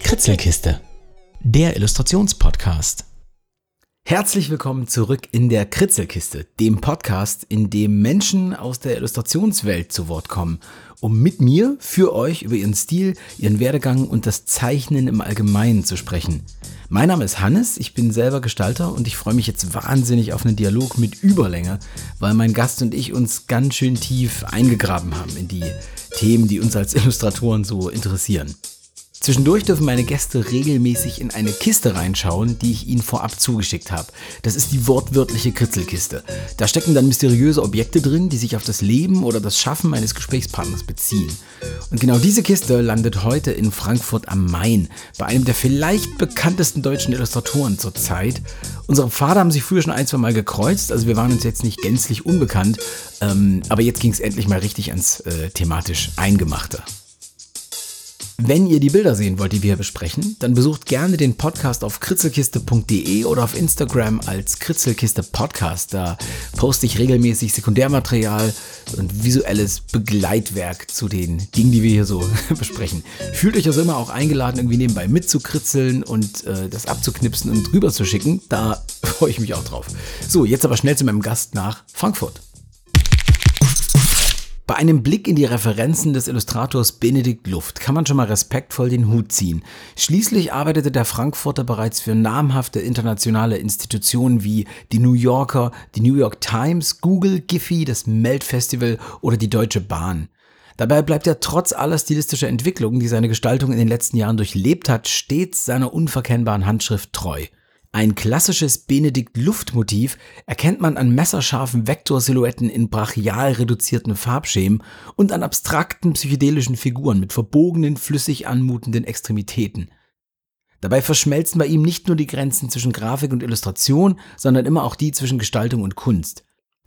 Kritzelkiste, der Illustrationspodcast. Herzlich willkommen zurück in der Kritzelkiste, dem Podcast, in dem Menschen aus der Illustrationswelt zu Wort kommen, um mit mir für euch über ihren Stil, ihren Werdegang und das Zeichnen im Allgemeinen zu sprechen. Mein Name ist Hannes, ich bin selber Gestalter und ich freue mich jetzt wahnsinnig auf einen Dialog mit Überlänge, weil mein Gast und ich uns ganz schön tief eingegraben haben in die Themen, die uns als Illustratoren so interessieren. Zwischendurch dürfen meine Gäste regelmäßig in eine Kiste reinschauen, die ich ihnen vorab zugeschickt habe. Das ist die wortwörtliche Kritzelkiste. Da stecken dann mysteriöse Objekte drin, die sich auf das Leben oder das Schaffen meines Gesprächspartners beziehen. Und genau diese Kiste landet heute in Frankfurt am Main, bei einem der vielleicht bekanntesten deutschen Illustratoren zurzeit. Unsere Pfade haben sich früher schon ein, zwei Mal gekreuzt, also wir waren uns jetzt nicht gänzlich unbekannt, ähm, aber jetzt ging es endlich mal richtig ans äh, thematisch Eingemachte. Wenn ihr die Bilder sehen wollt, die wir hier besprechen, dann besucht gerne den Podcast auf kritzelkiste.de oder auf Instagram als Kritzelkiste Podcast. Da poste ich regelmäßig Sekundärmaterial und visuelles Begleitwerk zu den Dingen, die wir hier so besprechen. Fühlt euch also immer auch eingeladen, irgendwie nebenbei mitzukritzeln und äh, das abzuknipsen und rüber zu schicken. Da freue ich mich auch drauf. So, jetzt aber schnell zu meinem Gast nach Frankfurt. Bei einem Blick in die Referenzen des Illustrators Benedikt Luft kann man schon mal respektvoll den Hut ziehen. Schließlich arbeitete der Frankfurter bereits für namhafte internationale Institutionen wie die New Yorker, die New York Times, Google, Giphy, das Melt Festival oder die Deutsche Bahn. Dabei bleibt er trotz aller stilistischer Entwicklungen, die seine Gestaltung in den letzten Jahren durchlebt hat, stets seiner unverkennbaren Handschrift treu. Ein klassisches Benedikt-Luft-Motiv erkennt man an messerscharfen Vektorsilhouetten in brachial reduzierten Farbschemen und an abstrakten psychedelischen Figuren mit verbogenen, flüssig anmutenden Extremitäten. Dabei verschmelzen bei ihm nicht nur die Grenzen zwischen Grafik und Illustration, sondern immer auch die zwischen Gestaltung und Kunst.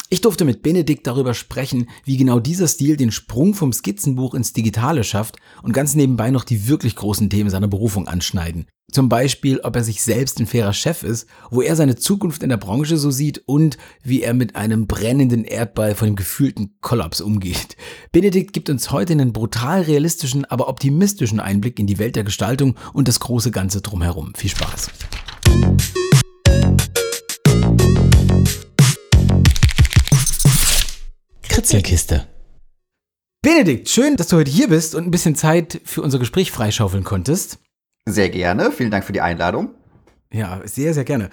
Ich durfte mit Benedikt darüber sprechen, wie genau dieser Stil den Sprung vom Skizzenbuch ins Digitale schafft und ganz nebenbei noch die wirklich großen Themen seiner Berufung anschneiden. Zum Beispiel, ob er sich selbst ein fairer Chef ist, wo er seine Zukunft in der Branche so sieht und wie er mit einem brennenden Erdball von dem gefühlten Kollaps umgeht. Benedikt gibt uns heute einen brutal realistischen, aber optimistischen Einblick in die Welt der Gestaltung und das große Ganze drumherum. Viel Spaß. Kritzelkiste. Benedikt, schön, dass du heute hier bist und ein bisschen Zeit für unser Gespräch freischaufeln konntest. Sehr gerne. Vielen Dank für die Einladung. Ja, sehr, sehr gerne.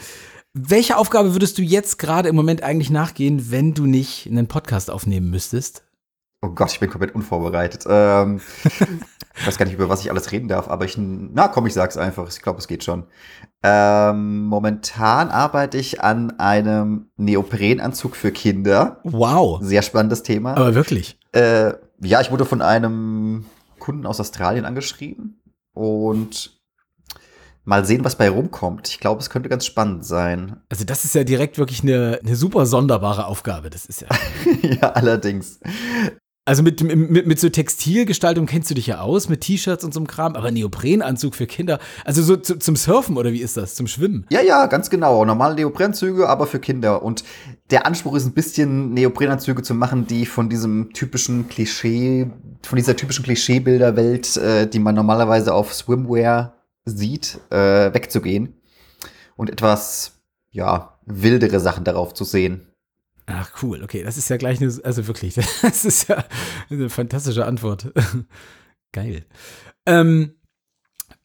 Welche Aufgabe würdest du jetzt gerade im Moment eigentlich nachgehen, wenn du nicht einen Podcast aufnehmen müsstest? Oh Gott, ich bin komplett unvorbereitet. Ähm, ich weiß gar nicht, über was ich alles reden darf, aber ich, na komm, ich sag's einfach. Ich glaube, es geht schon. Ähm, momentan arbeite ich an einem Neoprenanzug für Kinder. Wow. Sehr spannendes Thema. Aber wirklich? Äh, ja, ich wurde von einem Kunden aus Australien angeschrieben und Mal sehen, was bei rumkommt. Ich glaube, es könnte ganz spannend sein. Also, das ist ja direkt wirklich eine, eine super sonderbare Aufgabe. Das ist ja. ja, allerdings. Also mit, mit, mit so Textilgestaltung kennst du dich ja aus, mit T-Shirts und so einem Kram, aber Neoprenanzug für Kinder, also so zu, zum Surfen oder wie ist das? Zum Schwimmen? Ja, ja, ganz genau. Normale Neoprenanzüge, aber für Kinder. Und der Anspruch ist ein bisschen Neoprenanzüge zu machen, die von diesem typischen Klischee, von dieser typischen Klischeebilderwelt, äh, die man normalerweise auf Swimwear sieht, äh, wegzugehen und etwas, ja, wildere Sachen darauf zu sehen. Ach, cool, okay, das ist ja gleich eine, also wirklich, das ist ja eine fantastische Antwort. Geil. Ähm,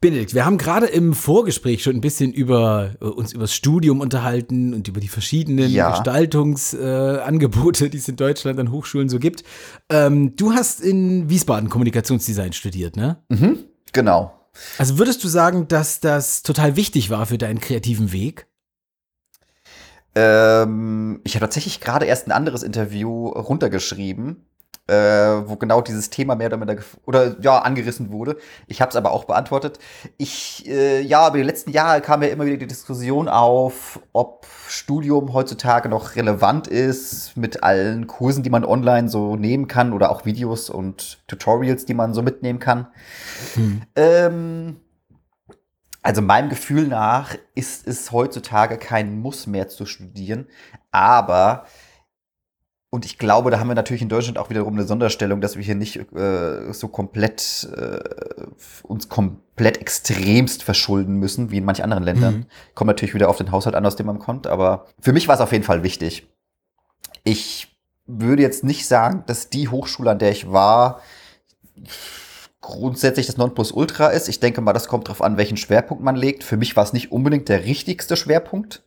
Benedikt, wir haben gerade im Vorgespräch schon ein bisschen über äh, uns über das Studium unterhalten und über die verschiedenen ja. Gestaltungsangebote, äh, die es in Deutschland an Hochschulen so gibt. Ähm, du hast in Wiesbaden Kommunikationsdesign studiert, ne? Mhm, genau. Also würdest du sagen, dass das total wichtig war für deinen kreativen Weg? Ähm, ich habe tatsächlich gerade erst ein anderes Interview runtergeschrieben, äh, wo genau dieses Thema mehr oder minder oder ja angerissen wurde. Ich habe es aber auch beantwortet. Ich äh, ja, über die letzten Jahre kam ja immer wieder die Diskussion auf, ob Studium heutzutage noch relevant ist mit allen Kursen, die man online so nehmen kann oder auch Videos und Tutorials, die man so mitnehmen kann. Hm. Ähm, Also meinem Gefühl nach ist es heutzutage kein Muss mehr zu studieren, aber und ich glaube, da haben wir natürlich in Deutschland auch wiederum eine Sonderstellung, dass wir hier nicht äh, so komplett äh, uns komplett extremst verschulden müssen, wie in manchen anderen Ländern. Mhm. Kommt natürlich wieder auf den Haushalt an, aus dem man kommt, aber für mich war es auf jeden Fall wichtig. Ich würde jetzt nicht sagen, dass die Hochschule, an der ich war, grundsätzlich das Nonplusultra ist. Ich denke mal, das kommt darauf an, welchen Schwerpunkt man legt. Für mich war es nicht unbedingt der richtigste Schwerpunkt.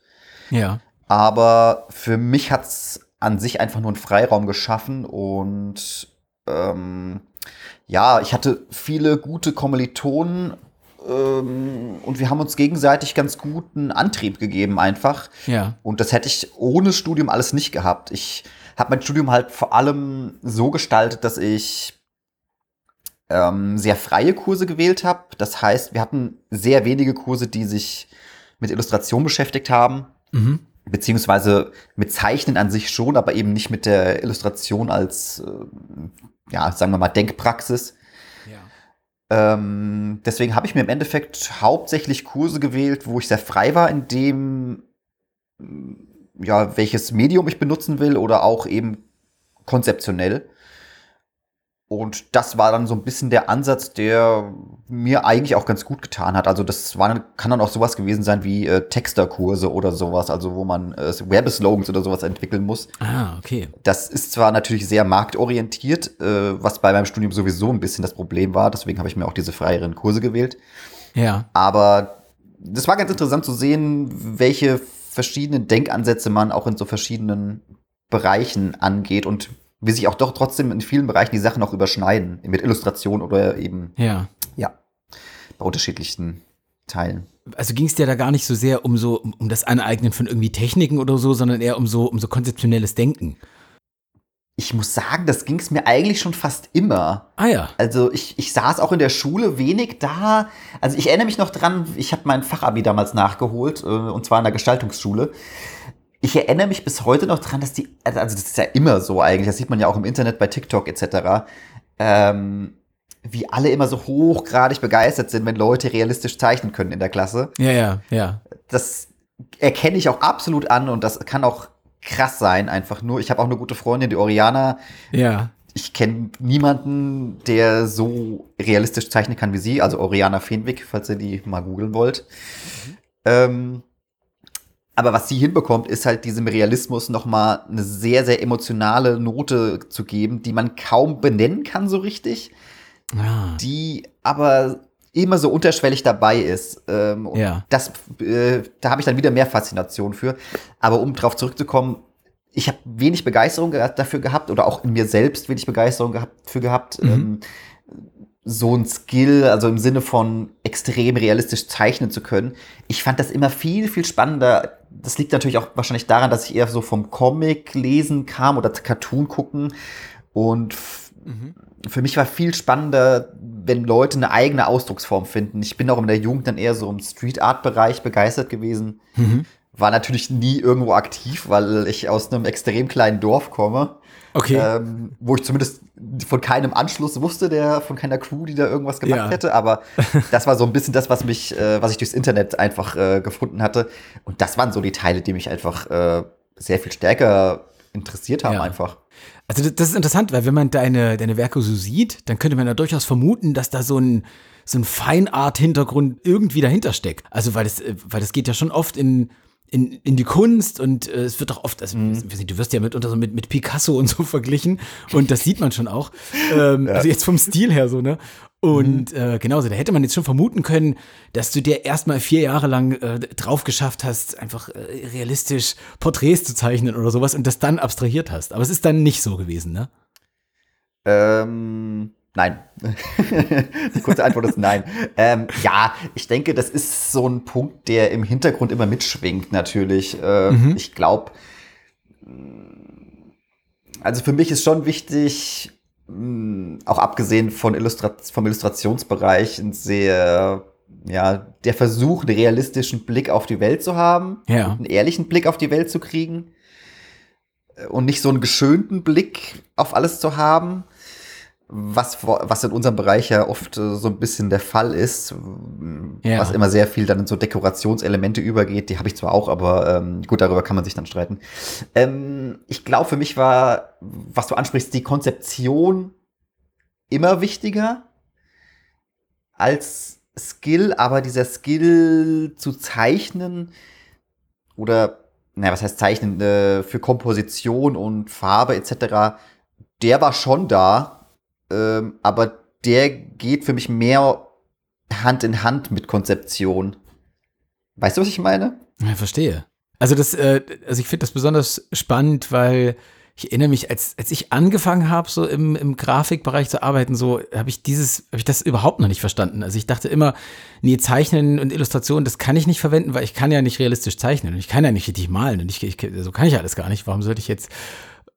Ja. Aber für mich hat es an sich einfach nur einen Freiraum geschaffen und ähm, ja, ich hatte viele gute Kommilitonen ähm, und wir haben uns gegenseitig ganz guten Antrieb gegeben einfach. Ja. Und das hätte ich ohne Studium alles nicht gehabt. Ich habe mein Studium halt vor allem so gestaltet, dass ich ähm, sehr freie Kurse gewählt habe. Das heißt, wir hatten sehr wenige Kurse, die sich mit Illustration beschäftigt haben. Mhm beziehungsweise mit Zeichnen an sich schon, aber eben nicht mit der Illustration als, äh, ja, sagen wir mal, Denkpraxis. Ja. Ähm, deswegen habe ich mir im Endeffekt hauptsächlich Kurse gewählt, wo ich sehr frei war in dem, ja, welches Medium ich benutzen will oder auch eben konzeptionell. Und das war dann so ein bisschen der Ansatz, der mir eigentlich auch ganz gut getan hat. Also das war, kann dann auch sowas gewesen sein wie äh, Texterkurse oder sowas, also wo man äh, Werbeslogans oder sowas entwickeln muss. Ah, okay. Das ist zwar natürlich sehr marktorientiert, äh, was bei meinem Studium sowieso ein bisschen das Problem war. Deswegen habe ich mir auch diese freieren Kurse gewählt. Ja. Aber das war ganz interessant zu sehen, welche verschiedenen Denkansätze man auch in so verschiedenen Bereichen angeht und wie sich auch doch trotzdem in vielen Bereichen die Sachen auch überschneiden, mit Illustration oder eben, ja, ja bei unterschiedlichen Teilen. Also ging es dir da gar nicht so sehr um so um das Aneignen von irgendwie Techniken oder so, sondern eher um so um so konzeptionelles Denken. Ich muss sagen, das ging es mir eigentlich schon fast immer. Ah ja. Also ich, ich saß auch in der Schule wenig da. Also ich erinnere mich noch dran, ich habe mein Fachabi damals nachgeholt, äh, und zwar in der Gestaltungsschule ich erinnere mich bis heute noch dran, dass die, also das ist ja immer so eigentlich, das sieht man ja auch im Internet bei TikTok etc., ähm, wie alle immer so hochgradig begeistert sind, wenn Leute realistisch zeichnen können in der Klasse. Ja, ja, ja. Das erkenne ich auch absolut an und das kann auch krass sein, einfach nur. Ich habe auch eine gute Freundin, die Oriana. Ja. Ich kenne niemanden, der so realistisch zeichnen kann wie sie, also Oriana Fenwick, falls ihr die mal googeln wollt. Mhm. Ähm, aber was sie hinbekommt, ist halt diesem Realismus noch mal eine sehr, sehr emotionale Note zu geben, die man kaum benennen kann so richtig. Ah. Die aber immer so unterschwellig dabei ist. Ähm, ja. das, äh, da habe ich dann wieder mehr Faszination für. Aber um drauf zurückzukommen, ich habe wenig Begeisterung dafür gehabt oder auch in mir selbst wenig Begeisterung dafür gehabt. Mhm. Ähm, so ein Skill, also im Sinne von extrem realistisch zeichnen zu können. Ich fand das immer viel, viel spannender. Das liegt natürlich auch wahrscheinlich daran, dass ich eher so vom Comic lesen kam oder Cartoon gucken. Und mhm. für mich war viel spannender, wenn Leute eine eigene Ausdrucksform finden. Ich bin auch in der Jugend dann eher so im Street Art Bereich begeistert gewesen. Mhm. War natürlich nie irgendwo aktiv, weil ich aus einem extrem kleinen Dorf komme. Okay. Ähm, wo ich zumindest von keinem Anschluss wusste, der von keiner Crew, die da irgendwas gemacht ja. hätte. Aber das war so ein bisschen das, was mich, äh, was ich durchs Internet einfach äh, gefunden hatte. Und das waren so die Teile, die mich einfach äh, sehr viel stärker interessiert haben, ja. einfach. Also das ist interessant, weil wenn man deine, deine Werke so sieht, dann könnte man ja durchaus vermuten, dass da so ein, so ein Feinart-Hintergrund irgendwie dahinter steckt. Also weil das, äh, weil das geht ja schon oft in in, in die Kunst und äh, es wird doch oft, also mhm. du wirst ja mitunter so mit, mit Picasso und so verglichen und das sieht man schon auch. Ähm, ja. Also jetzt vom Stil her so, ne? Und mhm. äh, genauso, da hätte man jetzt schon vermuten können, dass du dir erstmal vier Jahre lang äh, drauf geschafft hast, einfach äh, realistisch Porträts zu zeichnen oder sowas und das dann abstrahiert hast. Aber es ist dann nicht so gewesen, ne? Ähm, Nein. Die kurze Antwort ist nein. Ähm, ja, ich denke, das ist so ein Punkt, der im Hintergrund immer mitschwingt, natürlich. Äh, mhm. Ich glaube, also für mich ist schon wichtig, mh, auch abgesehen von Illustrat vom Illustrationsbereich, ein sehr, ja, der Versuch, einen realistischen Blick auf die Welt zu haben, ja. einen ehrlichen Blick auf die Welt zu kriegen und nicht so einen geschönten Blick auf alles zu haben was, was in unserem Bereich ja oft äh, so ein bisschen der Fall ist, ja. was immer sehr viel dann in so Dekorationselemente übergeht, die habe ich zwar auch, aber ähm, gut, darüber kann man sich dann streiten. Ähm, ich glaube, für mich war, was du ansprichst, die Konzeption immer wichtiger als Skill, aber dieser Skill zu zeichnen oder, naja, was heißt zeichnen, äh, für Komposition und Farbe etc., der war schon da, ähm, aber der geht für mich mehr Hand in Hand mit Konzeption. Weißt du, was ich meine? Ja, verstehe. Also das, äh, also ich finde das besonders spannend, weil ich erinnere mich, als, als ich angefangen habe, so im, im Grafikbereich zu arbeiten, so habe ich dieses, habe ich das überhaupt noch nicht verstanden. Also ich dachte immer, nee, Zeichnen und Illustration, das kann ich nicht verwenden, weil ich kann ja nicht realistisch zeichnen und ich kann ja nicht richtig malen und ich, ich so kann ich alles gar nicht. Warum sollte ich jetzt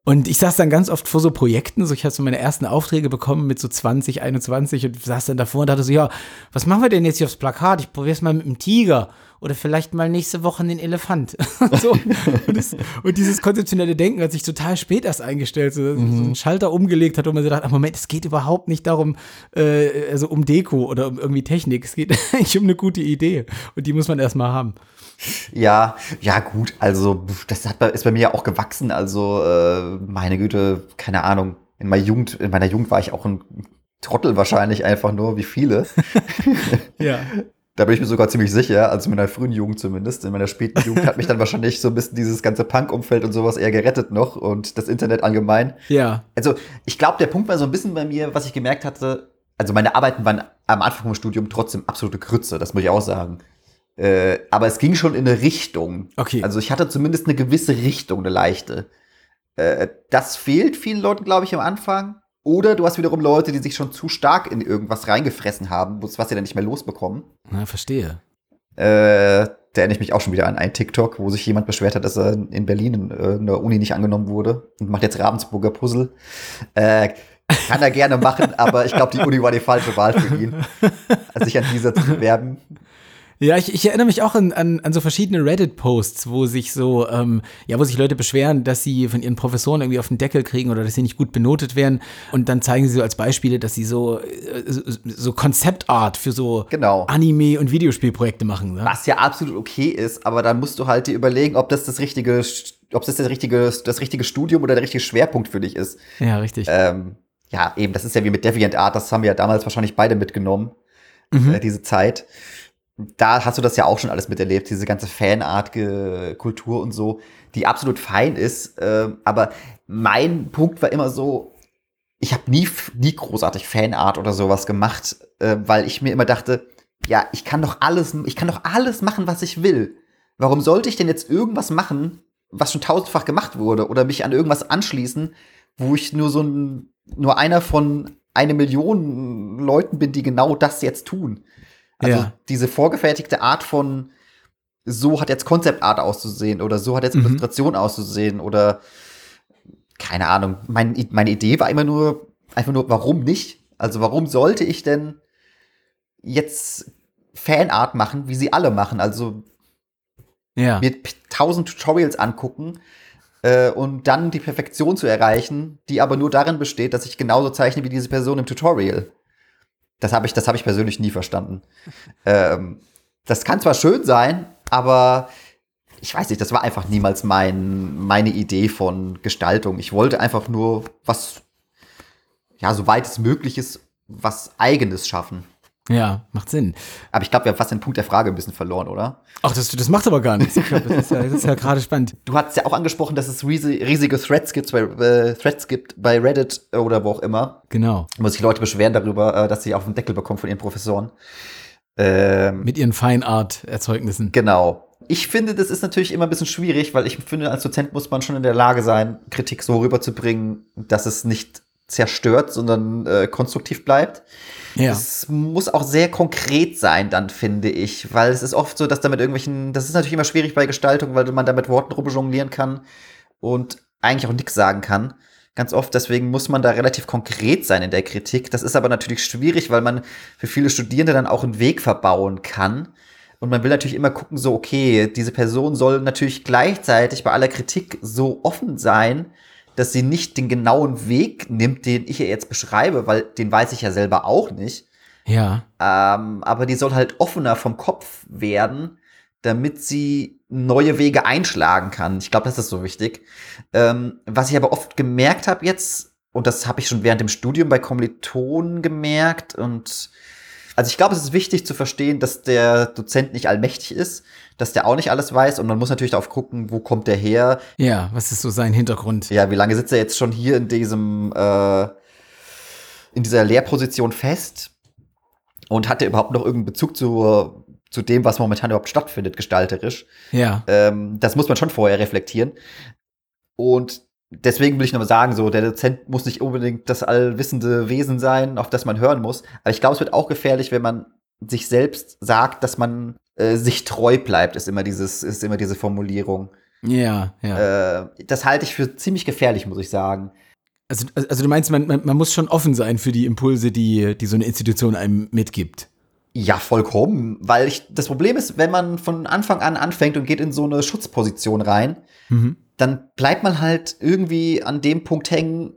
und ich saß dann ganz oft vor so Projekten, so ich habe so meine ersten Aufträge bekommen mit so 20, 21 und saß dann davor und dachte so, ja, was machen wir denn jetzt hier aufs Plakat? Ich probiere es mal mit dem Tiger oder vielleicht mal nächste Woche einen Elefant. so. und, das, und, dieses konzeptionelle Denken hat sich total spät erst eingestellt, so, mhm. so einen Schalter umgelegt hat, wo man so dachte, ach Moment, es geht überhaupt nicht darum, äh, also um Deko oder um irgendwie Technik, es geht eigentlich um eine gute Idee und die muss man erstmal haben. Ja, ja, gut. Also, das hat, ist bei mir ja auch gewachsen. Also, äh, meine Güte, keine Ahnung. In meiner Jugend, in meiner Jugend war ich auch ein Trottel wahrscheinlich einfach nur, wie viele. ja. Da bin ich mir sogar ziemlich sicher, also in meiner frühen Jugend zumindest. In meiner späten Jugend hat mich dann wahrscheinlich so ein bisschen dieses ganze Punk-Umfeld und sowas eher gerettet noch und das Internet allgemein. Ja. Also, ich glaube, der Punkt war so ein bisschen bei mir, was ich gemerkt hatte, also meine Arbeiten waren am Anfang vom Studium trotzdem absolute Krütze, das muss ich auch sagen. Äh, aber es ging schon in eine Richtung. Okay. Also ich hatte zumindest eine gewisse Richtung, eine leichte. Äh, das fehlt vielen Leuten, glaube ich, am Anfang. Oder du hast wiederum Leute, die sich schon zu stark in irgendwas reingefressen haben, was sie dann nicht mehr losbekommen. Na, verstehe. Äh, da erinnere ich mich auch schon wieder an einen TikTok, wo sich jemand beschwert hat, dass er in Berlin in, in der Uni nicht angenommen wurde und macht jetzt Ravensburger Puzzle. Äh, kann er gerne machen, aber ich glaube, die Uni war die falsche Wahl für ihn, sich an dieser zu bewerben. Ja, ich, ich erinnere mich auch an, an, an so verschiedene Reddit-Posts, wo sich so, ähm, ja, wo sich Leute beschweren, dass sie von ihren Professoren irgendwie auf den Deckel kriegen oder dass sie nicht gut benotet werden. Und dann zeigen sie so als Beispiele, dass sie so, äh, so, so Konzeptart für so genau. Anime- und Videospielprojekte machen. Ne? Was ja absolut okay ist, aber dann musst du halt dir überlegen, ob das das richtige, ob das das richtige, das richtige Studium oder der richtige Schwerpunkt für dich ist. Ja, richtig. Ähm, ja, eben, das ist ja wie mit DeviantArt, das haben wir ja damals wahrscheinlich beide mitgenommen, mhm. äh, diese Zeit da hast du das ja auch schon alles miterlebt, diese ganze fanartige Kultur und so, die absolut fein ist. Äh, aber mein Punkt war immer so, ich habe nie, nie großartig Fanart oder sowas gemacht, äh, weil ich mir immer dachte, ja, ich kann doch alles, ich kann doch alles machen, was ich will. Warum sollte ich denn jetzt irgendwas machen, was schon tausendfach gemacht wurde, oder mich an irgendwas anschließen, wo ich nur so ein, nur einer von eine Million Leuten bin, die genau das jetzt tun? Also ja. diese vorgefertigte Art von so hat jetzt Konzeptart auszusehen oder so hat jetzt mhm. Illustration auszusehen oder keine Ahnung. Mein, meine Idee war immer nur, einfach nur, warum nicht? Also warum sollte ich denn jetzt Fanart machen, wie sie alle machen? Also ja. mir tausend Tutorials angucken äh, und dann die Perfektion zu erreichen, die aber nur darin besteht, dass ich genauso zeichne wie diese Person im Tutorial. Das habe ich, das hab ich persönlich nie verstanden. ähm, das kann zwar schön sein, aber ich weiß nicht, das war einfach niemals mein, meine Idee von Gestaltung. Ich wollte einfach nur was, ja, soweit es möglich ist, was Eigenes schaffen. Ja, macht Sinn. Aber ich glaube, wir haben fast den Punkt der Frage ein bisschen verloren, oder? Ach, das, das macht aber gar nichts. Glaub, das ist ja, ja gerade spannend. Du hast ja auch angesprochen, dass es riesige Threads gibt, bei, äh, Threads gibt bei Reddit oder wo auch immer. Genau. Wo sich Leute beschweren darüber, äh, dass sie auf den Deckel bekommen von ihren Professoren. Ähm, Mit ihren Feinart-Erzeugnissen. Genau. Ich finde, das ist natürlich immer ein bisschen schwierig, weil ich finde, als Dozent muss man schon in der Lage sein, Kritik so rüberzubringen, dass es nicht zerstört, sondern äh, konstruktiv bleibt. Ja. Es muss auch sehr konkret sein, dann finde ich, weil es ist oft so, dass damit irgendwelchen, das ist natürlich immer schwierig bei Gestaltung, weil man da mit Worten rumjonglieren kann und eigentlich auch nichts sagen kann. Ganz oft, deswegen muss man da relativ konkret sein in der Kritik. Das ist aber natürlich schwierig, weil man für viele Studierende dann auch einen Weg verbauen kann. Und man will natürlich immer gucken, so, okay, diese Person soll natürlich gleichzeitig bei aller Kritik so offen sein, dass sie nicht den genauen Weg nimmt, den ich ihr jetzt beschreibe, weil den weiß ich ja selber auch nicht. Ja. Ähm, aber die soll halt offener vom Kopf werden, damit sie neue Wege einschlagen kann. Ich glaube, das ist so wichtig. Ähm, was ich aber oft gemerkt habe jetzt, und das habe ich schon während dem Studium bei Kommilitonen gemerkt, und also ich glaube, es ist wichtig zu verstehen, dass der Dozent nicht allmächtig ist, dass der auch nicht alles weiß und man muss natürlich darauf gucken, wo kommt der her. Ja, was ist so sein Hintergrund? Ja, wie lange sitzt er jetzt schon hier in diesem äh, in dieser Lehrposition fest? Und hat er überhaupt noch irgendeinen Bezug zu, zu dem, was momentan überhaupt stattfindet, gestalterisch? Ja. Ähm, das muss man schon vorher reflektieren. Und deswegen will ich nochmal sagen, so, der Dozent muss nicht unbedingt das allwissende Wesen sein, auf das man hören muss. Aber ich glaube, es wird auch gefährlich, wenn man sich selbst sagt, dass man äh, sich treu bleibt, ist immer dieses, ist immer diese Formulierung. Ja, ja. Äh, das halte ich für ziemlich gefährlich, muss ich sagen. Also, also du meinst, man, man, man muss schon offen sein für die Impulse, die, die so eine Institution einem mitgibt. Ja, vollkommen. Weil ich, das Problem ist, wenn man von Anfang an anfängt und geht in so eine Schutzposition rein, mhm. Dann bleibt man halt irgendwie an dem Punkt hängen,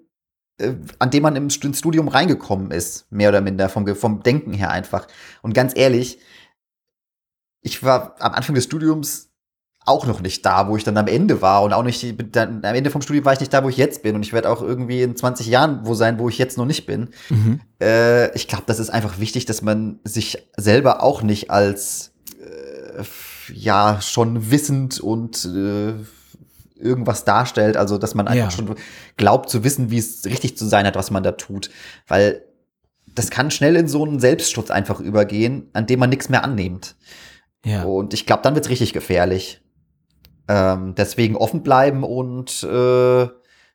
äh, an dem man im Studium reingekommen ist, mehr oder minder, vom, vom Denken her einfach. Und ganz ehrlich, ich war am Anfang des Studiums auch noch nicht da, wo ich dann am Ende war und auch nicht, dann, am Ende vom Studium war ich nicht da, wo ich jetzt bin und ich werde auch irgendwie in 20 Jahren wo sein, wo ich jetzt noch nicht bin. Mhm. Äh, ich glaube, das ist einfach wichtig, dass man sich selber auch nicht als äh, ja schon wissend und äh, irgendwas darstellt, also dass man einfach ja. schon glaubt zu wissen, wie es richtig zu sein hat, was man da tut, weil das kann schnell in so einen Selbstschutz einfach übergehen, an dem man nichts mehr annimmt. Ja. Und ich glaube, dann wird's richtig gefährlich. Ähm, deswegen offen bleiben und äh,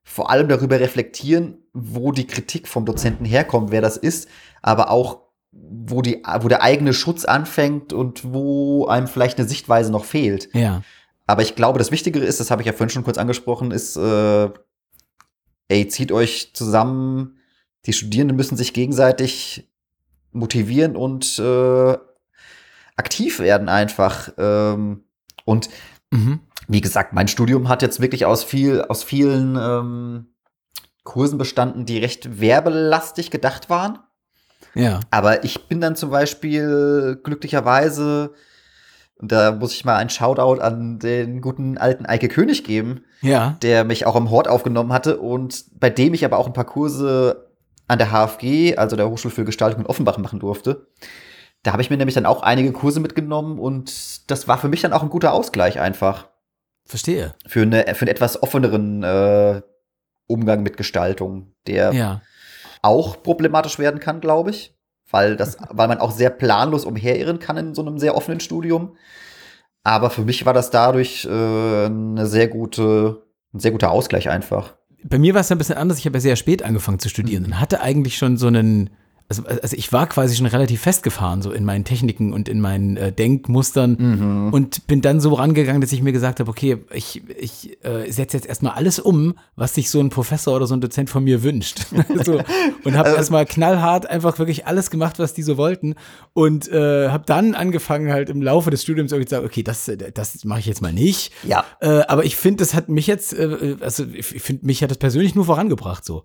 vor allem darüber reflektieren, wo die Kritik vom Dozenten herkommt, wer das ist, aber auch wo die, wo der eigene Schutz anfängt und wo einem vielleicht eine Sichtweise noch fehlt. Ja. Aber ich glaube, das Wichtigere ist, das habe ich ja vorhin schon kurz angesprochen, ist, äh, ey, zieht euch zusammen. Die Studierenden müssen sich gegenseitig motivieren und äh, aktiv werden einfach. Ähm, und mhm wie gesagt, mein Studium hat jetzt wirklich aus viel, aus vielen ähm, Kursen bestanden, die recht werbelastig gedacht waren. Ja. Aber ich bin dann zum Beispiel glücklicherweise, und da muss ich mal einen Shoutout an den guten alten Eike König geben, ja. der mich auch im Hort aufgenommen hatte und bei dem ich aber auch ein paar Kurse an der HFG, also der Hochschule für Gestaltung in Offenbach, machen durfte. Da habe ich mir nämlich dann auch einige Kurse mitgenommen und das war für mich dann auch ein guter Ausgleich einfach. Verstehe. Für, eine, für einen etwas offeneren äh, Umgang mit Gestaltung, der ja. auch problematisch werden kann, glaube ich. Weil, das, weil man auch sehr planlos umherirren kann in so einem sehr offenen Studium. Aber für mich war das dadurch äh, eine sehr gute, ein sehr guter Ausgleich einfach. Bei mir war es ein bisschen anders. Ich habe ja sehr spät angefangen zu studieren mhm. und hatte eigentlich schon so einen also, also ich war quasi schon relativ festgefahren, so in meinen Techniken und in meinen äh, Denkmustern mhm. und bin dann so rangegangen, dass ich mir gesagt habe, okay, ich, ich äh, setze jetzt erstmal alles um, was sich so ein Professor oder so ein Dozent von mir wünscht. so, und habe also, erstmal knallhart einfach wirklich alles gemacht, was die so wollten und äh, habe dann angefangen halt im Laufe des Studiums irgendwie zu sagen, okay, das, das mache ich jetzt mal nicht. Ja. Äh, aber ich finde, das hat mich jetzt, äh, also ich finde, mich hat das persönlich nur vorangebracht so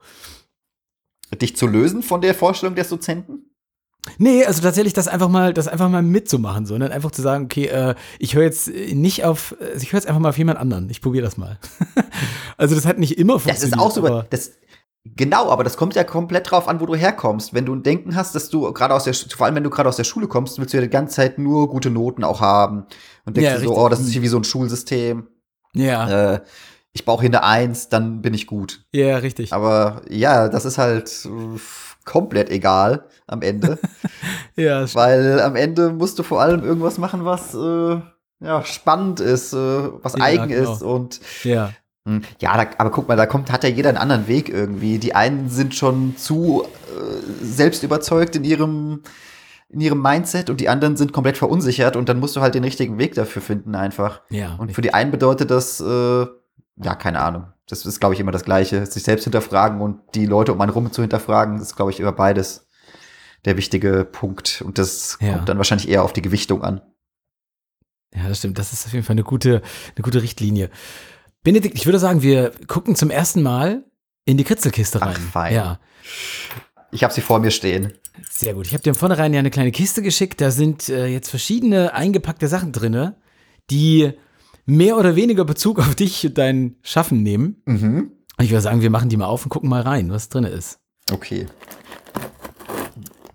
dich zu lösen von der Vorstellung des Dozenten? Nee, also tatsächlich das einfach mal, das einfach mal mitzumachen, so, und einfach zu sagen, okay, äh, ich höre jetzt nicht auf, also ich höre jetzt einfach mal auf jemand anderen. Ich probiere das mal. also das hat nicht immer funktioniert. Das ist auch so, das, genau, aber das kommt ja komplett drauf an, wo du herkommst. Wenn du ein Denken hast, dass du gerade aus der, vor allem wenn du gerade aus der Schule kommst, willst du ja die ganze Zeit nur gute Noten auch haben und denkst ja, so, oh, das ist hier wie so ein Schulsystem. Ja. Äh, ich brauche hier eine Eins, dann bin ich gut. Ja, richtig. Aber ja, das ist halt komplett egal am Ende. ja. Weil am Ende musst du vor allem irgendwas machen, was äh, ja, spannend ist, äh, was ja, eigen genau. ist und ja. Hm, ja, da, aber guck mal, da kommt, hat ja jeder einen anderen Weg irgendwie. Die einen sind schon zu äh, selbst überzeugt in ihrem, in ihrem Mindset und die anderen sind komplett verunsichert und dann musst du halt den richtigen Weg dafür finden einfach. Ja. Und für die einen bedeutet das, äh, ja, keine Ahnung. Das ist, glaube ich, immer das Gleiche. Sich selbst hinterfragen und die Leute um einen rum zu hinterfragen, ist, glaube ich, immer beides der wichtige Punkt. Und das ja. kommt dann wahrscheinlich eher auf die Gewichtung an. Ja, das stimmt. Das ist auf jeden Fall eine gute, eine gute Richtlinie. Benedikt, ich würde sagen, wir gucken zum ersten Mal in die Kritzelkiste rein. Ach, fein. Ja. Ich habe sie vor mir stehen. Sehr gut. Ich habe dir von vornherein ja eine kleine Kiste geschickt. Da sind äh, jetzt verschiedene eingepackte Sachen drin, die mehr oder weniger Bezug auf dich und dein Schaffen nehmen. Mhm. Ich würde sagen, wir machen die mal auf und gucken mal rein, was drin ist. Okay.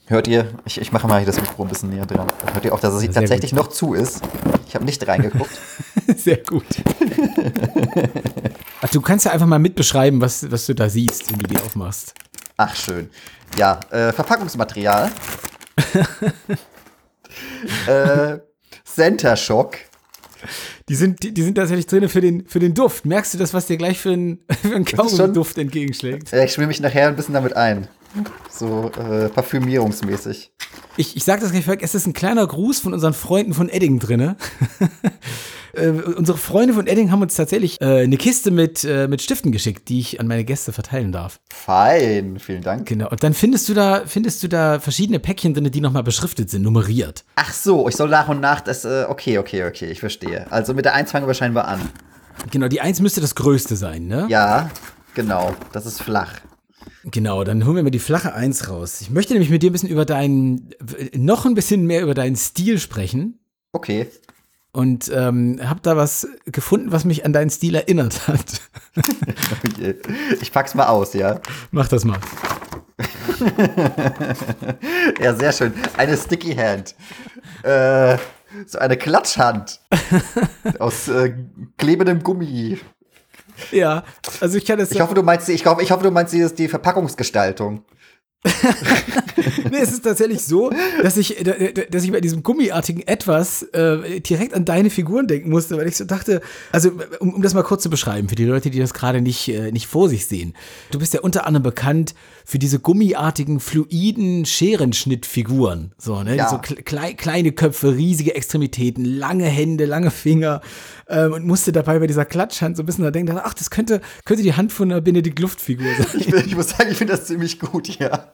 Hört ihr, ich, ich mache mal hier das Mikro ein bisschen näher dran. Hört ihr auch, dass es Sehr tatsächlich gut. noch zu ist? Ich habe nicht reingeguckt. Sehr gut. Ach, du kannst ja einfach mal mitbeschreiben, was, was du da siehst, wenn du die aufmachst. Ach, schön. Ja, äh, Verpackungsmaterial. äh, Center Shock. Die sind, die, die sind tatsächlich drin für den, für den Duft. Merkst du das, was dir gleich für einen, für einen Kaugummi-Duft entgegenschlägt? Äh, ich schwimme mich nachher ein bisschen damit ein. So äh, parfümierungsmäßig. Ich, ich sag das gleich vorweg, es ist ein kleiner Gruß von unseren Freunden von Edding drinne. äh, unsere Freunde von Edding haben uns tatsächlich äh, eine Kiste mit, äh, mit Stiften geschickt, die ich an meine Gäste verteilen darf. Fein, vielen Dank. Genau. Und dann findest du da, findest du da verschiedene Päckchen drin, die nochmal beschriftet sind, nummeriert. Ach so, ich soll nach und nach das. Äh, okay, okay, okay, ich verstehe. Also mit der 1 fangen wir scheinbar an. Genau, die eins müsste das größte sein, ne? Ja, genau. Das ist flach. Genau, dann holen wir mal die flache Eins raus. Ich möchte nämlich mit dir ein bisschen über deinen, noch ein bisschen mehr über deinen Stil sprechen. Okay. Und ähm, habe da was gefunden, was mich an deinen Stil erinnert hat. Okay. Ich pack's mal aus, ja. Mach das mal. Ja, sehr schön. Eine Sticky Hand. Äh, so eine Klatschhand. Aus äh, klebendem Gummi. Ja, also ich kann das Ich hoffe, du meinst, ich hoffe, ich hoffe, du meinst die, die Verpackungsgestaltung. nee, es ist tatsächlich so, dass ich, dass ich bei diesem gummiartigen Etwas äh, direkt an deine Figuren denken musste, weil ich so dachte, also um, um das mal kurz zu beschreiben, für die Leute, die das gerade nicht, äh, nicht vor sich sehen. Du bist ja unter anderem bekannt für diese gummiartigen, fluiden Scherenschnittfiguren. So, ne? Ja. So klei kleine Köpfe, riesige Extremitäten, lange Hände, lange Finger. Ähm, und musste dabei bei dieser Klatschhand so ein bisschen da denken, ach, das könnte, könnte die Hand von einer Benedikt Luft-Figur sein. Ich, ich muss sagen, ich finde das ziemlich gut, ja.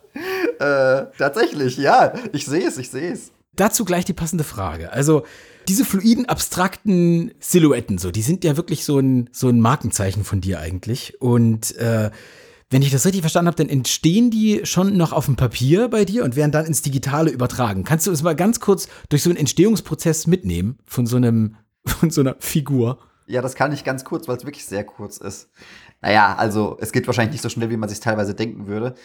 Äh, tatsächlich, ja. Ich sehe es, ich sehe es. Dazu gleich die passende Frage. Also, diese fluiden, abstrakten Silhouetten, so, die sind ja wirklich so ein, so ein Markenzeichen von dir eigentlich. Und äh, wenn ich das richtig verstanden habe, dann entstehen die schon noch auf dem Papier bei dir und werden dann ins Digitale übertragen. Kannst du uns mal ganz kurz durch so einen Entstehungsprozess mitnehmen von so einem, von so einer Figur? Ja, das kann ich ganz kurz, weil es wirklich sehr kurz ist. Naja, also es geht wahrscheinlich nicht so schnell, wie man sich teilweise denken würde.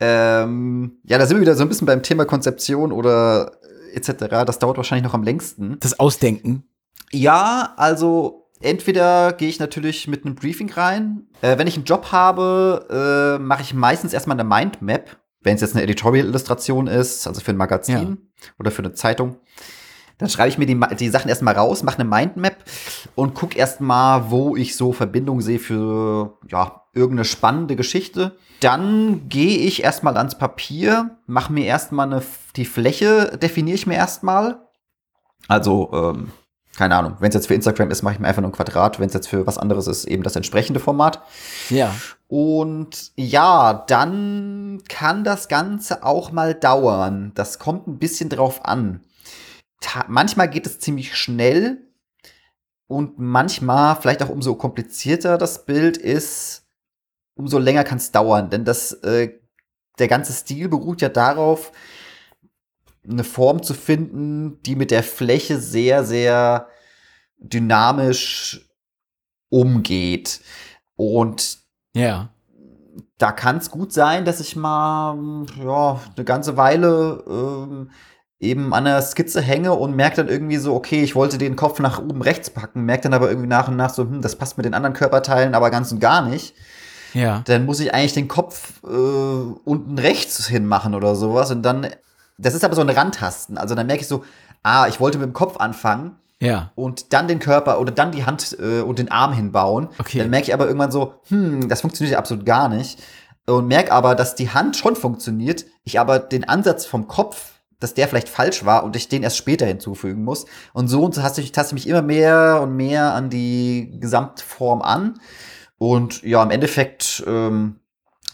Ähm, ja, da sind wir wieder so ein bisschen beim Thema Konzeption oder äh, etc. Das dauert wahrscheinlich noch am längsten. Das Ausdenken. Ja, also entweder gehe ich natürlich mit einem Briefing rein. Äh, wenn ich einen Job habe, äh, mache ich meistens erstmal eine Mindmap. Wenn es jetzt eine Editorial-Illustration ist, also für ein Magazin Ja. oder für eine Zeitung. Dann schreibe ich mir die, die Sachen erstmal raus, mache eine Mindmap und gucke erstmal, wo ich so Verbindungen sehe für ja, irgendeine spannende Geschichte. Dann gehe ich erstmal ans Papier, mache mir erstmal eine, die Fläche, definiere ich mir erstmal. Also, ähm, keine Ahnung, wenn es jetzt für Instagram ist, mache ich mir einfach nur ein Quadrat. Wenn es jetzt für was anderes ist, eben das entsprechende Format. Ja. Und ja, dann kann das Ganze auch mal dauern. Das kommt ein bisschen drauf an. Ta manchmal geht es ziemlich schnell und manchmal, vielleicht auch umso komplizierter das Bild ist, umso länger kann es dauern. Denn das, äh, der ganze Stil beruht ja darauf, eine Form zu finden, die mit der Fläche sehr, sehr dynamisch umgeht. Und Ja. da kann es gut sein, dass ich mal ja, eine ganze Weile ähm, eben an der Skizze hänge und merke dann irgendwie so, okay, ich wollte den Kopf nach oben rechts packen, merke dann aber irgendwie nach und nach so, hm, das passt mit den anderen Körperteilen aber ganz und gar nicht. Ja. Dann muss ich eigentlich den Kopf äh, unten rechts hinmachen oder sowas und dann, das ist aber so ein Randtasten. Also dann merke ich so, ah, ich wollte mit dem Kopf anfangen Ja. und dann den Körper oder dann die Hand äh, und den Arm hinbauen. Okay. Dann merke ich aber irgendwann so, hm, das funktioniert ja absolut gar nicht. Und merke aber, dass die Hand schon funktioniert, ich aber den Ansatz vom Kopf, dass der vielleicht falsch war und ich den erst später hinzufügen muss. Und so und so taste ich, taste ich mich immer mehr und mehr an die Gesamtform an. Und ja, im Endeffekt ähm,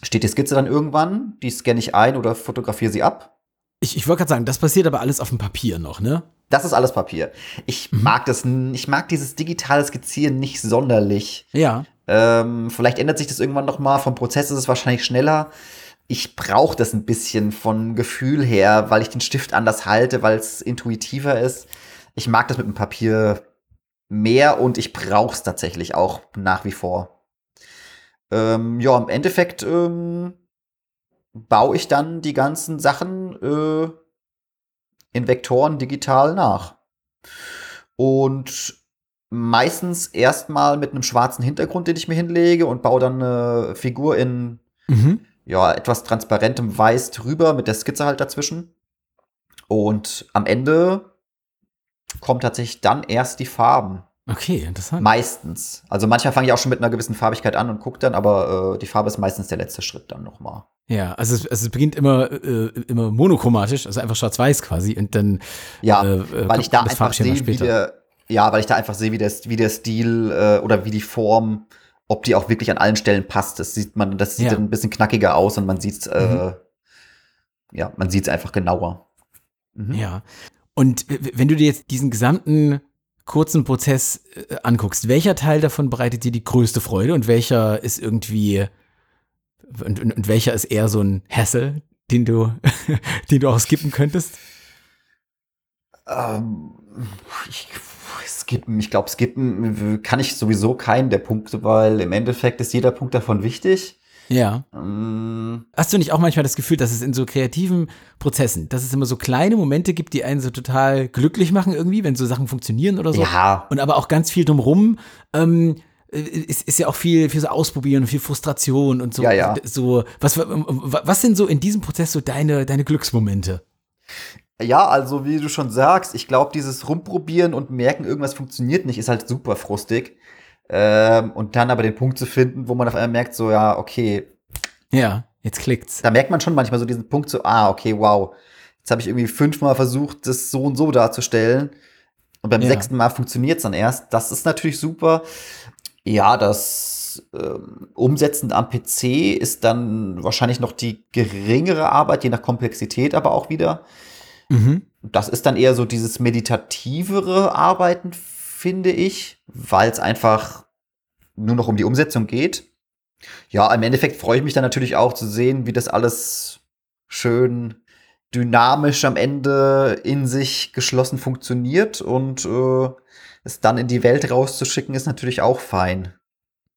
steht die Skizze dann irgendwann, die scanne ich ein oder fotografiere sie ab. Ich, ich wollte gerade sagen, das passiert aber alles auf dem Papier noch, ne? Das ist alles Papier. Ich mag das, ich mag dieses digitale Skizzieren nicht sonderlich. Ja. Ähm, vielleicht ändert sich das irgendwann noch mal. Vom Prozess ist es wahrscheinlich schneller. Ich brauche das ein bisschen von Gefühl her, weil ich den Stift anders halte, weil es intuitiver ist. Ich mag das mit dem Papier mehr und ich brauche es tatsächlich auch nach wie vor. Ähm, ja, im Endeffekt ähm, baue ich dann die ganzen Sachen äh, in Vektoren digital nach. Und meistens erstmal mit einem schwarzen Hintergrund, den ich mir hinlege und baue dann eine Figur in mhm. ja, etwas transparentem Weiß drüber mit der Skizze halt dazwischen. Und am Ende kommen tatsächlich dann erst die Farben. Okay, interessant. Meistens. Also manchmal fange ich auch schon mit einer gewissen Farbigkeit an und gucke dann, aber äh, die Farbe ist meistens der letzte Schritt dann nochmal. Ja, also es, also es beginnt immer, äh, immer monochromatisch, also einfach schwarz-weiß quasi und dann Ja, äh, weil ich da einfach sehe, wie der, ja, weil ich da einfach sehe, wie der, wie der Stil äh, oder wie die Form, ob die auch wirklich an allen Stellen passt. Das sieht man, das sieht ja. dann ein bisschen knackiger aus und man sieht äh, mhm. ja, man sieht es einfach genauer. Mhm. Ja. Und wenn du dir jetzt diesen gesamten kurzen Prozess äh, anguckst, welcher Teil davon bereitet dir die größte Freude und welcher ist irgendwie und, und, und welcher ist eher so ein Hassel, den du, den du auch skippen könntest? Ähm, ich, skippen, ich glaube, skippen kann ich sowieso keinen der Punkte, weil im Endeffekt ist jeder Punkt davon wichtig. Ja. Ähm, Hast du nicht auch manchmal das Gefühl, dass es in so kreativen Prozessen, dass es immer so kleine Momente gibt, die einen so total glücklich machen irgendwie, wenn so Sachen funktionieren oder so? Ja. Und aber auch ganz viel drumrum. Ähm, ist, ist ja auch viel, viel so Ausprobieren viel Frustration und so. Ja, ja. So, was, was sind so in diesem Prozess so deine, deine Glücksmomente? Ja, also wie du schon sagst, ich glaube, dieses Rumprobieren und merken, irgendwas funktioniert nicht, ist halt super frustig. Ähm, und dann aber den Punkt zu finden, wo man auf einmal merkt, so, ja, okay. Ja, jetzt klickt's. Da merkt man schon manchmal so diesen Punkt, so, ah, okay, wow. Jetzt habe ich irgendwie fünfmal versucht, das so und so darzustellen. Und beim ja. sechsten Mal funktioniert's dann erst. Das ist natürlich super. Ja, das ähm, Umsetzen am PC ist dann wahrscheinlich noch die geringere Arbeit, je nach Komplexität aber auch wieder. Mhm. Das ist dann eher so dieses meditativere Arbeiten, finde ich, weil es einfach nur noch um die Umsetzung geht. Ja, im Endeffekt freue ich mich dann natürlich auch zu sehen, wie das alles schön dynamisch am Ende in sich geschlossen funktioniert und äh, es dann in die Welt rauszuschicken, ist natürlich auch fein.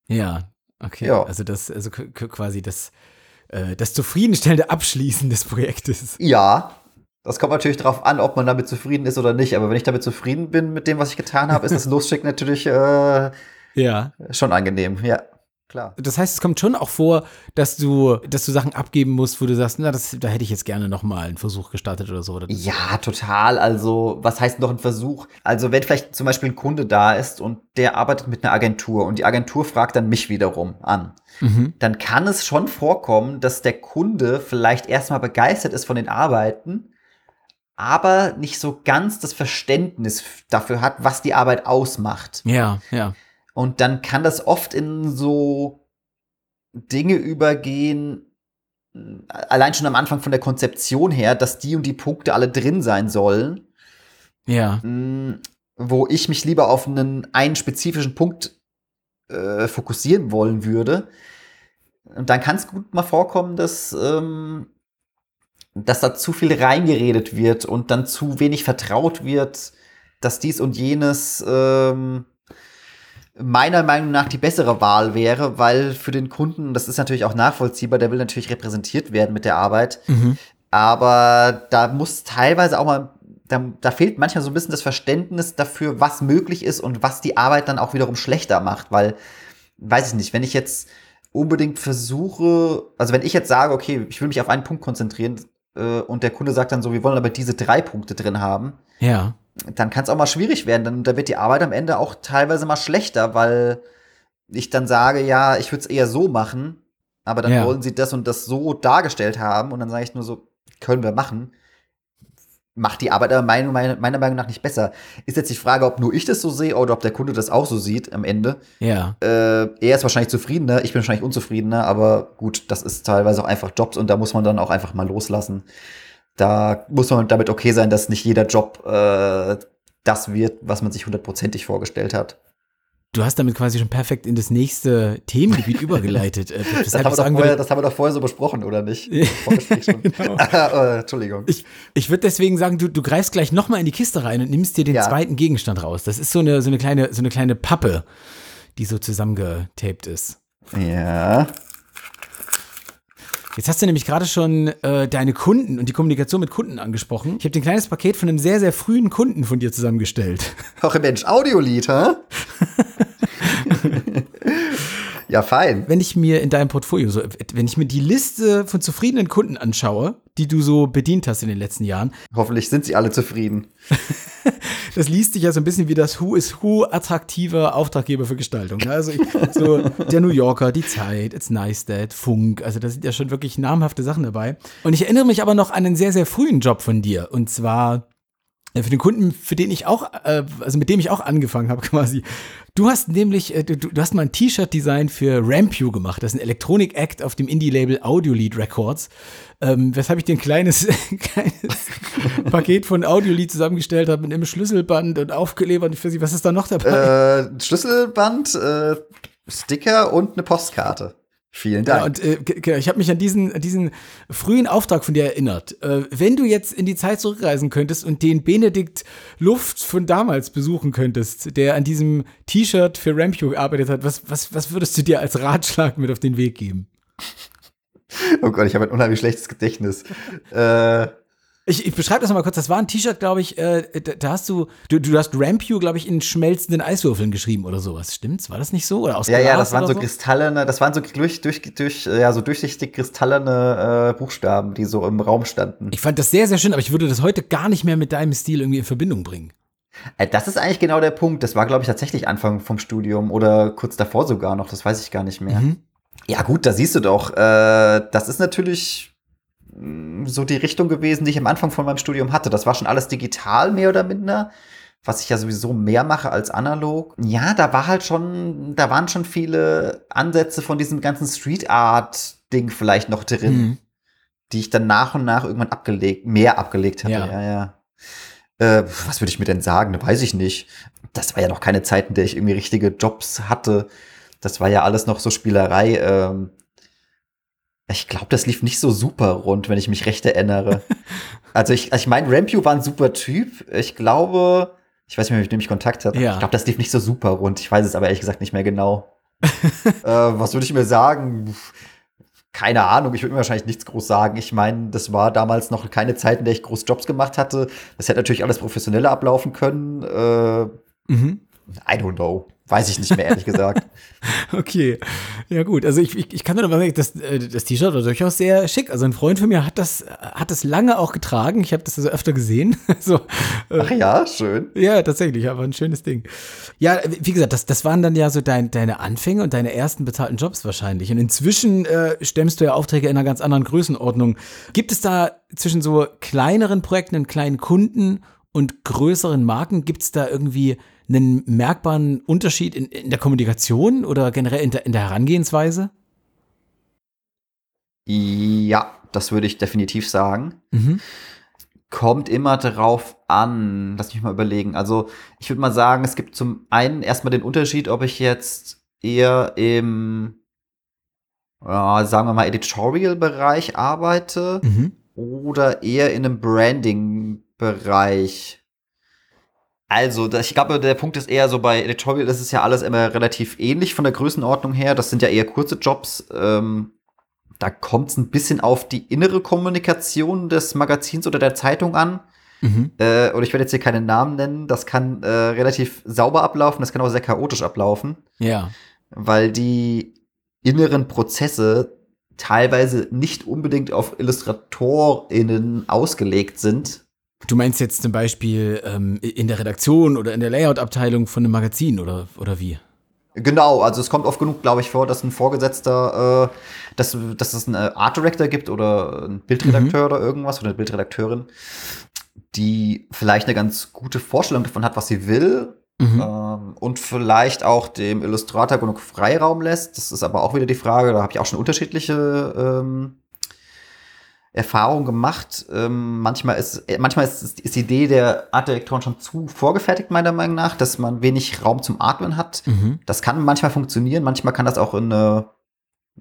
Ja, okay. Ja. Also das, also quasi das, äh, das zufriedenstellende Abschließen des Projektes. Ja, das kommt natürlich darauf an, ob man damit zufrieden ist oder nicht. Aber wenn ich damit zufrieden bin mit dem, was ich getan habe, ist das Losschicken natürlich äh, ja. schon angenehm. Ja. Klar. Das heißt, es kommt schon auch vor, dass du, dass du Sachen abgeben musst, wo du sagst, na, das, da hätte ich jetzt gerne noch mal einen Versuch gestartet oder so. Oder ja, total. Also, was heißt noch ein Versuch? Also, wenn vielleicht zum Beispiel ein Kunde da ist und der arbeitet mit einer Agentur und die Agentur fragt dann mich wiederum an, mhm. dann kann es schon vorkommen, dass der Kunde vielleicht erstmal begeistert ist von den Arbeiten, aber nicht so ganz das Verständnis dafür hat, was die Arbeit ausmacht. Ja, ja. Und dann kann das oft in so Dinge übergehen, allein schon am Anfang von der Konzeption her, dass die und die Punkte alle drin sein sollen. Ja. Mm, wo ich mich lieber auf einen, einen spezifischen Punkt äh, fokussieren wollen würde. Und dann kann es gut mal vorkommen, dass ähm, dass da zu viel reingeredet wird und dann zu wenig vertraut wird, dass dies und jenes ähm, meiner Meinung nach die bessere Wahl wäre, weil für den Kunden, das ist natürlich auch nachvollziehbar, der will natürlich repräsentiert werden mit der Arbeit. Mhm. Aber da muss teilweise auch mal, da, da fehlt manchmal so ein bisschen das Verständnis dafür, was möglich ist und was die Arbeit dann auch wiederum schlechter macht, weil, weiß ich nicht, wenn ich jetzt unbedingt versuche, also wenn ich jetzt sage, okay, ich will mich auf einen Punkt konzentrieren, äh, und der Kunde sagt dann so, wir wollen aber diese drei Punkte drin haben, ja. Dann kann es auch mal schwierig werden. Dann da wird die Arbeit am Ende auch teilweise mal schlechter, weil ich dann sage, ja, ich würde es eher so machen, aber dann ja. wollen sie das und das so dargestellt haben und dann sage ich nur so, können wir machen macht die Arbeit aber meiner, meiner Meinung nach nicht besser. Ist jetzt die Frage, ob nur ich das so sehe oder ob der Kunde das auch so sieht am Ende. Ja. Äh, er ist wahrscheinlich zufriedener, ich bin wahrscheinlich unzufriedener, aber gut, das ist teilweise auch einfach Jobs und da muss man dann auch einfach mal loslassen. Da muss man damit okay sein, dass nicht jeder Job äh, das wird, was man sich hundertprozentig vorgestellt hat. Du hast damit quasi schon perfekt in das nächste Themengebiet übergeleitet. Äh, das, haben vorher, das, haben wir doch vorher so besprochen, oder nicht? genau. äh, Entschuldigung. Ich, ich würde deswegen sagen, du, du greifst gleich nochmal in die Kiste rein und nimmst dir den ja. zweiten Gegenstand raus. Das ist so eine, so, eine kleine, so eine kleine Pappe, die so zusammengetaped ist. Ja. Jetzt hast du nämlich gerade schon äh, deine Kunden und die Kommunikation mit Kunden angesprochen. Ich habe dir ein kleines Paket von einem sehr, sehr frühen Kunden von dir zusammengestellt. Ach Mensch, Audiolied, hä? ja, fein. Wenn ich mir in deinem Portfolio so, wenn ich mir die Liste von zufriedenen Kunden anschaue, die du so bedient hast in den letzten Jahren. Hoffentlich sind sie alle zufrieden. das liest sich ja so ein bisschen wie das Who is Who attraktiver Auftraggeber für Gestaltung. Ne? Also ich, so der New Yorker, die Zeit, It's Nice Dad, Funk, also da sind ja schon wirklich namhafte Sachen dabei. Und ich erinnere mich aber noch an einen sehr, sehr frühen Job von dir. Und zwar für den Kunden, für den ich auch, äh, also mit dem ich auch angefangen habe quasi. Du hast nämlich, äh, du, du hast mal ein T-Shirt-Design für Rampu gemacht. Das ist ein Electronic-Act auf dem Indie-Label Audiolied Records. Ähm, weshalb ich dir ein kleines, kleines Paket von Audiolied zusammengestellt habe mit einem Schlüsselband und aufgelebert. Weiß nicht, was ist da noch dabei? Äh, Schlüsselband, äh, Sticker und eine Postkarte. Vielen Dank. Ja, und äh, ich habe mich an diesen, an diesen frühen Auftrag von dir erinnert. Äh, wenn du jetzt in die Zeit zurückreisen könntest und den Benedikt Luft von damals besuchen könntest, der an diesem T-Shirt für Rampio gearbeitet hat, was, was, was würdest du dir als Ratschlag mit auf den Weg geben? Oh Gott, ich habe ein unheimlich schlechtes Gedächtnis. äh, ich, ich beschreibe das mal kurz. Das war ein T-Shirt, glaube ich. Äh, da, da, hast du, du, du hast Rampu, glaube ich, in schmelzenden Eiswürfeln geschrieben oder sowas. Stimmt's? War das nicht so? Oder aus Ja, Glas ja, das waren so, so kristallene, das waren so durch, durch, durch, ja, so durchsichtig kristallene äh, Buchstaben, die so im Raum standen. Ich fand das sehr, sehr schön, aber ich würde das heute gar nicht mehr mit deinem Stil irgendwie in Verbindung bringen. Äh, das ist eigentlich genau der Punkt. Das war, glaube ich, tatsächlich Anfang vom Studium oder kurz davor sogar noch. Das weiß ich gar nicht mehr. Mhm. Ja, gut, da siehst du doch. Äh, das ist natürlich so die Richtung gewesen, die ich am Anfang von meinem Studium hatte. Das war schon alles digital, mehr oder minder. Was ich ja sowieso mehr mache als analog. Ja, da war halt schon, da waren schon viele Ansätze von diesem ganzen Street Art Ding vielleicht noch drin, mhm. die ich dann nach und nach irgendwann abgelegt, mehr abgelegt hatte. Ja, ja. ja. Äh, was würde ich mir denn sagen? Weiß ich nicht. Das war ja noch keine Zeit, in der ich irgendwie richtige Jobs hatte. Das war ja alles noch so Spielerei. Ähm, ich glaube, das lief nicht so super rund, wenn ich mich recht erinnere. also ich, also ich meine, Rampu war ein super Typ. Ich glaube, ich weiß nicht mehr, mit wem ich Kontakt hatte. Ja. Ich glaube, das lief nicht so super rund. Ich weiß es aber ehrlich gesagt nicht mehr genau. äh, was würde ich mir sagen? Keine Ahnung, ich würde mir wahrscheinlich nichts groß sagen. Ich meine, das war damals noch keine Zeit, in der ich groß Jobs gemacht hatte. Das hätte natürlich alles professioneller ablaufen können. Äh, mhm. I don't know. Weiß ich nicht mehr, ehrlich gesagt. okay. Ja, gut. Also ich, ich, ich kann nur noch mal sagen, das, äh, das T-Shirt war durchaus sehr schick. Also ein Freund von mir hat das, hat das lange auch getragen. Ich habe das also öfter gesehen. so, äh, Ach ja, schön. Ja, tatsächlich, aber ein schönes Ding. Ja, wie gesagt, das, das waren dann ja so dein, deine Anfänge und deine ersten bezahlten Jobs wahrscheinlich. Und inzwischen äh, stemmst du ja Aufträge in einer ganz anderen Größenordnung. Gibt es da zwischen so kleineren Projekten und kleinen Kunden und größeren Marken, gibt es da irgendwie einen merkbaren Unterschied in, in der Kommunikation oder generell in der, in der Herangehensweise? Ja, das würde ich definitiv sagen. Mhm. Kommt immer darauf an, lass mich mal überlegen. Also, ich würde mal sagen, es gibt zum einen erstmal den Unterschied, ob ich jetzt eher im, ja, sagen wir mal, Editorial-Bereich arbeite mhm. oder eher in einem Branding-Bereich. Also, ich glaube, der Punkt ist eher so bei Editorial, das ist ja alles immer relativ ähnlich von der Größenordnung her. Das sind ja eher kurze Jobs. Ähm, da kommt es ein bisschen auf die innere Kommunikation des Magazins oder der Zeitung an. Mhm. Äh, und ich werde jetzt hier keinen Namen nennen. Das kann äh, relativ sauber ablaufen, das kann auch sehr chaotisch ablaufen. Ja. Weil die inneren Prozesse teilweise nicht unbedingt auf IllustratorInnen ausgelegt sind, Du meinst jetzt zum Beispiel ähm, in der Redaktion oder in der Layout-Abteilung von einem Magazin oder, oder wie? Genau, also es kommt oft genug, glaube ich, vor, dass ein Vorgesetzter, äh, dass, dass es einen Art Director gibt oder einen Bildredakteur mhm. oder irgendwas oder eine Bildredakteurin, die vielleicht eine ganz gute Vorstellung davon hat, was sie will mhm. ähm, und vielleicht auch dem Illustrator genug Freiraum lässt. Das ist aber auch wieder die Frage, da habe ich auch schon unterschiedliche ähm, Erfahrung gemacht. Ähm, manchmal ist, manchmal ist, ist die Idee der Artdirektoren schon zu vorgefertigt, meiner Meinung nach, dass man wenig Raum zum Atmen hat. Mhm. Das kann manchmal funktionieren, manchmal kann das auch in eine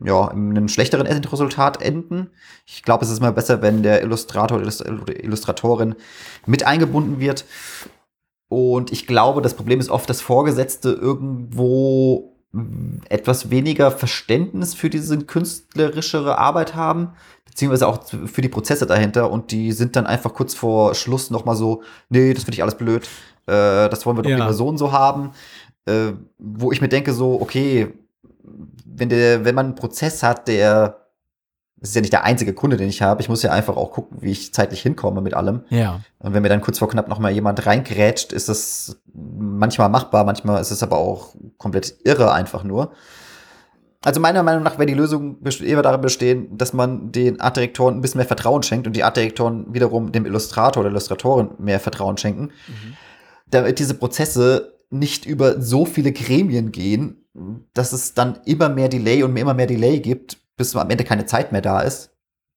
ja, in einem schlechteren Endresultat enden. Ich glaube, es ist immer besser, wenn der Illustrator oder Illustratorin mit eingebunden wird. Und ich glaube, das Problem ist oft, dass Vorgesetzte irgendwo etwas weniger Verständnis für diese künstlerischere Arbeit haben, beziehungsweise auch für die Prozesse dahinter. Und die sind dann einfach kurz vor Schluss noch mal so, nee, das finde ich alles blöd. Äh, das wollen wir doch ja. lieber so und so haben. Äh, wo ich mir denke so, okay, wenn, der, wenn man einen Prozess hat, der das ist ja nicht der einzige Kunde, den ich habe. Ich muss ja einfach auch gucken, wie ich zeitlich hinkomme mit allem. Ja. Und wenn mir dann kurz vor knapp noch mal jemand reingrätscht, ist das manchmal machbar, manchmal ist es aber auch komplett irre einfach nur. Also meiner Meinung nach wäre die Lösung eher darin bestehen, dass man den Artdirektoren ein bisschen mehr Vertrauen schenkt und die Artdirektoren wiederum dem Illustrator oder Illustratorin mehr Vertrauen schenken, mhm. damit diese Prozesse nicht über so viele Gremien gehen, dass es dann immer mehr Delay und immer mehr Delay gibt, bis am Ende keine Zeit mehr da ist.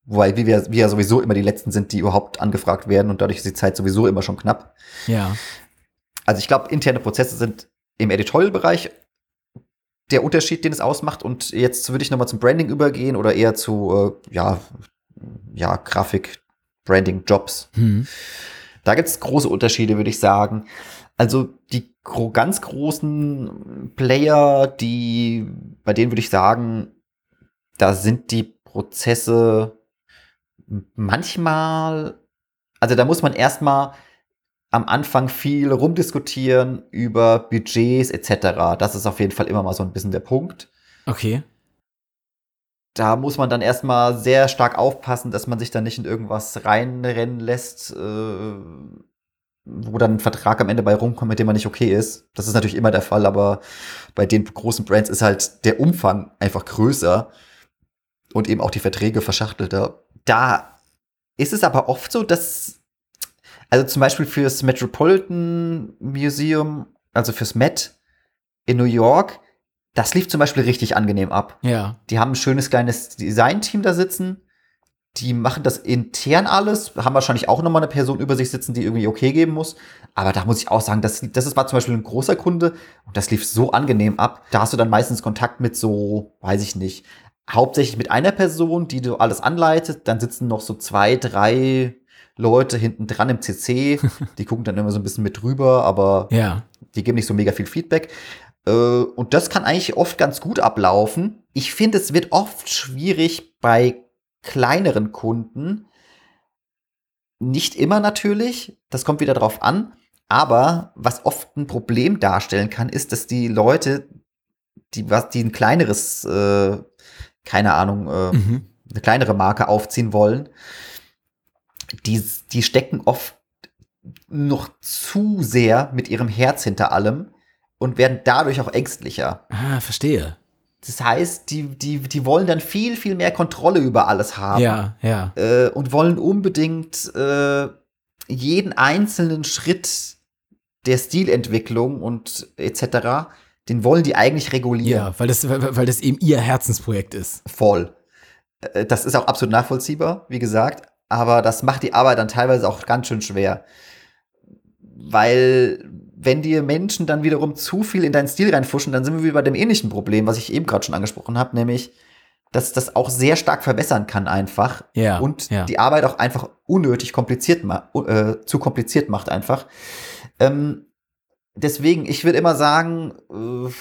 Wobei wir, wir ja sowieso immer die Letzten sind, die überhaupt angefragt werden und dadurch ist die Zeit sowieso immer schon knapp. Ja. Also ich glaube, interne Prozesse sind im Editorial-Bereich der Unterschied, den es ausmacht. Und jetzt würde ich nochmal zum Branding übergehen oder eher zu, äh, ja, ja, Grafik, Branding, Jobs. Hm. Da gibt es große Unterschiede, würde ich sagen. Also die gro ganz großen Player, die, bei denen würde ich sagen, da sind die Prozesse manchmal, also da muss man erstmal am Anfang viel rumdiskutieren über Budgets etc. Das ist auf jeden Fall immer mal so ein bisschen der Punkt. Okay. Da muss man dann erstmal sehr stark aufpassen, dass man sich dann nicht in irgendwas reinrennen lässt, äh, wo dann ein Vertrag am Ende bei rumkommt, mit dem man nicht okay ist. Das ist natürlich immer der Fall, aber bei den großen Brands ist halt der Umfang einfach größer und eben auch die Verträge verschachtelter. Da ist es aber oft so, dass, also zum Beispiel fürs Metropolitan Museum, also fürs Met in New York, das lief zum Beispiel richtig angenehm ab. Ja. Die haben ein schönes kleines Design-Team da sitzen. Die machen das intern alles, haben wahrscheinlich auch nochmal eine Person über sich sitzen, die irgendwie okay geben muss. Aber da muss ich auch sagen, das, das war zum Beispiel ein großer Kunde und das lief so angenehm ab. Da hast du dann meistens Kontakt mit so, weiß ich nicht, hauptsächlich mit einer Person, die du alles anleitet. Dann sitzen noch so zwei, drei Leute hinten dran im CC. Die gucken dann immer so ein bisschen mit drüber, aber ja. die geben nicht so mega viel Feedback. Äh, und das kann eigentlich oft ganz gut ablaufen. Ich finde, es wird oft schwierig bei kleineren Kunden. Nicht immer natürlich, das kommt wieder drauf an. Aber was oft ein Problem darstellen kann, ist, dass die Leute, die was, die ein kleineres äh, keine Ahnung, äh, mhm. eine kleinere Marke aufziehen wollen, die, die stecken oft noch zu sehr mit ihrem Herz hinter allem und werden dadurch auch ängstlicher. Ah, verstehe. Das heißt, die, die, die wollen dann viel, viel mehr Kontrolle über alles haben. Ja, ja. Äh, und wollen unbedingt äh, jeden einzelnen Schritt der Stilentwicklung und etc den wollen die eigentlich regulieren. Ja, weil das, weil das eben ihr Herzensprojekt ist. Voll. Äh, das ist auch absolut nachvollziehbar, wie gesagt, aber das macht die Arbeit dann teilweise auch ganz schön schwer. Weil, wenn dir Menschen dann wiederum zu viel in deinen Stil reinfuschen, dann sind wir wieder bei dem ähnlichen Problem, was ich eben gerade schon angesprochen habe, nämlich, dass das auch sehr stark verbessern kann einfach. Ja, und ja. die Arbeit auch einfach unnötig kompliziert äh, zu kompliziert macht einfach. Ähm, deswegen, ich würde immer sagen, äh,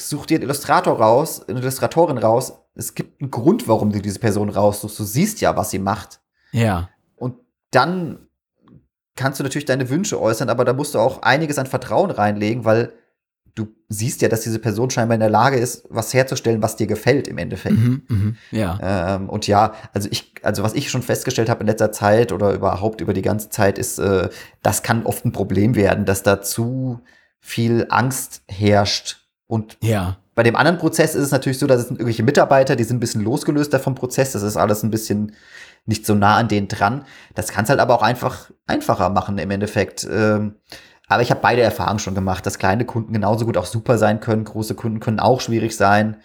such dir einen Illustrator raus, eine Illustratorin raus. Es gibt einen Grund, warum du diese Person raussuchst. Du siehst ja, was sie macht. Ja. Und dann kannst du natürlich deine Wünsche äußern, aber da musst du auch einiges an Vertrauen reinlegen, weil du siehst ja, dass diese Person scheinbar in der Lage ist, was herzustellen, was dir gefällt im Endeffekt. Mhm, mh, ja. Ähm, und ja, also ich, also was ich schon festgestellt habe in letzter Zeit oder überhaupt über die ganze Zeit ist, äh, das kann oft ein Problem werden, dass da zu viel Angst herrscht. Und ja. bei dem anderen Prozess ist es natürlich so, dass es irgendwelche Mitarbeiter, die sind ein bisschen losgelöster vom Prozess. Das ist alles ein bisschen nicht so nah an denen dran. Das kann es halt aber auch einfach einfacher machen im Endeffekt. Ähm, aber ich habe beide Erfahrungen schon gemacht, dass kleine Kunden genauso gut auch super sein können, große Kunden können auch schwierig sein.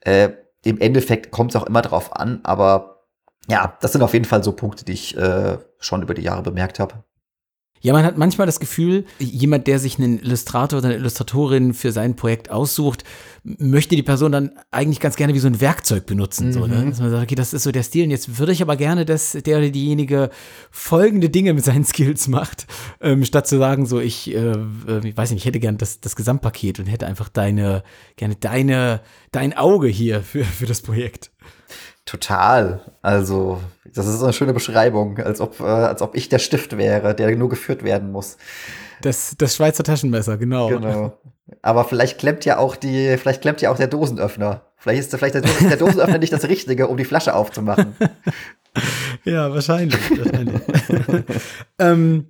Äh, Im Endeffekt kommt es auch immer drauf an, aber ja, das sind auf jeden Fall so Punkte, die ich äh, schon über die Jahre bemerkt habe. Ja, man hat manchmal das Gefühl, jemand, der sich einen Illustrator oder eine Illustratorin für sein Projekt aussucht, möchte die Person dann eigentlich ganz gerne wie so ein Werkzeug benutzen. Mhm. So, ne? Mhm. Dass man sagt, okay, das ist so der Stil und jetzt würde ich aber gerne, dass der oder diejenige folgende Dinge mit seinen Skills macht, ähm, statt zu sagen, so ich, äh, äh ich weiß nicht, ich hätte gerne das, das Gesamtpaket und hätte einfach deine, gerne deine, dein Auge hier für, für das Projekt. Total. Also, das ist eine schöne Beschreibung, als ob, äh, als ob ich der Stift wäre, der nur geführt werden muss. Das, das Schweizer Taschenmesser, genau. Genau. Aber vielleicht klemmt ja auch die, vielleicht klemmt ja auch der Dosenöffner. Vielleicht ist, vielleicht ist der Dosenöffner nicht das Richtige, um die Flasche aufzumachen. ja, wahrscheinlich. wahrscheinlich. ähm,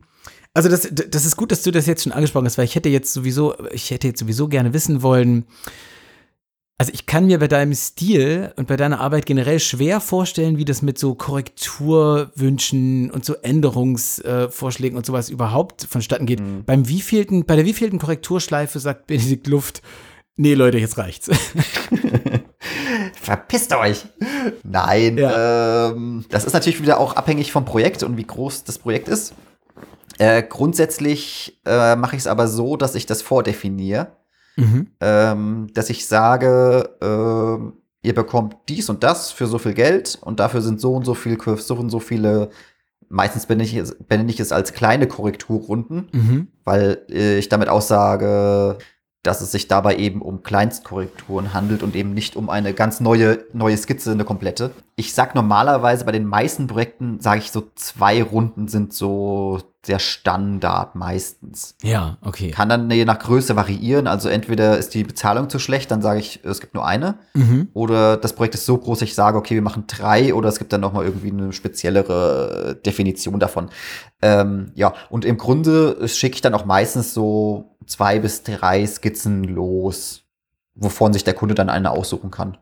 also das, das ist gut, dass du das jetzt schon angesprochen hast, weil ich hätte jetzt sowieso, ich hätte jetzt sowieso gerne wissen wollen, also ich kann mir bei deinem Stil und bei deiner Arbeit generell schwer vorstellen, wie das mit so Korrekturwünschen und so Änderungsvorschlägen und sowas überhaupt vonstatten geht. Mhm. Beim wievielten, bei der wievielten Korrekturschleife sagt Benedikt Luft, nee Leute, jetzt reicht's. Verpisst euch! Nein, ja. ähm, das ist natürlich wieder auch abhängig vom Projekt und wie groß das Projekt ist. Äh, grundsätzlich äh, mache ich es aber so, dass ich das vordefiniere. Mhm. Ähm, dass ich sage, äh, ihr bekommt dies und das für so viel Geld und dafür sind so und so viel, so und so viele, meistens benenne ich, es, benenne ich es als kleine Korrekturrunden, mhm. weil äh, ich damit aussage, dass es sich dabei eben um Kleinstkorrekturen handelt und eben nicht um eine ganz neue, neue Skizze, eine komplette. Ich sag normalerweise bei den meisten Projekten, sage ich so, zwei Runden sind so der Standard meistens. Ja, okay. Kann dann je nach Größe variieren. Also entweder ist die Bezahlung zu schlecht, dann sage ich, es gibt nur eine. Mhm. Oder das Projekt ist so groß, ich sage, okay, wir machen drei. Oder es gibt dann noch mal irgendwie eine speziellere Definition davon. Ähm, ja, und im Grunde schicke ich dann auch meistens so zwei bis drei Skizzen los, wovon sich der Kunde dann eine aussuchen kann.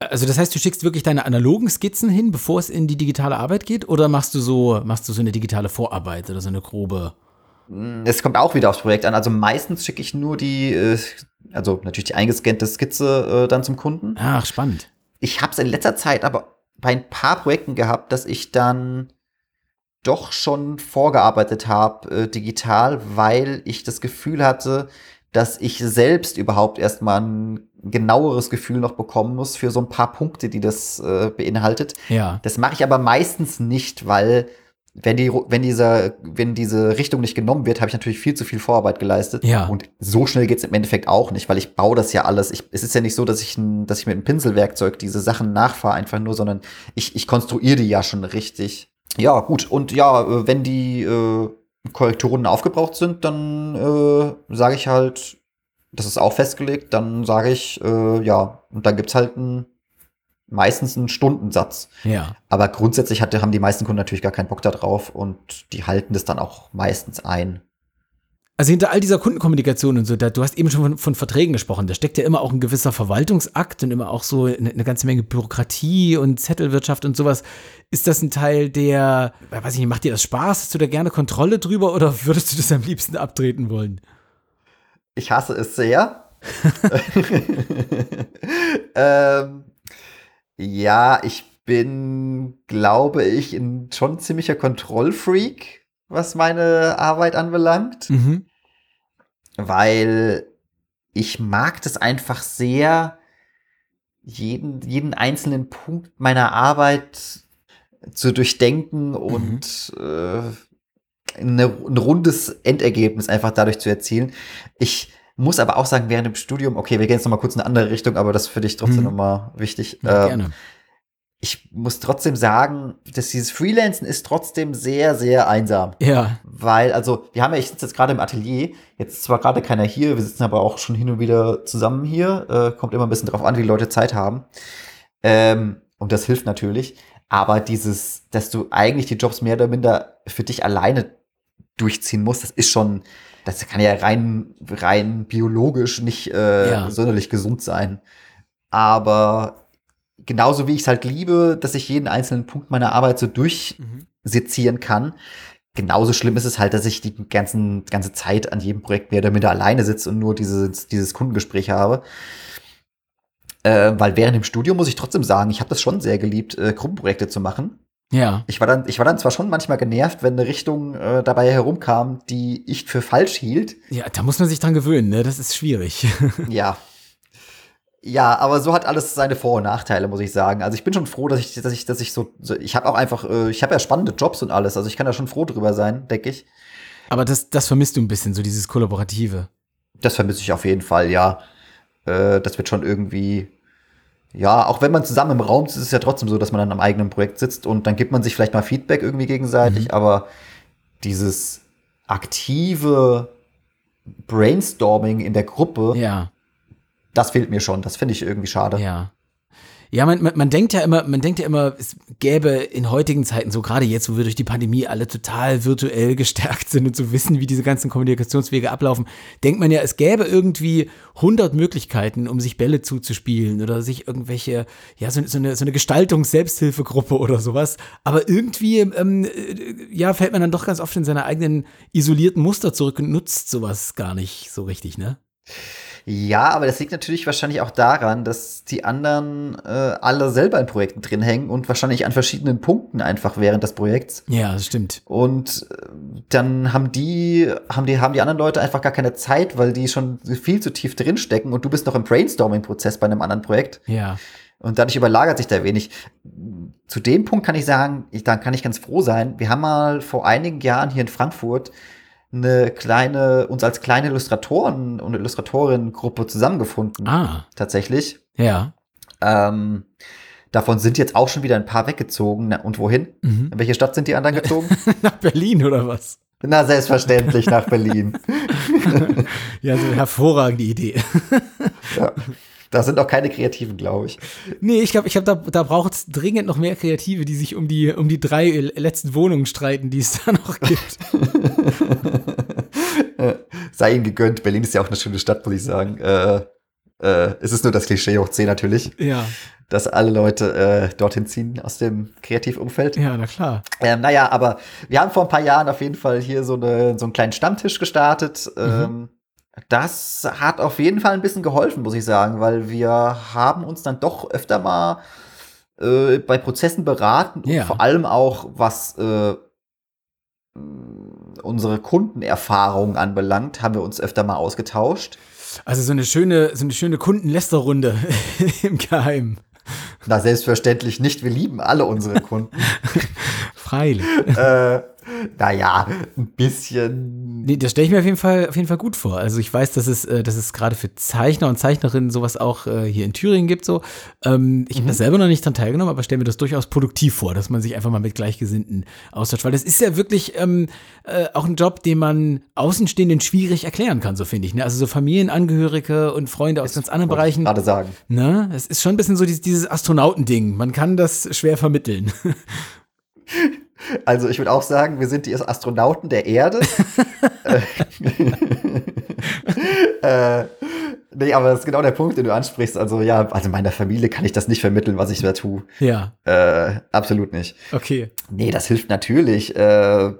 Also das heißt, du schickst wirklich deine analogen Skizzen hin, bevor es in die digitale Arbeit geht, oder machst du so, machst du so eine digitale Vorarbeit oder so eine grobe? Es kommt auch wieder aufs Projekt an. Also meistens schicke ich nur die, äh, also natürlich die eingescannte Skizze äh, dann zum Kunden. Ach, spannend. Ich habe es in letzter Zeit aber bei ein paar Projekten gehabt, dass ich dann doch schon vorgearbeitet habe äh, digital, weil ich das Gefühl hatte, dass ich selbst überhaupt erstmal ein genaueres Gefühl noch bekommen muss für so ein paar Punkte, die das äh, beinhaltet. Ja. Das mache ich aber meistens nicht, weil wenn die, wenn diese, wenn diese Richtung nicht genommen wird, habe ich natürlich viel zu viel Vorarbeit geleistet. Ja. Und so schnell geht's im Endeffekt auch nicht, weil ich baue das ja alles. Ich, es ist ja nicht so, dass ich, ein, dass ich mit einem Pinselwerkzeug diese Sachen nachfahre, einfach nur, sondern ich, ich konstruiere die ja schon richtig. Ja, gut. Und ja, wenn die äh, Korrekturen aufgebraucht sind, dann äh, sage ich halt, das ist auch festgelegt, dann sage ich, äh, ja, und dann gibt's halt ein, meistens einen Stundensatz. Ja. Aber grundsätzlich hat, haben die meisten Kunden natürlich gar keinen Bock da drauf und die halten das dann auch meistens ein. Also hinter all dieser Kundenkommunikation und so, da, du hast eben schon von, von, Verträgen gesprochen, da steckt ja immer auch ein gewisser Verwaltungsakt und immer auch so eine, eine, ganze Menge Bürokratie und Zettelwirtschaft und sowas. Ist das ein Teil, der, weiß ich nicht, macht dir das Spaß? Hast du da gerne Kontrolle drüber oder würdest du das am liebsten abtreten wollen? Ich hasse es sehr. ähm, ja, ich bin, glaube ich, ein schon ziemlicher Kontrollfreak, was meine Arbeit anbelangt. Mhm. Weil ich mag das einfach sehr, jeden, jeden einzelnen Punkt meiner Arbeit zu durchdenken mhm. und äh, eine, ein rundes Endergebnis einfach dadurch zu erzielen. Ich muss aber auch sagen, während dem Studium, okay, wir gehen jetzt noch mal kurz in eine andere Richtung, aber das finde ich trotzdem hm. noch mal wichtig. Ja, ähm, gerne. Ich muss trotzdem sagen, dass dieses Freelancen ist trotzdem sehr, sehr einsam. Ja. Weil, also, wir haben ja, ich sitze jetzt gerade im Atelier, jetzt ist zwar gerade keiner hier, wir sitzen aber auch schon hin und wieder zusammen hier, äh, kommt immer ein bisschen drauf an, wie die Leute Zeit haben. Ähm, und das hilft natürlich. Aber dieses, dass du eigentlich die Jobs mehr oder minder für dich alleine durchziehen muss, das ist schon, das kann ja rein, rein biologisch nicht äh, ja. sonderlich gesund sein. Aber genauso wie ich es halt liebe, dass ich jeden einzelnen Punkt meiner Arbeit so durchsezieren kann, genauso schlimm ist es halt, dass ich die ganzen, ganze Zeit an jedem Projekt mehr oder minder alleine sitze und nur dieses, dieses Kundengespräch habe. Äh, weil während dem Studium muss ich trotzdem sagen, ich habe das schon sehr geliebt, äh, Gruppenprojekte zu machen. Ja. Ich war dann, ich war dann zwar schon manchmal genervt, wenn eine Richtung äh, dabei herumkam, die ich für falsch hielt. Ja, da muss man sich dran gewöhnen, ne? Das ist schwierig. ja. Ja, aber so hat alles seine Vor- und Nachteile, muss ich sagen. Also ich bin schon froh, dass ich, dass ich, dass ich so, so ich habe auch einfach, äh, ich habe ja spannende Jobs und alles. Also ich kann da schon froh drüber sein, denke ich. Aber das, das vermisst du ein bisschen, so dieses Kollaborative. Das vermisse ich auf jeden Fall, ja. Äh, das wird schon irgendwie ja, auch wenn man zusammen im Raum sitzt, ist es ja trotzdem so, dass man dann am eigenen Projekt sitzt und dann gibt man sich vielleicht mal Feedback irgendwie gegenseitig, mhm. aber dieses aktive Brainstorming in der Gruppe, ja. Das fehlt mir schon. Das finde ich irgendwie schade. Ja. Ja, man, man, man denkt ja immer, man denkt ja immer, es gäbe in heutigen Zeiten, so gerade jetzt, wo wir durch die Pandemie alle total virtuell gestärkt sind und so wissen, wie diese ganzen Kommunikationswege ablaufen, denkt man ja, es gäbe irgendwie 100 Möglichkeiten, um sich Bälle zuzuspielen oder sich irgendwelche, ja, so, so eine, so eine Gestaltungs-Selbsthilfegruppe oder sowas. Aber irgendwie, ähm, ja, fällt man dann doch ganz oft in seine eigenen isolierten Muster zurück und nutzt sowas gar nicht so richtig, ne? Ja, aber das liegt natürlich wahrscheinlich auch daran, dass die anderen äh, alle selber in Projekten drin hängen und wahrscheinlich an verschiedenen Punkten einfach während des Projekts. Ja, das stimmt. Und äh, dann haben die, haben die, haben die anderen Leute einfach gar keine Zeit, weil die schon viel zu tief drinstecken und du bist noch im Brainstorming-Prozess bei einem anderen Projekt. Ja. Und dadurch überlagert sich da wenig. Zu dem Punkt kann ich sagen, ich, dann kann ich ganz froh sein. Wir haben mal vor einigen Jahren hier in Frankfurt eine kleine, uns als kleine Illustratoren und Illustratorinnen-Gruppe zusammengefunden. Ah. Tatsächlich. Ja. Ähm, davon sind jetzt auch schon wieder ein paar weggezogen. Na, und wohin? Mhm. In welche Stadt sind die anderen gezogen? nach Berlin oder was? Na, selbstverständlich nach Berlin. ja, so eine hervorragende Idee. ja. Da sind auch keine Kreativen, glaube ich. Nee, ich glaube, ich glaub, da, da braucht es dringend noch mehr Kreative, die sich um die, um die drei letzten Wohnungen streiten, die es da noch gibt. Sei ihnen gegönnt. Berlin ist ja auch eine schöne Stadt, muss ich sagen. Äh, äh, es ist nur das Klischee hoch 10 natürlich. Ja. Dass alle Leute äh, dorthin ziehen aus dem Kreativumfeld. Ja, na klar. Ähm, naja, aber wir haben vor ein paar Jahren auf jeden Fall hier so, eine, so einen kleinen Stammtisch gestartet. Mhm. Ähm, das hat auf jeden Fall ein bisschen geholfen, muss ich sagen, weil wir haben uns dann doch öfter mal äh, bei Prozessen beraten ja. und vor allem auch was äh, unsere Kundenerfahrung anbelangt, haben wir uns öfter mal ausgetauscht. Also so eine schöne, so eine schöne Kundenlästerrunde im Geheimen. Na, selbstverständlich nicht. Wir lieben alle unsere Kunden. Freilich. äh, naja, ein bisschen. Nee, das stelle ich mir auf jeden Fall auf jeden Fall gut vor. Also ich weiß, dass es, äh, dass es gerade für Zeichner und Zeichnerinnen sowas auch äh, hier in Thüringen gibt. So, ähm, ich mhm. habe da selber noch nicht dran teilgenommen, aber stelle mir das durchaus produktiv vor, dass man sich einfach mal mit Gleichgesinnten austauscht, weil das ist ja wirklich ähm, äh, auch ein Job, den man Außenstehenden schwierig erklären kann, so finde ich. Ne? Also so Familienangehörige und Freunde aus das ganz anderen Bereichen. Gerade sagen. Ne? Es ist schon ein bisschen so dieses, dieses Astronautending. Man kann das schwer vermitteln. Also ich würde auch sagen, wir sind die Astronauten der Erde. äh, nee, aber das ist genau der Punkt, den du ansprichst. Also ja, also meiner Familie kann ich das nicht vermitteln, was ich da tue. Ja. Äh, absolut nicht. Okay. Nee, das hilft natürlich. Äh,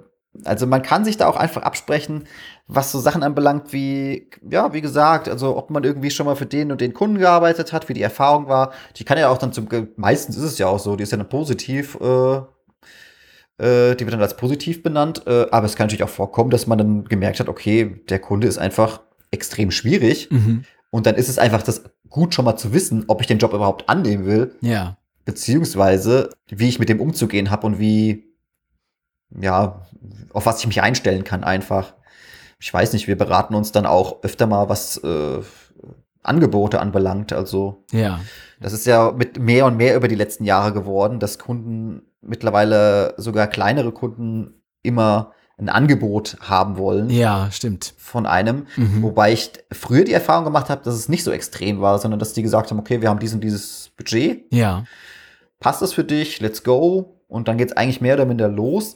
also man kann sich da auch einfach absprechen, was so Sachen anbelangt, wie, ja, wie gesagt, also ob man irgendwie schon mal für den und den Kunden gearbeitet hat, wie die Erfahrung war. Die kann ja auch dann zum, meistens ist es ja auch so, die ist ja dann positiv, äh, äh, die wird dann als positiv benannt. Äh, aber es kann natürlich auch vorkommen, dass man dann gemerkt hat, okay, der Kunde ist einfach extrem schwierig. Mhm. Und dann ist es einfach das gut schon mal zu wissen, ob ich den Job überhaupt annehmen will. Ja. Beziehungsweise, wie ich mit dem umzugehen habe und wie, ja, auf was ich mich einstellen kann einfach. Ich weiß nicht, wir beraten uns dann auch öfter mal, was äh, Angebote anbelangt. Also, ja. das ist ja mit mehr und mehr über die letzten Jahre geworden, dass Kunden mittlerweile sogar kleinere Kunden immer ein Angebot haben wollen. Ja, stimmt. Von einem. Mhm. Wobei ich früher die Erfahrung gemacht habe, dass es nicht so extrem war, sondern dass die gesagt haben, okay, wir haben diesen, dieses Budget. Ja. Passt das für dich? Let's go. Und dann geht's eigentlich mehr oder minder los.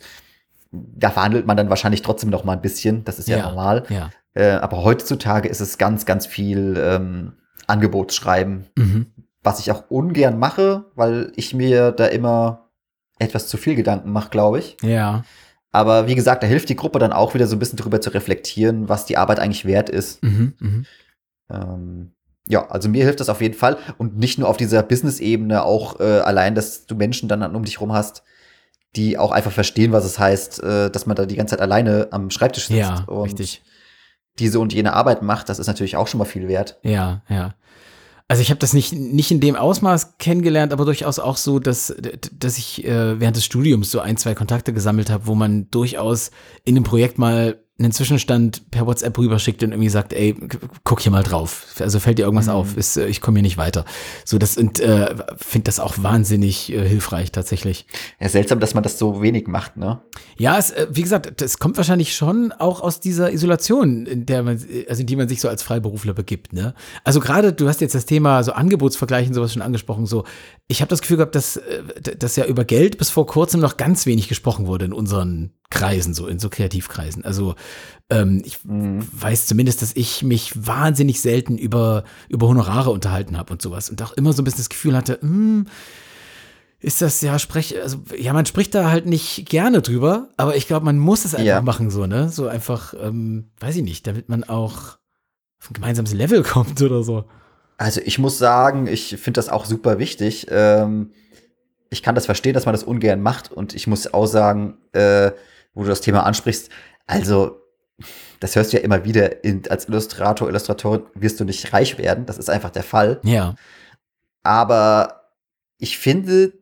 Da verhandelt man dann wahrscheinlich trotzdem noch mal ein bisschen. Das ist ja, ja normal. Ja. Äh, aber heutzutage ist es ganz, ganz viel ähm, Angebotsschreiben, mhm. was ich auch ungern mache, weil ich mir da immer etwas zu viel Gedanken macht, glaube ich. Ja. Aber wie gesagt, da hilft die Gruppe dann auch wieder so ein bisschen drüber zu reflektieren, was die Arbeit eigentlich wert ist. Mhm, mh. ähm, ja, also mir hilft das auf jeden Fall. Und nicht nur auf dieser Business-Ebene, auch äh, allein, dass du Menschen dann um dich rum hast, die auch einfach verstehen, was es heißt, äh, dass man da die ganze Zeit alleine am Schreibtisch sitzt Ja, und richtig. diese und jene Arbeit macht. Das ist natürlich auch schon mal viel wert. Ja, ja. Also ich habe das nicht, nicht in dem Ausmaß kennengelernt, aber durchaus auch so, dass, dass ich äh, während des Studiums so ein, zwei Kontakte gesammelt habe, wo man durchaus in einem Projekt mal einen Zwischenstand per WhatsApp rüberschickt und irgendwie sagt, ey, guck hier mal drauf. Also fällt dir irgendwas Mhm. auf, ist, äh, ich komme hier nicht weiter. So, das und äh, finde das auch wahnsinnig äh, hilfreich tatsächlich. Ja, seltsam, dass man das so wenig macht, ne? Ja, es, äh, wie gesagt, das kommt wahrscheinlich schon auch aus dieser Isolation, in der man, also in die man sich so als Freiberufler begibt, ne? Also gerade, du hast jetzt das Thema so Angebotsvergleichen sowas schon angesprochen, so. Ich habe das Gefühl gehabt, dass, äh, dass ja über Geld bis vor kurzem noch ganz wenig gesprochen wurde in unseren Kreisen, so in so Kreativkreisen. Also ähm, ich weiß zumindest, dass ich mich wahnsinnig selten über, über Honorare unterhalten habe und sowas und auch immer so ein bisschen das Gefühl hatte, hm, ist das ja sprech, also ja, man spricht da halt nicht gerne drüber, aber ich glaube, man muss es einfach Ja. machen, so, ne? So einfach, ähm, weiß ich nicht, damit man auch auf ein gemeinsames Level kommt oder so. Also ich muss sagen, ich finde das auch super wichtig. Ähm, ich kann das verstehen, dass man das ungern macht. Und ich muss auch sagen, äh, wo du das Thema ansprichst, also das hörst du ja immer wieder, in, als Illustrator, Illustratorin wirst du nicht reich werden. Das ist einfach der Fall. Ja, Aber ich finde,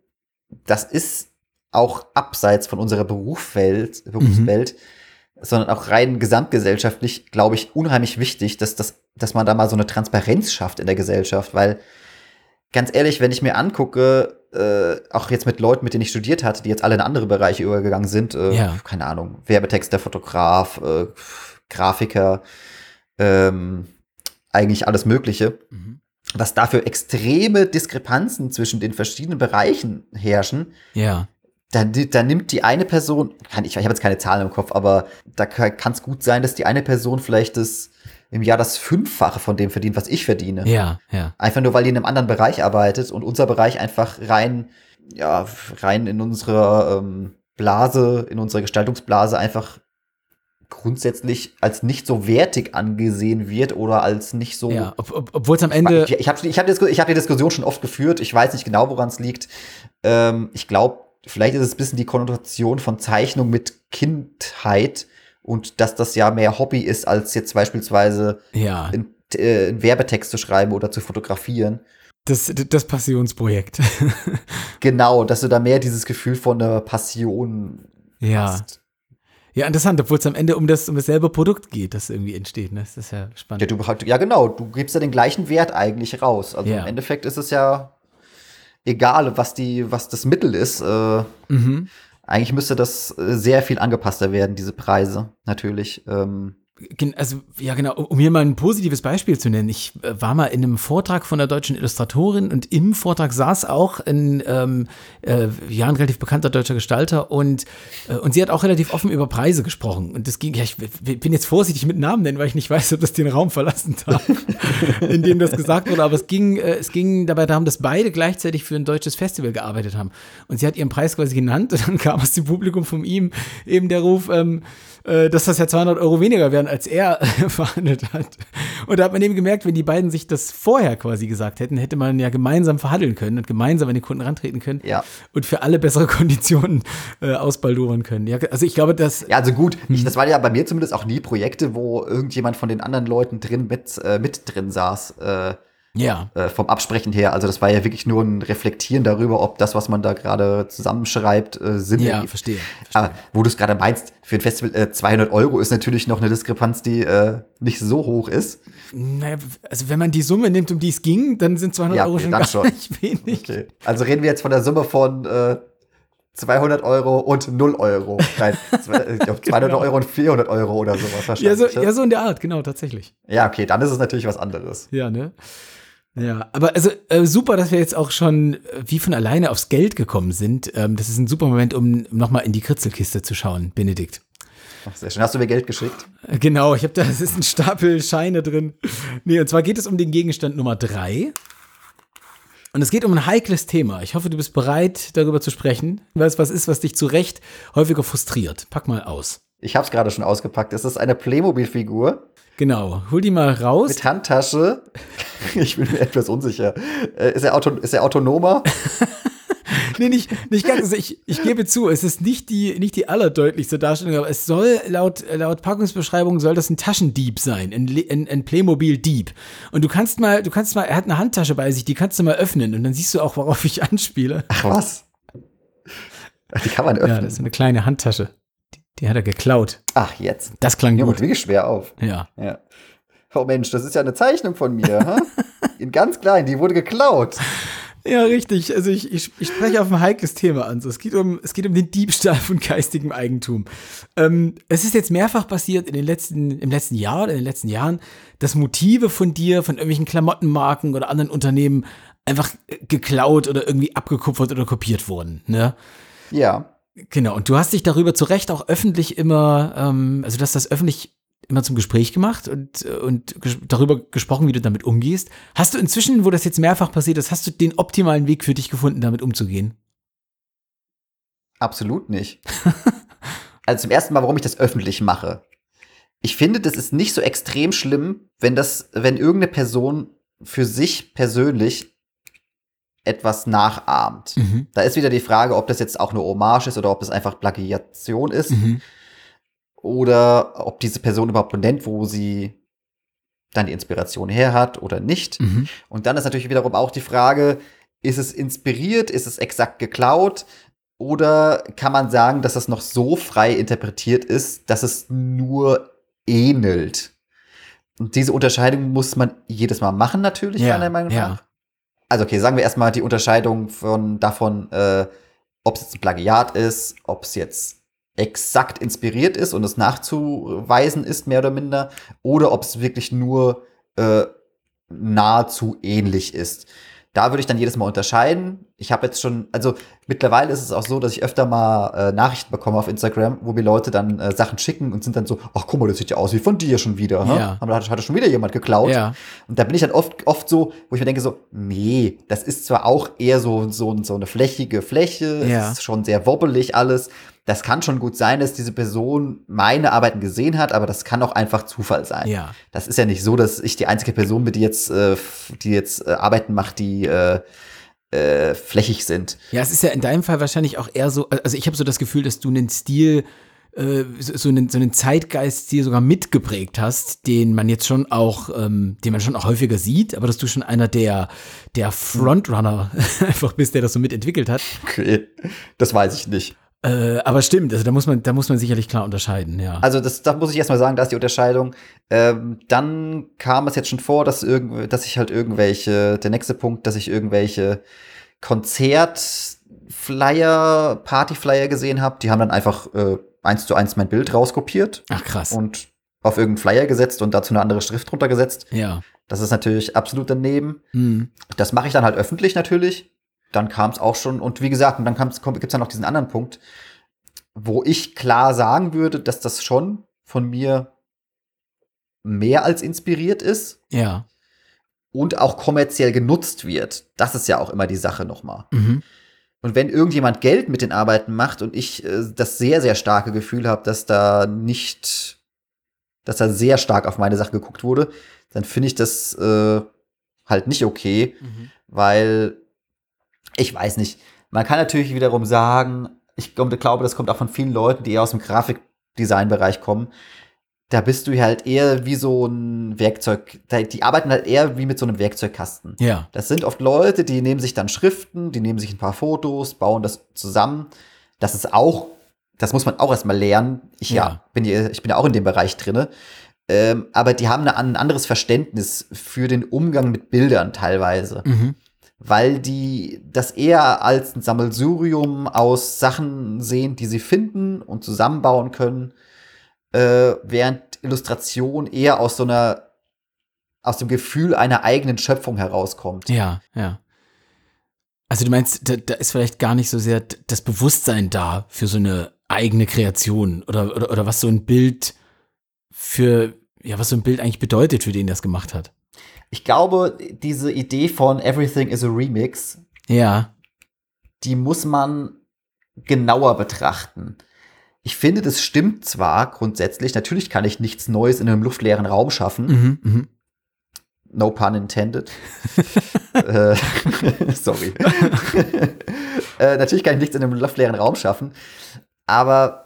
das ist auch abseits von unserer Berufswelt, Berufswelt sondern auch rein gesamtgesellschaftlich, glaube ich, unheimlich wichtig, dass, das, dass man da mal so eine Transparenz schafft in der Gesellschaft, weil ganz ehrlich, wenn ich mir angucke, äh, auch jetzt mit Leuten, mit denen ich studiert hatte, die jetzt alle in andere Bereiche übergegangen sind, äh, Ja. keine Ahnung, Werbetexter, Fotograf, äh, Grafiker, ähm, eigentlich alles Mögliche, Mhm. dass dafür extreme Diskrepanzen zwischen den verschiedenen Bereichen herrschen, ja, da, da nimmt die eine Person, ich, ich habe jetzt keine Zahlen im Kopf, aber da kann es gut sein, dass die eine Person vielleicht das im Jahr das Fünffache von dem verdient, was ich verdiene. ja, ja. Einfach nur, weil die in einem anderen Bereich arbeitet und unser Bereich einfach rein, ja, rein in unserer ähm, Blase, in unserer Gestaltungsblase einfach grundsätzlich als nicht so wertig angesehen wird oder als nicht so Ja, ob, ob, obwohl es am Ende. ich, ich habe ich hab ich hab die Diskussion schon oft geführt. Ich weiß nicht genau, woran es liegt. Ähm, ich glaube, vielleicht ist es ein bisschen die Konnotation von Zeichnung mit Kindheit und dass das ja mehr Hobby ist, als jetzt beispielsweise Ja, einen, äh, einen Werbetext zu schreiben oder zu fotografieren. das, das Passionsprojekt. Genau, dass du da mehr dieses Gefühl von einer Passion ja. hast. Ja, interessant, obwohl es am Ende um das um dasselbe Produkt geht, das irgendwie entsteht. Ne? Das ist ja Ja, spannend. du, ja, genau, du gibst ja den gleichen Wert eigentlich raus. Also Ja. im Endeffekt ist es ja egal, was die, was das Mittel ist. Äh, Mhm. Eigentlich müsste das äh, sehr viel angepasster werden, diese Preise, natürlich. Ähm, Also, ja, genau, um hier mal ein positives Beispiel zu nennen. Ich äh, war mal in einem Vortrag von der deutschen Illustratorin und im Vortrag saß auch ein, ähm, äh, ja, ein relativ bekannter deutscher Gestalter und, äh, und sie hat auch relativ offen über Preise gesprochen. Und das ging, ja, ich bin jetzt vorsichtig mit Namen nennen, weil ich nicht weiß, ob das den Raum verlassen darf, in dem das gesagt wurde. Aber es ging, äh, es ging dabei darum, dass beide gleichzeitig für ein deutsches Festival gearbeitet haben. Und sie hat ihren Preis quasi genannt und dann kam aus dem Publikum von ihm eben der Ruf, ähm, äh, dass das ja 200 Euro weniger wären, als er verhandelt hat. Und da hat man eben gemerkt, wenn die beiden sich das vorher quasi gesagt hätten, hätte man ja gemeinsam verhandeln können und gemeinsam an den Kunden rantreten können Ja. und für alle bessere Konditionen äh, ausbaldowern können. Ja, also ich glaube, dass ja, also gut, Hm. ich, das waren ja bei mir zumindest auch nie Projekte, wo irgendjemand von den anderen Leuten drin mit, äh, mit drin saß. Äh, ja, äh, vom Absprechen her. Also das war ja wirklich nur ein Reflektieren darüber, ob das, was man da gerade zusammenschreibt, äh, Sinn ja, ergibt. verstehe. Aber wo du es gerade meinst, für ein Festival äh, 200 Euro ist natürlich noch eine Diskrepanz, die äh, nicht so hoch ist. Naja, also wenn man die Summe nimmt, um die es ging, dann sind 200 Ja, Euro schon gar schon. nicht wenig. Okay. Also reden wir jetzt von der Summe von äh, 200 Euro und 0 Euro. Nein, zwei- ich glaub, 200 Euro und 400 Euro oder sowas Ja wahrscheinlich. so, ja, so in der Art, genau, tatsächlich. ja, okay, dann ist es natürlich was anderes. Ja, ne? Ja, aber also äh, super, dass wir jetzt auch schon äh, wie von alleine aufs Geld gekommen sind. Ähm, das ist ein super Moment, um nochmal in die Kritzelkiste zu schauen, Benedikt. Ach, sehr schön. Hast du mir Geld geschickt? Äh, Genau, ich habe da, das ist ein Stapel Scheine drin. Nee, und zwar geht es um den Gegenstand Nummer drei. Und es geht um ein heikles Thema. Ich hoffe, du bist bereit, darüber zu sprechen, weil es was ist, was dich zu Recht häufiger frustriert. Pack mal aus. Ich habe es gerade schon ausgepackt. Es ist eine Playmobil-Figur Genau, hol die mal raus. mit Handtasche. Ich bin mir etwas unsicher. Äh, ist, er auto ist er autonomer? nee, nicht, nicht ganz. Also ich, ich gebe zu, es ist nicht die, nicht die allerdeutlichste Darstellung, aber es soll laut, laut Packungsbeschreibung soll das ein Taschendieb sein, ein, ein, ein Playmobil-Dieb. Und du kannst mal, du kannst mal, er hat eine Handtasche bei sich, die kannst du mal öffnen und dann siehst du auch, worauf ich anspiele. Ach was? Die kann man öffnen. Ja, das ist eine kleine Handtasche. Die, hat er geklaut. Ach, jetzt. Das klang Ja, gut. wirklich schwer auf. Ja. Ja. Oh Mensch, das ist ja eine Zeichnung von mir. ha? In ganz klein, die wurde geklaut. Ja, richtig. Also ich, ich, ich spreche auf ein heikles Thema an. So, es, geht um, es geht um den Diebstahl von geistigem Eigentum. Ähm, es ist jetzt mehrfach passiert in den letzten, im letzten Jahr oder in den letzten Jahren, dass Motive von dir, von irgendwelchen Klamottenmarken oder anderen Unternehmen einfach äh, geklaut oder irgendwie abgekupfert oder kopiert wurden. Ne? Ja. Genau. Und du hast dich darüber zu Recht auch öffentlich immer, ähm, also du hast das öffentlich immer zum Gespräch gemacht und, äh, und ges darüber gesprochen, wie du damit umgehst. Hast du inzwischen, wo das jetzt mehrfach passiert ist, hast du den optimalen Weg für dich gefunden, damit umzugehen? Absolut nicht. also zum ersten Mal, warum ich das öffentlich mache. Ich finde, das ist nicht so extrem schlimm, wenn das, wenn irgendeine Person für sich persönlich etwas nachahmt. Mhm. Da ist wieder die Frage, ob das jetzt auch eine Hommage ist oder ob das einfach Plagiation ist Mhm. oder ob diese Person überhaupt benennt, wo sie dann die Inspiration her hat oder nicht. Mhm. Und dann ist natürlich wiederum auch die Frage, ist es inspiriert, ist es exakt geklaut oder kann man sagen, dass das noch so frei interpretiert ist, dass es nur ähnelt? Und diese Unterscheidung muss man jedes Mal machen, natürlich, Ja, meiner Meinung ja. Also okay, sagen wir erstmal die Unterscheidung von davon, äh, ob es jetzt ein Plagiat ist, ob es jetzt exakt inspiriert ist und es nachzuweisen ist, mehr oder minder, oder ob es wirklich nur äh, nahezu ähnlich ist. Da würde ich dann jedes Mal unterscheiden. Ich habe jetzt schon, also mittlerweile ist es auch so, dass ich öfter mal äh, Nachrichten bekomme auf Instagram, wo mir Leute dann äh, Sachen schicken und sind dann so, ach guck mal, das sieht ja aus wie von dir schon wieder. hä? Ja. Aber da hat, hat schon wieder jemand geklaut. Ja. Und da bin ich dann oft, oft so, wo ich mir denke so, nee, das ist zwar auch eher so, so, so eine flächige Fläche, Ja. es ist schon sehr wobbelig alles. Das kann schon gut sein, dass diese Person meine Arbeiten gesehen hat, aber das kann auch einfach Zufall sein. Ja. Das ist ja nicht so, dass ich die einzige Person bin, die jetzt, äh, die jetzt äh, Arbeiten macht, die äh, äh, flächig sind. Ja, es ist ja in deinem Fall wahrscheinlich auch eher so, also ich habe so das Gefühl, dass du einen Stil, äh, so, einen, so einen Zeitgeist-Stil sogar mitgeprägt hast, den man jetzt schon auch, ähm, den man schon auch häufiger sieht, aber dass du schon einer der, der Frontrunner einfach bist, der das so mitentwickelt hat. Okay, das weiß ich nicht. Äh, aber stimmt, also da muss man, da muss man sicherlich klar unterscheiden, ja. Also das, da muss ich erstmal sagen, da ist die Unterscheidung. Ähm, dann kam es jetzt schon vor, dass, irgend, dass ich halt irgendwelche, der nächste Punkt, dass ich irgendwelche Konzertflyer, Partyflyer gesehen habe. Die haben dann einfach äh, eins zu eins mein Bild rauskopiert Ach krass. und auf irgendeinen Flyer gesetzt und dazu eine andere Schrift drunter gesetzt. ja. Das ist natürlich absolut daneben. Hm. Das mache ich dann halt öffentlich natürlich. Dann kam es auch schon, und wie gesagt, und dann gibt es dann noch diesen anderen Punkt, wo ich klar sagen würde, dass das schon von mir mehr als inspiriert ist Ja. und auch kommerziell genutzt wird. Das ist ja auch immer die Sache nochmal. Mhm. Und wenn irgendjemand Geld mit den Arbeiten macht und ich äh, das sehr, sehr starke Gefühl habe, dass da nicht, dass da sehr stark auf meine Sache geguckt wurde, dann finde ich das äh, halt nicht okay, Mhm. weil ich weiß nicht. Man kann natürlich wiederum sagen, ich glaube, das kommt auch von vielen Leuten, die eher aus dem Grafikdesign-Bereich kommen. Da bist du halt eher wie so ein Werkzeug. Die arbeiten halt eher wie mit so einem Werkzeugkasten. Ja. Das sind oft Leute, die nehmen sich dann Schriften, die nehmen sich ein paar Fotos, bauen das zusammen. Das ist auch, das muss man auch erstmal lernen. Ich ja, Ja. bin ja, ich bin ja auch in dem Bereich drinne. Ähm, aber die haben eine, ein anderes Verständnis für den Umgang mit Bildern teilweise, Mhm. Weil die das eher als ein Sammelsurium aus Sachen sehen, die sie finden und zusammenbauen können, äh, während Illustration eher aus so einer aus dem Gefühl einer eigenen Schöpfung herauskommt. Ja, ja. Also du meinst, da, da ist vielleicht gar nicht so sehr das Bewusstsein da für so eine eigene Kreation oder, oder, oder was so ein Bild für, ja, was so ein Bild eigentlich bedeutet, für den das gemacht hat. Ich glaube, diese Idee von Everything is a Remix, Ja, die muss man genauer betrachten. Ich finde, das stimmt zwar grundsätzlich, natürlich kann ich nichts Neues in einem luftleeren Raum schaffen, mhm, mhm. No pun intended. äh, sorry. äh, natürlich kann ich nichts in einem luftleeren Raum schaffen, aber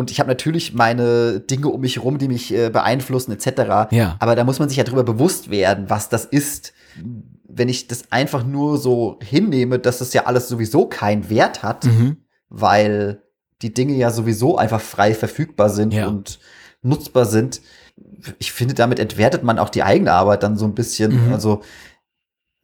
und ich habe natürlich meine Dinge um mich herum, die mich äh, beeinflussen, etc. Ja. Aber da muss man sich ja darüber bewusst werden, was das ist. Wenn ich das einfach nur so hinnehme, dass das ja alles sowieso keinen Wert hat, Mhm. weil die Dinge ja sowieso einfach frei verfügbar sind Ja. und nutzbar sind. Ich finde, damit entwertet man auch die eigene Arbeit dann so ein bisschen. Mhm. Also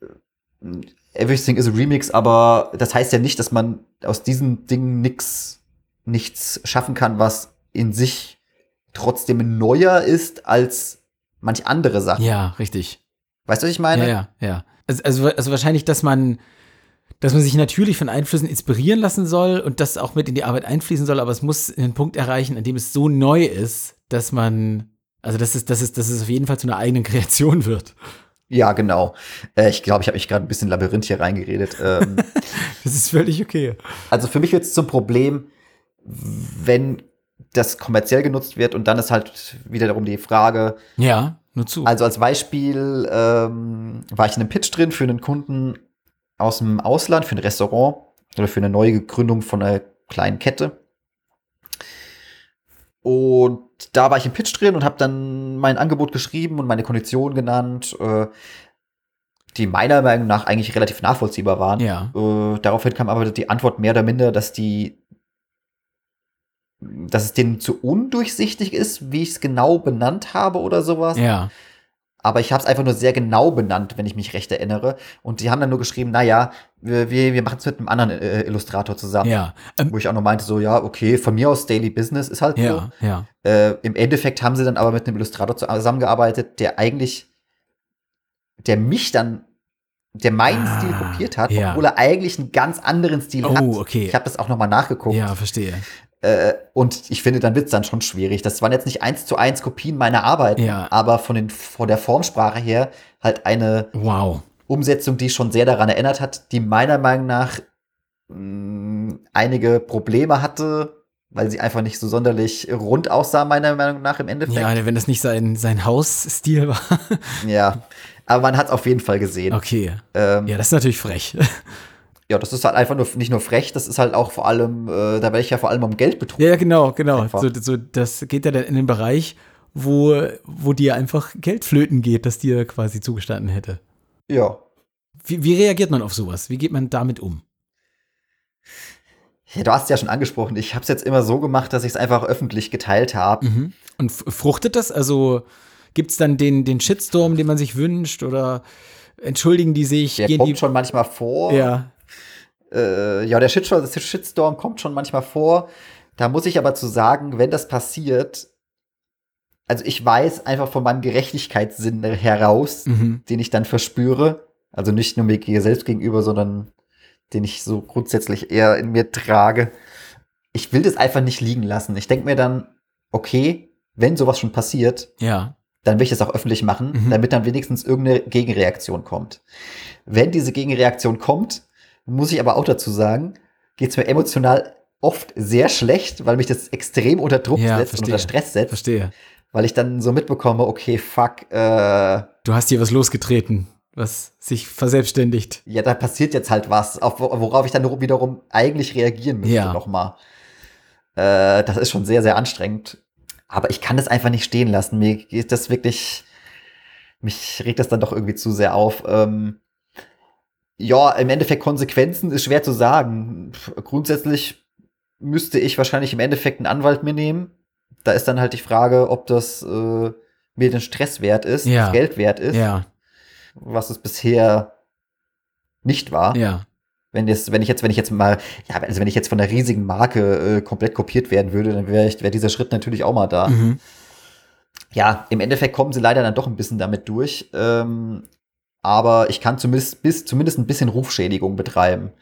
äh, everything is a remix, aber das heißt ja nicht, dass man aus diesen Dingen nix, nichts schaffen kann, was in sich trotzdem neuer ist als manch andere Sachen. Ja, richtig. Weißt du, was ich meine? Ja, ja, ja. Also, also, also wahrscheinlich, dass man, dass man sich natürlich von Einflüssen inspirieren lassen soll und das auch mit in die Arbeit einfließen soll, aber es muss einen Punkt erreichen, an dem es so neu ist, dass man, also dass es, dass es, dass es auf jeden Fall zu einer eigenen Kreation wird. Ja, genau. Äh, ich glaube, ich habe mich gerade ein bisschen Labyrinth hier reingeredet. ähm, Das ist völlig okay. Also für mich wird es zum Problem, wenn das kommerziell genutzt wird und dann ist halt wiederum die Frage, Ja, nur zu. also als Beispiel ähm, war ich in einem Pitch drin für einen Kunden aus dem Ausland, für ein Restaurant oder für eine neue Gründung von einer kleinen Kette. Und da war ich im Pitch drin und habe dann mein Angebot geschrieben und meine Konditionen genannt, äh, die meiner Meinung nach eigentlich relativ nachvollziehbar waren. ja. Äh, daraufhin kam aber die Antwort mehr oder minder, dass die, dass es denen zu undurchsichtig ist, wie ich es genau benannt habe oder sowas. Ja. Aber ich habe es einfach nur sehr genau benannt, wenn ich mich recht erinnere. Und die haben dann nur geschrieben, na ja, wir, wir, wir machen es mit einem anderen äh, Illustrator zusammen. Ja. Ähm, Wo ich auch noch meinte, so, ja, okay, von mir aus Daily Business ist halt ja, ja. so. Äh, Im Endeffekt haben sie dann aber mit einem Illustrator zusammengearbeitet, der eigentlich, der mich dann, der meinen Ah, Stil kopiert hat, ja. obwohl er eigentlich einen ganz anderen Stil Oh, hat. okay. Ich habe das auch noch mal nachgeguckt. Ja, verstehe. Äh, und ich finde, dann wird's dann schon schwierig. Das waren jetzt nicht eins zu eins Kopien meiner Arbeit, Ja. aber von, den, von der Formsprache her halt eine Wow. Umsetzung, die schon sehr daran erinnert hat, die meiner Meinung nach mh, einige Probleme hatte, weil sie einfach nicht so sonderlich rund aussah, meiner Meinung nach im Endeffekt. Ja, wenn das nicht sein, sein Hausstil war. Ja. Aber man hat es auf jeden Fall gesehen. Okay. Ähm, Ja, das ist natürlich frech. Ja, das ist halt einfach nur nicht nur frech, das ist halt auch vor allem, äh, da werde ich ja vor allem um Geld betrogen. Ja, ja, genau, genau. So, so, das geht ja dann in den Bereich, wo, wo dir einfach Geld flöten geht, das dir quasi zugestanden hätte. Ja. Wie, wie reagiert man auf sowas? Wie geht man damit um? ja. Du hast es ja schon angesprochen. Ich habe es jetzt immer so gemacht, dass ich es einfach öffentlich geteilt habe. Mhm. Und fruchtet das? Also gibt es dann den, den Shitstorm, den man sich wünscht? Oder entschuldigen die sich? Der kommt die, schon manchmal vor. Ja, Äh, ja, der Shitstorm, Shitstorm kommt schon manchmal vor. Da muss ich aber zu sagen, wenn das passiert, also ich weiß einfach von meinem Gerechtigkeitssinn heraus, mhm. den ich dann verspüre, also nicht nur mir selbst gegenüber, sondern den ich so grundsätzlich eher in mir trage. Ich will das einfach nicht liegen lassen. Ich denke mir dann, okay, wenn sowas schon passiert, ja, dann will ich das auch öffentlich machen, Mhm. damit dann wenigstens irgendeine Gegenreaktion kommt. Wenn diese Gegenreaktion kommt, muss ich aber auch dazu sagen, geht es mir emotional oft sehr schlecht, weil mich das extrem unter Druck Ja, setzt und verstehe. unter Stress setzt, verstehe. weil ich dann so mitbekomme, okay, fuck, äh, Du hast hier was losgetreten, was sich verselbstständigt. ja, da passiert jetzt halt was, auf, worauf ich dann wiederum eigentlich reagieren müsste Ja. nochmal. Äh, das ist schon sehr, sehr anstrengend. Aber ich kann das einfach nicht stehen lassen. Mir geht das wirklich, mich regt das dann doch irgendwie zu sehr auf. Ähm, ja, im Endeffekt Konsequenzen ist schwer zu sagen. Grundsätzlich müsste ich wahrscheinlich im Endeffekt einen Anwalt mir nehmen. Da ist dann halt die Frage, ob das äh, mir den Stress wert ist, Ja. das Geld wert ist, Ja, was es bisher nicht war. ja. Wenn, jetzt, wenn ich jetzt, wenn ich jetzt mal, ja, also wenn ich jetzt von einer riesigen Marke äh, komplett kopiert werden würde, dann wäre wär dieser Schritt natürlich auch mal da. Mhm. Ja, im Endeffekt kommen sie leider dann doch ein bisschen damit durch. Ähm, aber ich kann zumindest, bis, zumindest ein bisschen Rufschädigung betreiben.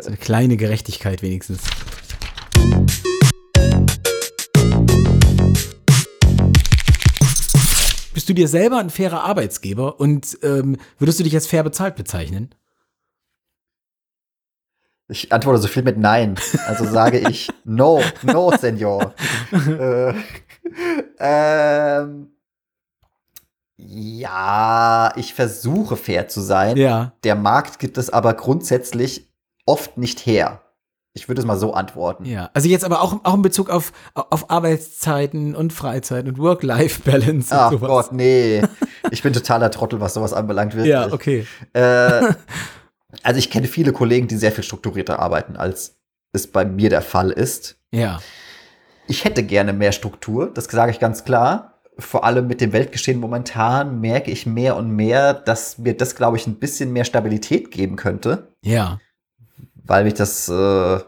So eine kleine Gerechtigkeit wenigstens. Bist du dir selber ein fairer Arbeitsgeber und ähm, würdest du dich als fair bezahlt bezeichnen? Ich antworte so viel mit Nein. Also sage ich No, no, Senor. äh, ähm, Ja, ich versuche fair zu sein. Ja. Der Markt gibt es aber grundsätzlich oft nicht her. Ich würde es mal so antworten. Ja, also jetzt aber auch, auch in Bezug auf, auf Arbeitszeiten und Freizeit und Work-Life-Balance Ach und sowas. Gott, nee. Ich bin totaler Trottel, was sowas anbelangt. Wirklich. Ja, okay. Äh, also ich kenne viele Kollegen, die sehr viel strukturierter arbeiten, als es bei mir der Fall ist. Ja. Ich hätte gerne mehr Struktur, das sage ich ganz klar. Vor allem mit dem Weltgeschehen momentan merke ich mehr und mehr, dass mir das, glaube ich, ein bisschen mehr Stabilität geben könnte, Ja. weil mich das äh,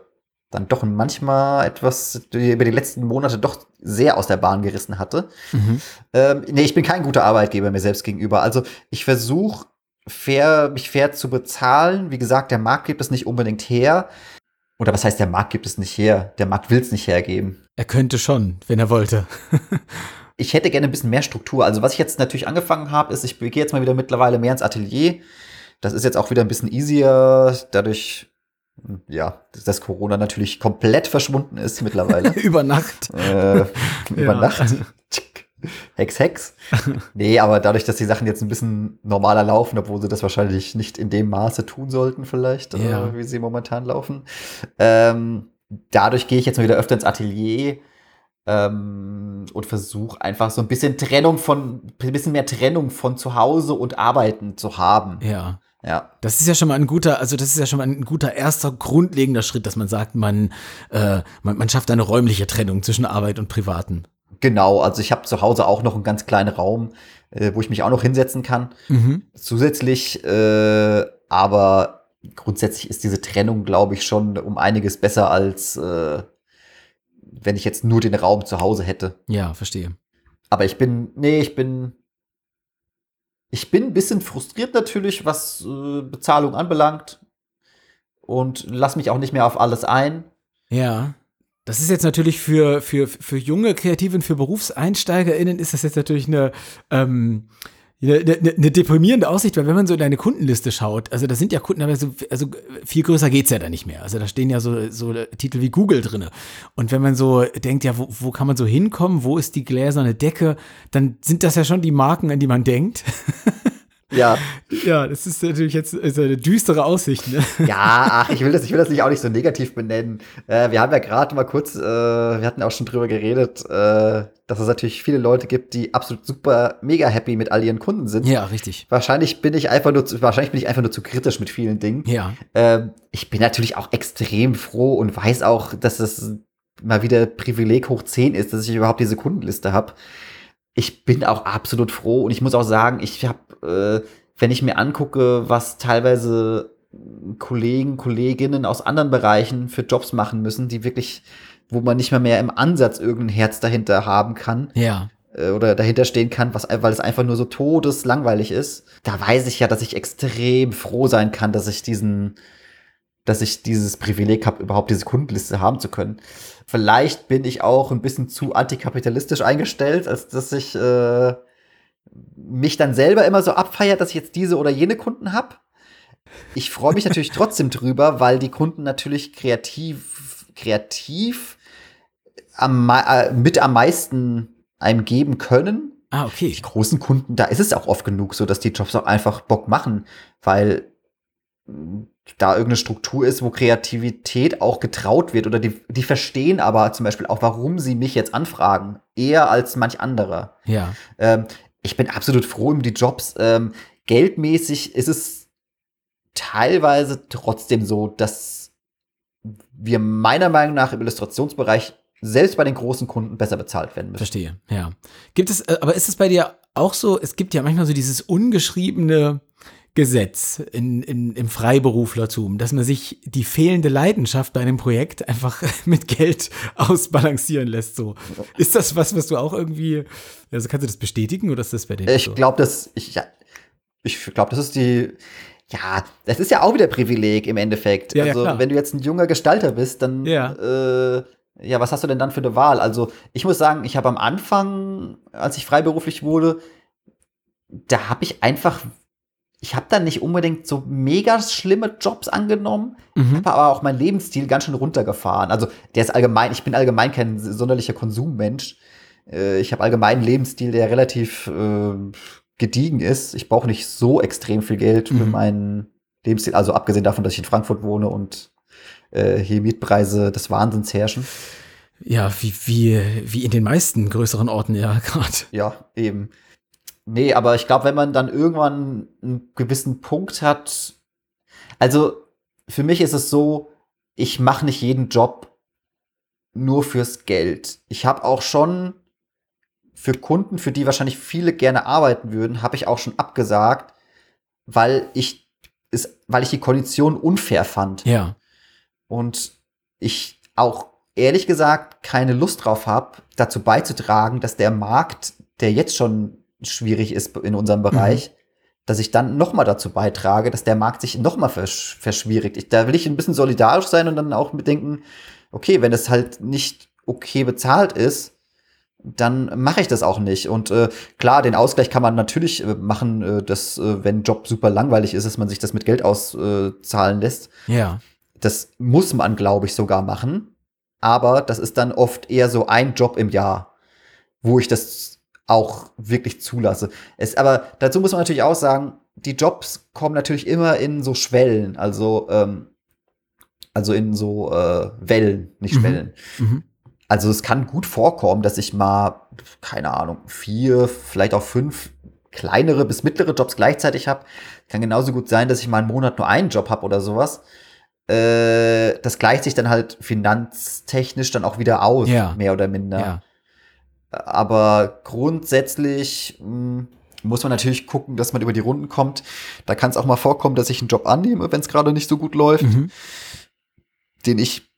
dann doch manchmal etwas über die letzten Monate doch sehr aus der Bahn gerissen hatte. Mhm. Ähm, nee, ich bin kein guter Arbeitgeber mir selbst gegenüber. Also ich versuche fair, mich fair zu bezahlen. Wie gesagt, der Markt gibt es nicht unbedingt her. Oder was heißt, der Markt gibt es nicht her? Der Markt will es nicht hergeben. Er könnte schon, wenn er wollte. Ich hätte gerne ein bisschen mehr Struktur. Also was ich jetzt natürlich angefangen habe, ist, ich gehe jetzt mal wieder mittlerweile mehr ins Atelier. Das ist jetzt auch wieder ein bisschen easier, dadurch, ja, dass Corona natürlich komplett verschwunden ist mittlerweile. Über Nacht. äh, über Ja. Nacht. Hex, Hex. Nee, aber dadurch, dass die Sachen jetzt ein bisschen normaler laufen, obwohl sie das wahrscheinlich nicht in dem Maße tun sollten, vielleicht, Ja. äh, wie sie momentan laufen. Ähm, dadurch gehe ich jetzt mal wieder öfter ins Atelier ähm, und versuche einfach so ein bisschen Trennung von, ein bisschen mehr Trennung von zu Hause und Arbeiten zu haben. Ja. Ja. Das ist ja schon mal ein guter, also das ist ja schon mal ein guter erster grundlegender Schritt, dass man sagt, man, äh, man, man schafft eine räumliche Trennung zwischen Arbeit und Privaten. Genau, also ich habe zu Hause auch noch einen ganz kleinen Raum, äh, wo ich mich auch noch hinsetzen kann. Mhm. zusätzlich, äh, aber grundsätzlich ist diese Trennung, glaube ich, schon um einiges besser als äh, wenn ich jetzt nur den Raum zu Hause hätte. Ja, verstehe. Aber ich bin, nee, ich bin, ich bin ein bisschen frustriert natürlich, was äh, Bezahlung anbelangt und lass mich auch nicht mehr auf alles ein. Ja. Das ist jetzt natürlich für, für, für junge Kreativen, für BerufseinsteigerInnen ist das jetzt natürlich eine, ähm, eine, eine, eine deprimierende Aussicht, weil wenn man so in deine Kundenliste schaut, also da sind ja Kunden, aber so, also viel größer geht's ja da nicht mehr. Also da stehen ja so, so Titel wie Google drinne. Und wenn man so denkt, ja, wo, wo kann man so hinkommen, wo ist die gläserne Decke, dann sind das ja schon die Marken, an die man denkt. Ja, ja, das ist natürlich jetzt also eine düstere Aussicht, ne? ja, ach, ich will das, ich will das nicht auch nicht so negativ benennen. Äh, wir haben ja gerade mal kurz, äh, wir hatten auch schon drüber geredet, äh, dass es natürlich viele Leute gibt, die absolut super mega happy mit all ihren Kunden sind. Ja, richtig. Wahrscheinlich bin ich einfach nur, zu, wahrscheinlich bin ich einfach nur zu kritisch mit vielen Dingen. Ja. Ähm, ich bin natürlich auch extrem froh und weiß auch, dass es mal wieder Privileg hoch 10 ist, dass ich überhaupt diese Kundenliste habe. Ich bin auch absolut froh und ich muss auch sagen, ich habe, äh, wenn ich mir angucke, was teilweise Kollegen, Kolleginnen aus anderen Bereichen für Jobs machen müssen, die wirklich, wo man nicht mal mehr im Ansatz irgendein Herz dahinter haben kann, Ja. äh, oder dahinter stehen kann, was, weil es einfach nur so todeslangweilig ist. Da weiß ich ja, dass ich extrem froh sein kann, dass ich diesen, dass ich dieses Privileg habe, überhaupt diese Kundenliste haben zu können. Vielleicht bin ich auch ein bisschen zu antikapitalistisch eingestellt, als dass ich äh, mich dann selber immer so abfeiert, dass ich jetzt diese oder jene Kunden habe. Ich freue mich natürlich trotzdem drüber, weil die Kunden natürlich kreativ, kreativ am, äh, mit am meisten einem geben können. Ah, okay. Die großen Kunden, da ist es auch oft genug so, dass die Jobs auch einfach Bock machen, weil da irgendeine Struktur ist, wo Kreativität auch getraut wird oder die, die verstehen aber zum Beispiel auch, warum sie mich jetzt anfragen, eher als manch anderer. Ja. Ähm, ich bin absolut froh um die Jobs. Ähm, geldmäßig ist es teilweise trotzdem so, dass wir meiner Meinung nach im Illustrationsbereich selbst bei den großen Kunden besser bezahlt werden müssen. Verstehe, ja. Gibt es, äh, aber ist es bei dir auch so, es gibt ja manchmal so dieses ungeschriebene Gesetz in, in, im Freiberuflertum, dass man sich die fehlende Leidenschaft bei einem Projekt einfach mit Geld ausbalancieren lässt. So. Ist das was, was du auch irgendwie, also kannst du das bestätigen oder ist das bei dir Ich so? glaube, das, ich, ja, ich glaube, das ist die, ja, das ist ja auch wieder Privileg im Endeffekt. Ja, ja, also, klar. wenn du jetzt ein junger Gestalter bist, dann, Ja. äh, ja, was hast du denn dann für eine Wahl? Also, ich muss sagen, ich habe am Anfang, als ich freiberuflich wurde, da habe ich einfach, ich habe dann nicht unbedingt so mega schlimme Jobs angenommen, Mhm. habe aber auch meinen Lebensstil ganz schön runtergefahren. Also, der ist allgemein, ich bin allgemein kein sonderlicher Konsummensch. Äh, Ich habe allgemein einen Lebensstil, der relativ äh, gediegen ist. Ich brauche nicht so extrem viel Geld für Mhm. meinen Lebensstil. Also abgesehen davon, dass ich in Frankfurt wohne und äh, hier Mietpreise des Wahnsinns herrschen. Ja, wie, wie, wie in den meisten größeren Orten ja gerade. Ja, eben. Nee, aber ich glaube, wenn man dann irgendwann einen gewissen Punkt hat, also für mich ist es so, ich mache nicht jeden Job nur fürs Geld. Ich habe auch schon für Kunden, für die wahrscheinlich viele gerne arbeiten würden, habe ich auch schon abgesagt, weil ich es, weil ich die Kondition unfair fand Ja. und ich auch ehrlich gesagt keine Lust drauf habe, dazu beizutragen, dass der Markt, der jetzt schon schwierig ist in unserem Bereich, dass ich dann noch mal dazu beitrage, dass der Markt sich noch mal versch verschwierigt. Ich, da will ich ein bisschen solidarisch sein und dann auch mitdenken, okay, wenn es halt nicht okay bezahlt ist, dann mache ich das auch nicht. Und äh, klar, den Ausgleich kann man natürlich äh, machen, äh, dass äh, wenn ein Job super langweilig ist, dass man sich das mit Geld auszahlen lässt. Ja. Das muss man, glaube ich, sogar machen. Aber das ist dann oft eher so ein Job im Jahr, wo ich das auch wirklich zulasse. Es, aber dazu muss man natürlich auch sagen, die Jobs kommen natürlich immer in so Schwellen, also, ähm, also in so äh, Wellen, nicht Mhm. Schwellen. Mhm. Also es kann gut vorkommen, dass ich mal, keine Ahnung, vier, vielleicht auch fünf kleinere bis mittlere Jobs gleichzeitig habe. Kann genauso gut sein, dass ich mal einen Monat nur einen Job habe oder sowas. Äh, das gleicht sich dann halt finanztechnisch dann auch wieder aus, Ja. mehr oder minder. Ja. Aber grundsätzlich mh, muss man natürlich gucken, dass man über die Runden kommt. Da kann es auch mal vorkommen, dass ich einen Job annehme, wenn es gerade nicht so gut läuft Mhm. den ich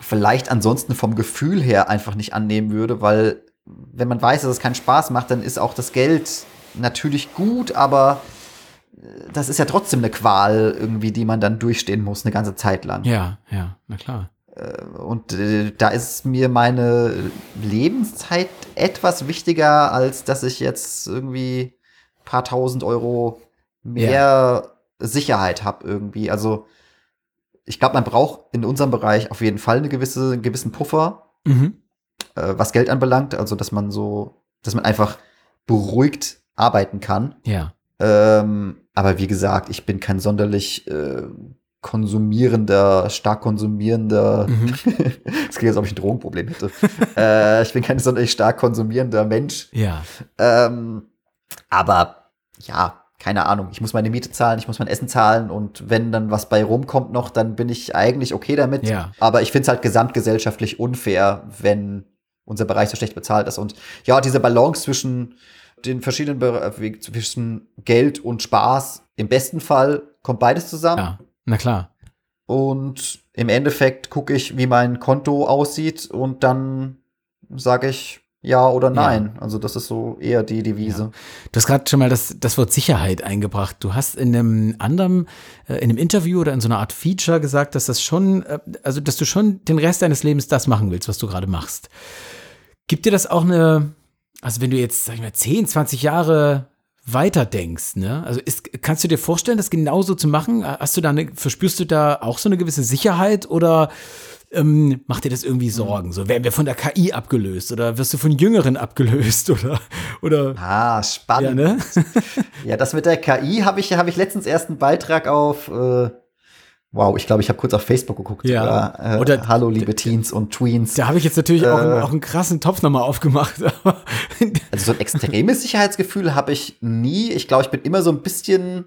vielleicht ansonsten vom Gefühl her einfach nicht annehmen würde, weil wenn man weiß, dass es keinen Spaß macht, dann ist auch das Geld natürlich gut, aber äh, das ist ja trotzdem eine Qual irgendwie, die man dann durchstehen muss, eine ganze Zeit lang. Ja, ja, na klar. Und äh, da ist mir meine Lebenszeit etwas wichtiger, als dass ich jetzt irgendwie ein paar tausend Euro mehr Sicherheit habe irgendwie. Also ich glaube, man braucht in unserem Bereich auf jeden Fall eine gewisse, einen gewissen Puffer, Mhm. äh, was Geld anbelangt. Also dass man so, dass man einfach beruhigt arbeiten kann. Ja. Ähm, aber wie gesagt, ich bin kein sonderlich äh, konsumierender, stark konsumierender. Mhm. Das klingt, als ob ich ein Drogenproblem hätte. äh, ich bin kein sonderlich stark konsumierender Mensch. Ja. Ähm, aber ja, keine Ahnung. Ich muss meine Miete zahlen, ich muss mein Essen zahlen und wenn dann was bei rumkommt noch, dann bin ich eigentlich okay damit. Ja. Aber ich finde es halt gesamtgesellschaftlich unfair, wenn unser Bereich so schlecht bezahlt ist. Und ja, diese Balance zwischen den verschiedenen Bereichen, zwischen Geld und Spaß, im besten Fall kommt beides zusammen. Ja. Na klar. Und im Endeffekt gucke ich, wie mein Konto aussieht und dann sage ich ja oder nein. Also das ist so eher die Devise. Du hast gerade schon mal das, das Wort Sicherheit eingebracht. Du hast in einem anderen, äh, in einem Interview oder in so einer Art Feature gesagt, dass das schon, äh, also dass du schon den Rest deines Lebens das machen willst, was du gerade machst. Gibt dir das auch eine, also wenn du jetzt, sag ich mal, 10, 20 Jahre weiter denkst, ne? Also ist, kannst du dir vorstellen, das genauso zu machen? Hast du da eine, verspürst du da auch so eine gewisse Sicherheit oder ähm, macht dir das irgendwie Sorgen? So, werden wir von der KI abgelöst oder wirst du von Jüngeren abgelöst oder, oder Ah, ja, spannend. ne? Ja, das mit der KI habe ich, hab ich letztens erst einen Beitrag auf, äh, wow, ich glaube, ich habe kurz auf Facebook geguckt. Ja. Oder, äh, Oder- Hallo, liebe Teens und Tweens. Da habe ich jetzt natürlich auch, einen, Äh. auch einen krassen Topf nochmal aufgemacht. Also so ein extremes Sicherheitsgefühl habe ich nie. Ich glaube, ich bin immer so ein bisschen,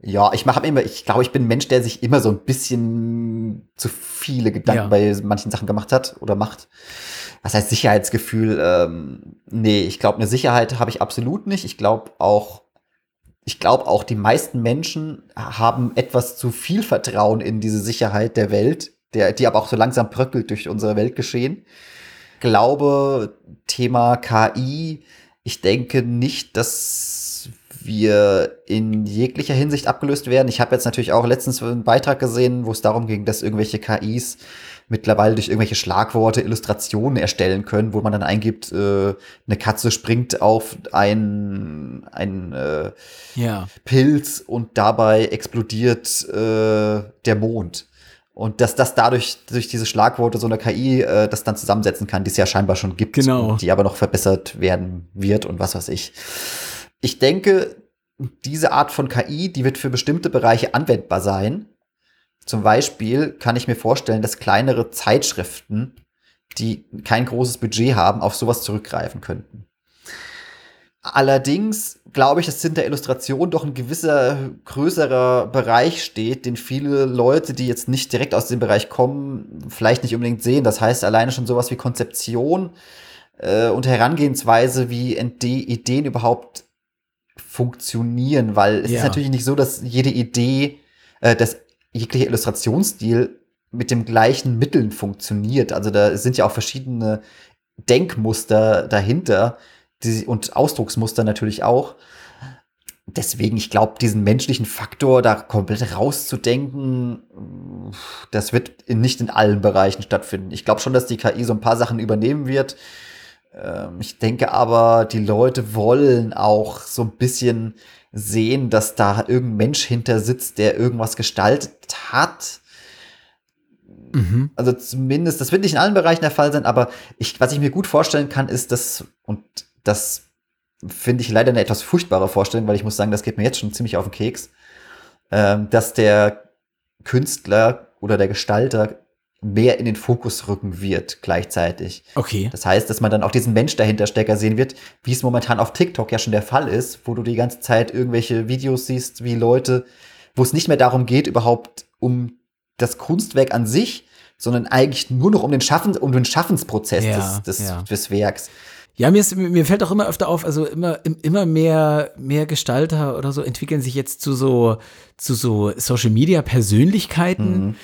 ja, ich mache immer, ich glaube, ich bin ein Mensch, der sich immer so ein bisschen zu viele Gedanken Ja. bei manchen Sachen gemacht hat oder macht. Was heißt Sicherheitsgefühl? Ähm, nee, ich glaube, eine Sicherheit habe ich absolut nicht. Ich glaube auch, ich glaube auch, die meisten Menschen haben etwas zu viel Vertrauen in diese Sicherheit der Welt, der, die aber auch so langsam bröckelt durch unsere Welt geschehen. Glaube, Thema KI, ich denke nicht, dass wir in jeglicher Hinsicht abgelöst werden. Ich habe jetzt natürlich auch letztens einen Beitrag gesehen, wo es darum ging, dass irgendwelche KIs mittlerweile durch irgendwelche Schlagworte Illustrationen erstellen können, wo man dann eingibt, äh, eine Katze springt auf ein, ein äh, ja, Pilz und dabei explodiert äh, der Mond. Und dass das dadurch, durch diese Schlagworte so eine KI äh, das dann zusammensetzen kann, die es ja scheinbar schon gibt Genau. die aber noch verbessert werden wird und was weiß ich. ich denke, diese Art von KI, die wird für bestimmte Bereiche anwendbar sein. Zum Beispiel kann ich mir vorstellen, dass kleinere Zeitschriften, die kein großes Budget haben, auf sowas zurückgreifen könnten. Allerdings glaube ich, dass hinter Illustration doch ein gewisser größerer Bereich steht, den viele Leute, die jetzt nicht direkt aus dem Bereich kommen, vielleicht nicht unbedingt sehen. Das heißt, alleine schon sowas wie Konzeption äh, und Herangehensweise, wie Ideen überhaupt funktionieren, weil es ja. ist natürlich nicht so, dass jede Idee, äh, dass jeglicher Illustrationsstil mit dem gleichen Mitteln funktioniert. Also da sind ja auch verschiedene Denkmuster dahinter die, und Ausdrucksmuster natürlich auch. Deswegen, ich glaube, diesen menschlichen Faktor da komplett rauszudenken, das wird nicht in allen Bereichen stattfinden. Ich glaube schon, dass die KI so ein paar Sachen übernehmen wird. Ähm, ich denke aber, die Leute wollen auch so ein bisschen sehen, dass da irgendein Mensch hinter sitzt, der irgendwas gestaltet hat. Mhm. Also zumindest, das wird nicht in allen Bereichen der Fall sein, aber ich, was ich mir gut vorstellen kann, ist, dass, und das finde ich leider eine etwas furchtbare Vorstellung, weil ich muss sagen, das geht mir jetzt schon ziemlich auf den Keks, ähm, dass der Künstler oder der Gestalter mehr in den Fokus rücken wird gleichzeitig. Okay. Das heißt, dass man dann auch diesen Mensch dahinter Stecker sehen wird, wie es momentan auf TikTok ja schon der Fall ist, wo du die ganze Zeit irgendwelche Videos siehst, wie Leute, wo es nicht mehr darum geht, überhaupt um das Kunstwerk an sich, sondern eigentlich nur noch um den, Schaffen, um den Schaffensprozess ja, des, des, ja. des Werks. Ja, mir, ist, mir fällt auch immer öfter auf, also immer, immer mehr, mehr Gestalter oder so entwickeln sich jetzt zu so, zu so Social Media Persönlichkeiten. Mhm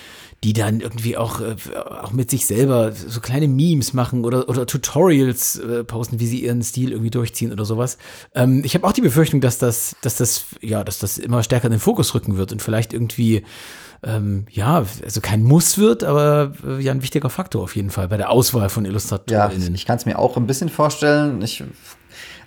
die dann irgendwie auch, äh, auch mit sich selber so kleine Memes machen oder, oder Tutorials äh, posten, wie sie ihren Stil irgendwie durchziehen oder sowas. Ähm, ich habe auch die Befürchtung, dass das, dass das, ja, dass das immer stärker in den Fokus rücken wird und vielleicht irgendwie ähm, ja, also kein Muss wird, aber äh, ja ein wichtiger Faktor auf jeden Fall bei der Auswahl von Illustratorinnen. Ja, ich kann es mir auch ein bisschen vorstellen. Ich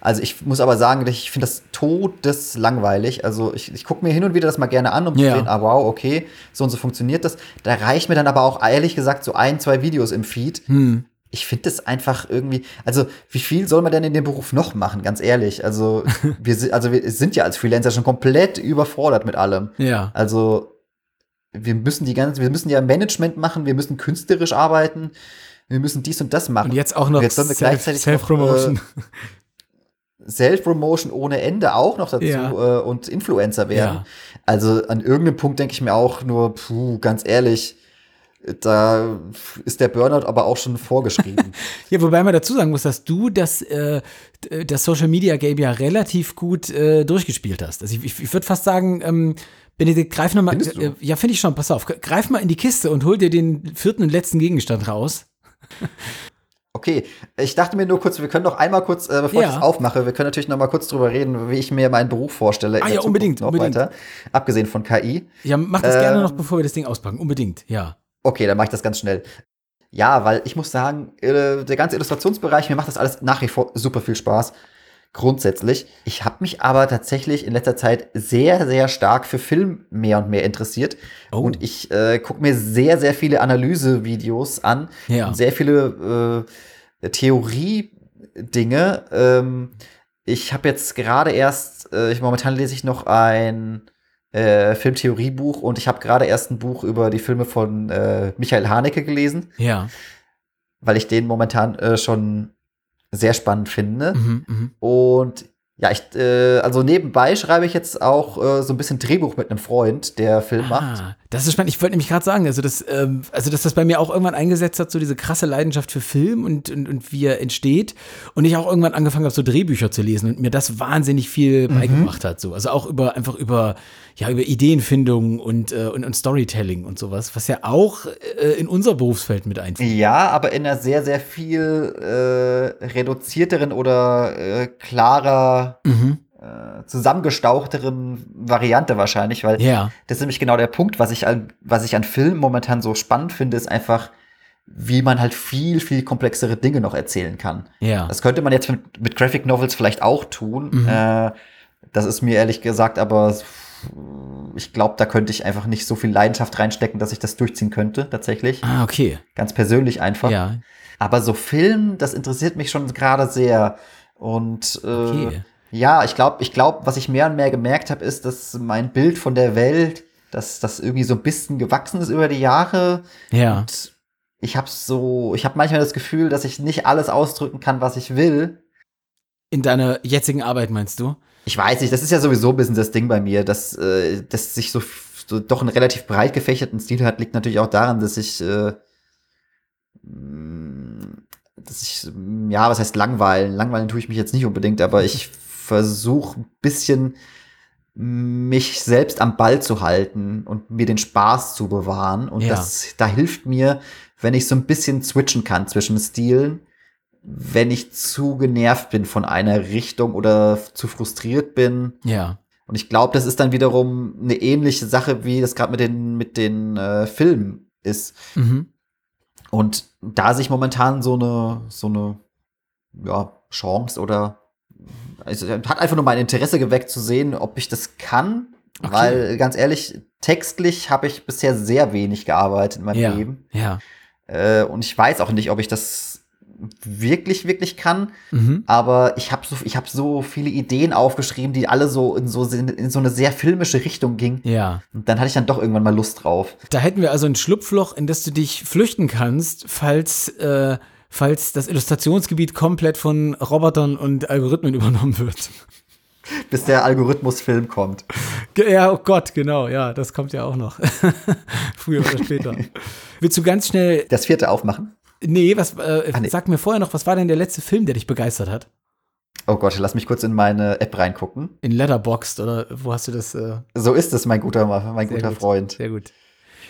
also ich muss aber sagen, ich finde das todeslangweilig. Also ich, ich gucke mir hin und wieder das mal gerne an, um ja. zu sehen, ah wow, okay, so und so funktioniert das. Da reicht mir dann aber auch ehrlich gesagt so ein, zwei Videos im Feed. Hm. Ich finde das einfach irgendwie, also wie viel soll man denn in dem Beruf noch machen, ganz ehrlich? Also wir, also wir sind ja als Freelancer schon komplett überfordert mit allem. Ja. Also wir müssen die ganze, wir müssen ja Management machen, wir müssen künstlerisch arbeiten, wir müssen dies und das machen. Und jetzt auch noch Self-Promotion. Self äh, Self-Promotion ohne Ende auch noch dazu ja. äh, und Influencer werden. Ja. Also an irgendeinem Punkt denke ich mir auch nur, puh, ganz ehrlich, da ist der Burnout aber auch schon vorgeschrieben. ja, wobei man dazu sagen muss, dass du das, äh, das Social Media Game ja relativ gut äh, durchgespielt hast. Also ich, ich würde fast sagen, ähm, Benedikt, greif nochmal. Äh, ja, finde ich schon, pass auf, greif mal in die Kiste und hol dir den vierten und letzten Gegenstand raus. Okay, ich dachte mir nur kurz, wir können noch einmal kurz, äh, bevor ja. ich das aufmache, wir können natürlich noch mal kurz drüber reden, wie ich mir meinen Beruf vorstelle. Ah ja, unbedingt, noch unbedingt. Weiter, abgesehen von KI. Ja, mach das äh, gerne noch, bevor wir das Ding auspacken. Unbedingt, ja. Okay, dann mache ich das ganz schnell. Ja, weil ich muss sagen, äh, der ganze Illustrationsbereich, mir macht das alles nach wie vor super viel Spaß grundsätzlich. Ich habe mich aber tatsächlich in letzter Zeit sehr, sehr stark für Film mehr und mehr interessiert. Oh. Und ich äh, gucke mir sehr, sehr viele Analysevideos an. Ja. Und sehr viele äh, Theorie-Dinge. Ähm, ich habe jetzt gerade erst, äh, ich, momentan lese ich noch ein äh, Filmtheoriebuch und ich habe gerade erst ein Buch über die Filme von äh, Michael Haneke gelesen. Ja. Weil ich den momentan äh, schon sehr spannend finde. Mhm, mh. Und ja, ich, äh, also nebenbei schreibe ich jetzt auch äh, so ein bisschen Drehbuch mit einem Freund, der Film ah, macht. Das ist spannend. Ich wollte nämlich gerade sagen, also, das, ähm, also dass das bei mir auch irgendwann eingesetzt hat, so diese krasse Leidenschaft für Film und, und, und wie er entsteht. Und ich auch irgendwann angefangen habe, so Drehbücher zu lesen und mir das wahnsinnig viel mhm. beigebracht hat. So. Also auch über einfach über, ja, über Ideenfindung und, äh, und, und Storytelling und sowas, was ja auch äh, in unser Berufsfeld mit einfällt. Ja, aber in einer sehr, sehr viel äh, reduzierteren oder äh, klarer mhm äh, zusammengestauchteren Variante wahrscheinlich, weil ja. das ist nämlich genau der Punkt, was ich an, was ich an Filmen momentan so spannend finde, ist einfach, wie man halt viel, viel komplexere Dinge noch erzählen kann. Ja. Das könnte man jetzt mit, mit Graphic Novels vielleicht auch tun. Mhm. Äh, das ist mir ehrlich gesagt, aber ich glaube, da könnte ich einfach nicht so viel Leidenschaft reinstecken, dass ich das durchziehen könnte, tatsächlich. Ah, okay. Ganz persönlich einfach. Ja. Aber so Film, das interessiert mich schon gerade sehr. Und äh, okay. Ja, ich glaube, ich glaube, was ich mehr und mehr gemerkt habe, ist, dass mein Bild von der Welt, dass das irgendwie so ein bisschen gewachsen ist über die Jahre. Ja. Und ich habe so, ich habe manchmal das Gefühl, dass ich nicht alles ausdrücken kann, was ich will. In deiner jetzigen Arbeit meinst du? Ich weiß nicht, das ist ja sowieso ein bisschen das Ding bei mir, dass, äh, dass sich so, so doch einen relativ breit gefächerten Stil hat, liegt natürlich auch daran, dass ich, äh, dass ich, ja, was heißt langweilen? Langweilen tue ich mich jetzt nicht unbedingt, aber ich versuche ein bisschen mich selbst am Ball zu halten und mir den Spaß zu bewahren. Und Ja. das, da hilft mir, wenn ich so ein bisschen switchen kann zwischen Stilen, wenn ich zu genervt bin von einer Richtung oder zu frustriert bin. Ja. Und ich glaube, das ist dann wiederum eine ähnliche Sache, wie das gerade mit den, mit den äh, Filmen ist. Mhm. Und da sich momentan so eine, so eine ja, Chance oder also, hat einfach nur mein Interesse geweckt zu sehen, ob ich das kann. Okay. Weil, ganz ehrlich, textlich habe ich bisher sehr wenig gearbeitet in meinem Ja. Leben. Ja. Äh, und ich weiß auch nicht, ob ich das wirklich, wirklich kann. Mhm. Aber ich habe so, ich hab so viele Ideen aufgeschrieben, die alle so in so, in so eine sehr filmische Richtung gingen. Ja. Und dann hatte ich dann doch irgendwann mal Lust drauf. Da hätten wir also ein Schlupfloch, in das du dich flüchten kannst, falls, äh, falls das Illustrationsgebiet komplett von Robotern und Algorithmen übernommen wird. Bis der Algorithmusfilm kommt. Ja, oh Gott, genau, ja, das kommt ja auch noch. Früher oder später. Willst du ganz schnell, Das vierte aufmachen. nee, was, äh, Ah, nee. sag mir vorher noch, was war denn der letzte Film, der dich begeistert hat? Oh Gott, lass mich kurz in meine App reingucken. In Letterboxd oder wo hast du das? Äh, So ist es, mein guter, mein Sehr guter gut. Freund. sehr gut.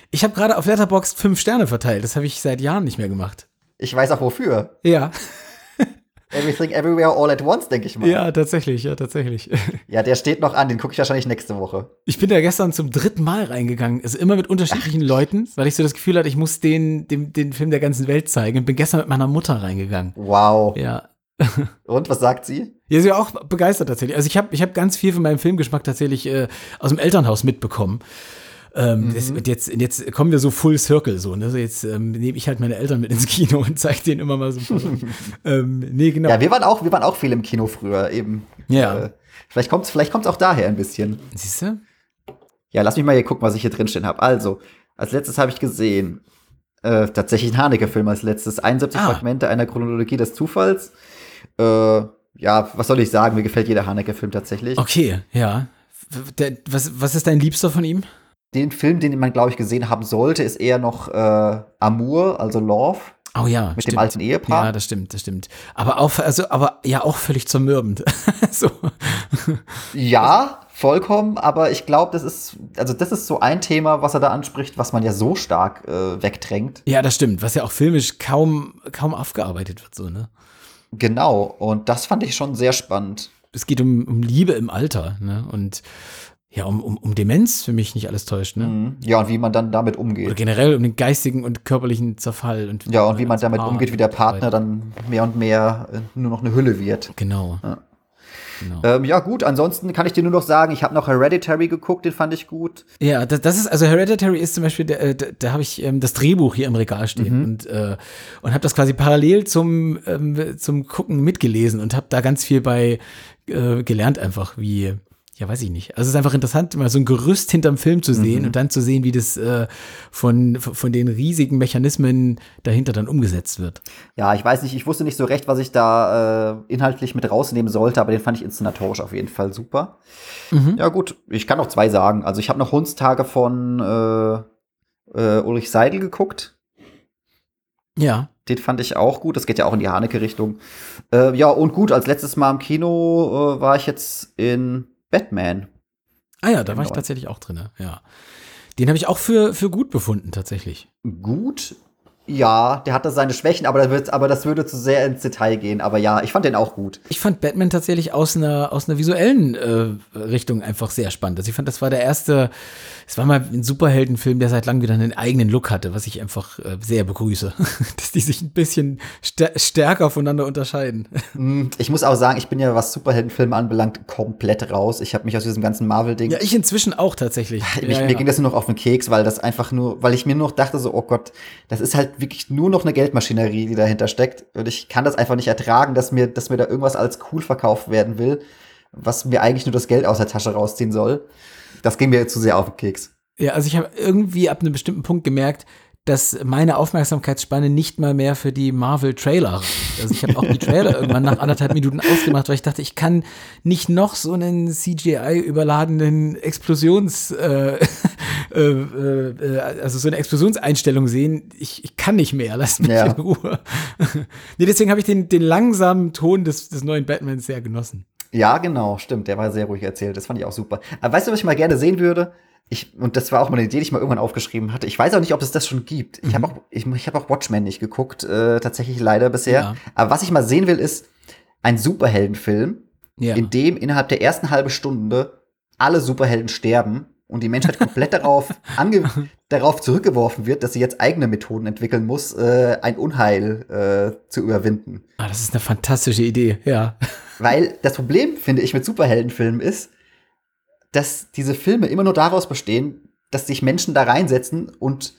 Ich habe gerade auf Letterboxd fünf Sterne verteilt. Das habe ich seit Jahren nicht mehr gemacht. Ich weiß auch wofür. Ja, Everything Everywhere All at Once, denke ich mal. ja, tatsächlich, ja, tatsächlich. Ja, der steht noch an, den gucke ich wahrscheinlich nächste Woche. Ich bin da gestern zum dritten Mal reingegangen. Also immer mit unterschiedlichen Leuten, weil ich so das Gefühl hatte, ich muss den, den, den Film der ganzen Welt zeigen. Und bin gestern mit meiner Mutter reingegangen. Wow. Ja. Und was sagt sie? Ja, sie war auch begeistert tatsächlich. Also ich habe ich hab ganz viel von meinem Filmgeschmack tatsächlich äh, aus dem Elternhaus mitbekommen. Ähm, das, und jetzt, jetzt kommen wir so full circle so. Ne? So jetzt ähm, nehme ich halt meine Eltern mit ins Kino und zeige denen immer mal so ähm, nee, genau. Ja, wir waren auch, wir waren auch viel im Kino früher eben. Ja. Äh, vielleicht kommt's, vielleicht kommt's auch daher ein bisschen. Siehst du? Ja, lass mich mal hier gucken, was ich hier drinstehen habe. Also, als letztes habe ich gesehen, äh, tatsächlich ein Haneke-Film als letztes. 71 Ah. Fragmente einer Chronologie des Zufalls. Äh, ja, was soll ich sagen? Mir gefällt jeder Haneke-Film tatsächlich. Okay, ja. Der, was, was ist dein Liebster von ihm? Den Film, den man, glaube ich, gesehen haben sollte, ist eher noch äh, Amour, also Love, Oh ja, mit dem alten Ehepaar. Ja, das stimmt, das stimmt. Aber auch, also, aber ja, auch völlig zermürbend. so. Ja, vollkommen, aber ich glaube, das ist, also das ist so ein Thema, was er da anspricht, was man ja so stark äh, wegdrängt. Ja, das stimmt, was ja auch filmisch kaum, kaum aufgearbeitet wird, so, ne? Genau, und das fand ich schon sehr spannend. Es geht um, um Liebe im Alter, ne? Und ja, um, um, um Demenz, für mich nicht alles täuscht, ne? Mhm. Ja, und wie man dann damit Oder umgeht. generell um den geistigen und körperlichen Zerfall. Und Ja, und wie man damit Paar umgeht, wie der. Partner dann mehr und mehr äh, nur noch eine Hülle wird. Genau. Ja. genau. Ähm, ja, gut, ansonsten kann ich dir nur noch sagen, ich habe noch Hereditary geguckt, den fand ich gut. Ja, das, das ist, also Hereditary ist zum Beispiel, der, äh, da, da habe ich ähm, das Drehbuch hier im Regal stehen Mhm. und, äh, und habe das quasi parallel zum, ähm, zum Gucken mitgelesen und habe da ganz viel bei äh, gelernt einfach, wie, ja, weiß ich nicht. Also es ist einfach interessant, mal so ein Gerüst hinterm Film zu sehen Mhm. und dann zu sehen, wie das äh, von, von den riesigen Mechanismen dahinter dann umgesetzt wird. Ja, ich weiß nicht, ich wusste nicht so recht, was ich da äh, inhaltlich mit rausnehmen sollte, aber den fand ich inszenatorisch auf jeden Fall super. Mhm. Ja, gut, ich kann noch zwei sagen. Also ich habe noch Hundstage von äh, äh, Ulrich Seidel geguckt. Ja. Den fand ich auch gut. Das geht ja auch in die Haneke-Richtung. Äh, ja, und gut, als letztes Mal im Kino äh, war ich jetzt in Batman. Ah ja, da war ich tatsächlich auch drin, ja. Den habe ich auch für, für gut befunden, tatsächlich. Gut. Ja, der hatte seine Schwächen, aber, wird, aber das würde zu sehr ins Detail gehen. Aber ja, ich fand den auch gut. Ich fand Batman tatsächlich aus einer, aus einer visuellen äh, Richtung einfach sehr spannend. Also ich fand, das war der erste, es war mal ein Superheldenfilm, der seit langem wieder einen eigenen Look hatte, was ich einfach äh, sehr begrüße. Dass die sich ein bisschen stär stärker voneinander unterscheiden. Hm, Ich muss auch sagen, ich bin ja, was Superheldenfilme anbelangt, komplett raus. Ich habe mich aus diesem ganzen Marvel-Ding. Ja, ich inzwischen auch tatsächlich. Mich, ja, Mir ja. ging das nur noch auf den Keks, weil das einfach nur, weil ich mir nur noch dachte, so, oh Gott, das ist halt wirklich nur noch eine Geldmaschinerie, die dahinter steckt. Und ich kann das einfach nicht ertragen, dass mir, dass mir da irgendwas als cool verkauft werden will. was mir eigentlich nur das Geld aus der Tasche rausziehen soll. Das ging mir zu sehr auf den Keks. Ja, also ich habe irgendwie ab einem bestimmten Punkt gemerkt, dass meine Aufmerksamkeitsspanne nicht mal mehr für die Marvel-Trailer Also ich habe auch die Trailer irgendwann nach anderthalb Minuten ausgemacht, weil ich dachte, ich kann nicht noch so einen CGI-überladenen Explosions, äh, äh, äh, also so eine Explosionseinstellung sehen. Ich, ich kann nicht mehr, lass mich ja. in Ruhe. nee, deswegen habe ich den, den langsamen Ton des, des neuen Batman sehr genossen. Ja, genau, stimmt. Der war sehr ruhig erzählt. Das fand ich auch super. Aber weißt du, was ich mal gerne sehen würde? Ich, und das war auch mal eine Idee, die ich mal irgendwann aufgeschrieben hatte. Ich weiß auch nicht, ob es das schon gibt. Ich habe mhm. auch, ich, ich hab auch Watchmen nicht geguckt, äh, tatsächlich leider bisher. Ja. Aber was ich mal sehen will, ist ein Superheldenfilm, ja. in dem innerhalb der ersten halben Stunde alle Superhelden sterben und die Menschheit komplett darauf, darauf zurückgeworfen wird, dass sie jetzt eigene Methoden entwickeln muss, äh, ein Unheil äh, zu überwinden. Ah, das ist eine fantastische Idee, ja. Weil das Problem, finde ich, mit Superheldenfilmen ist, dass diese Filme immer nur daraus bestehen, dass sich Menschen da reinsetzen und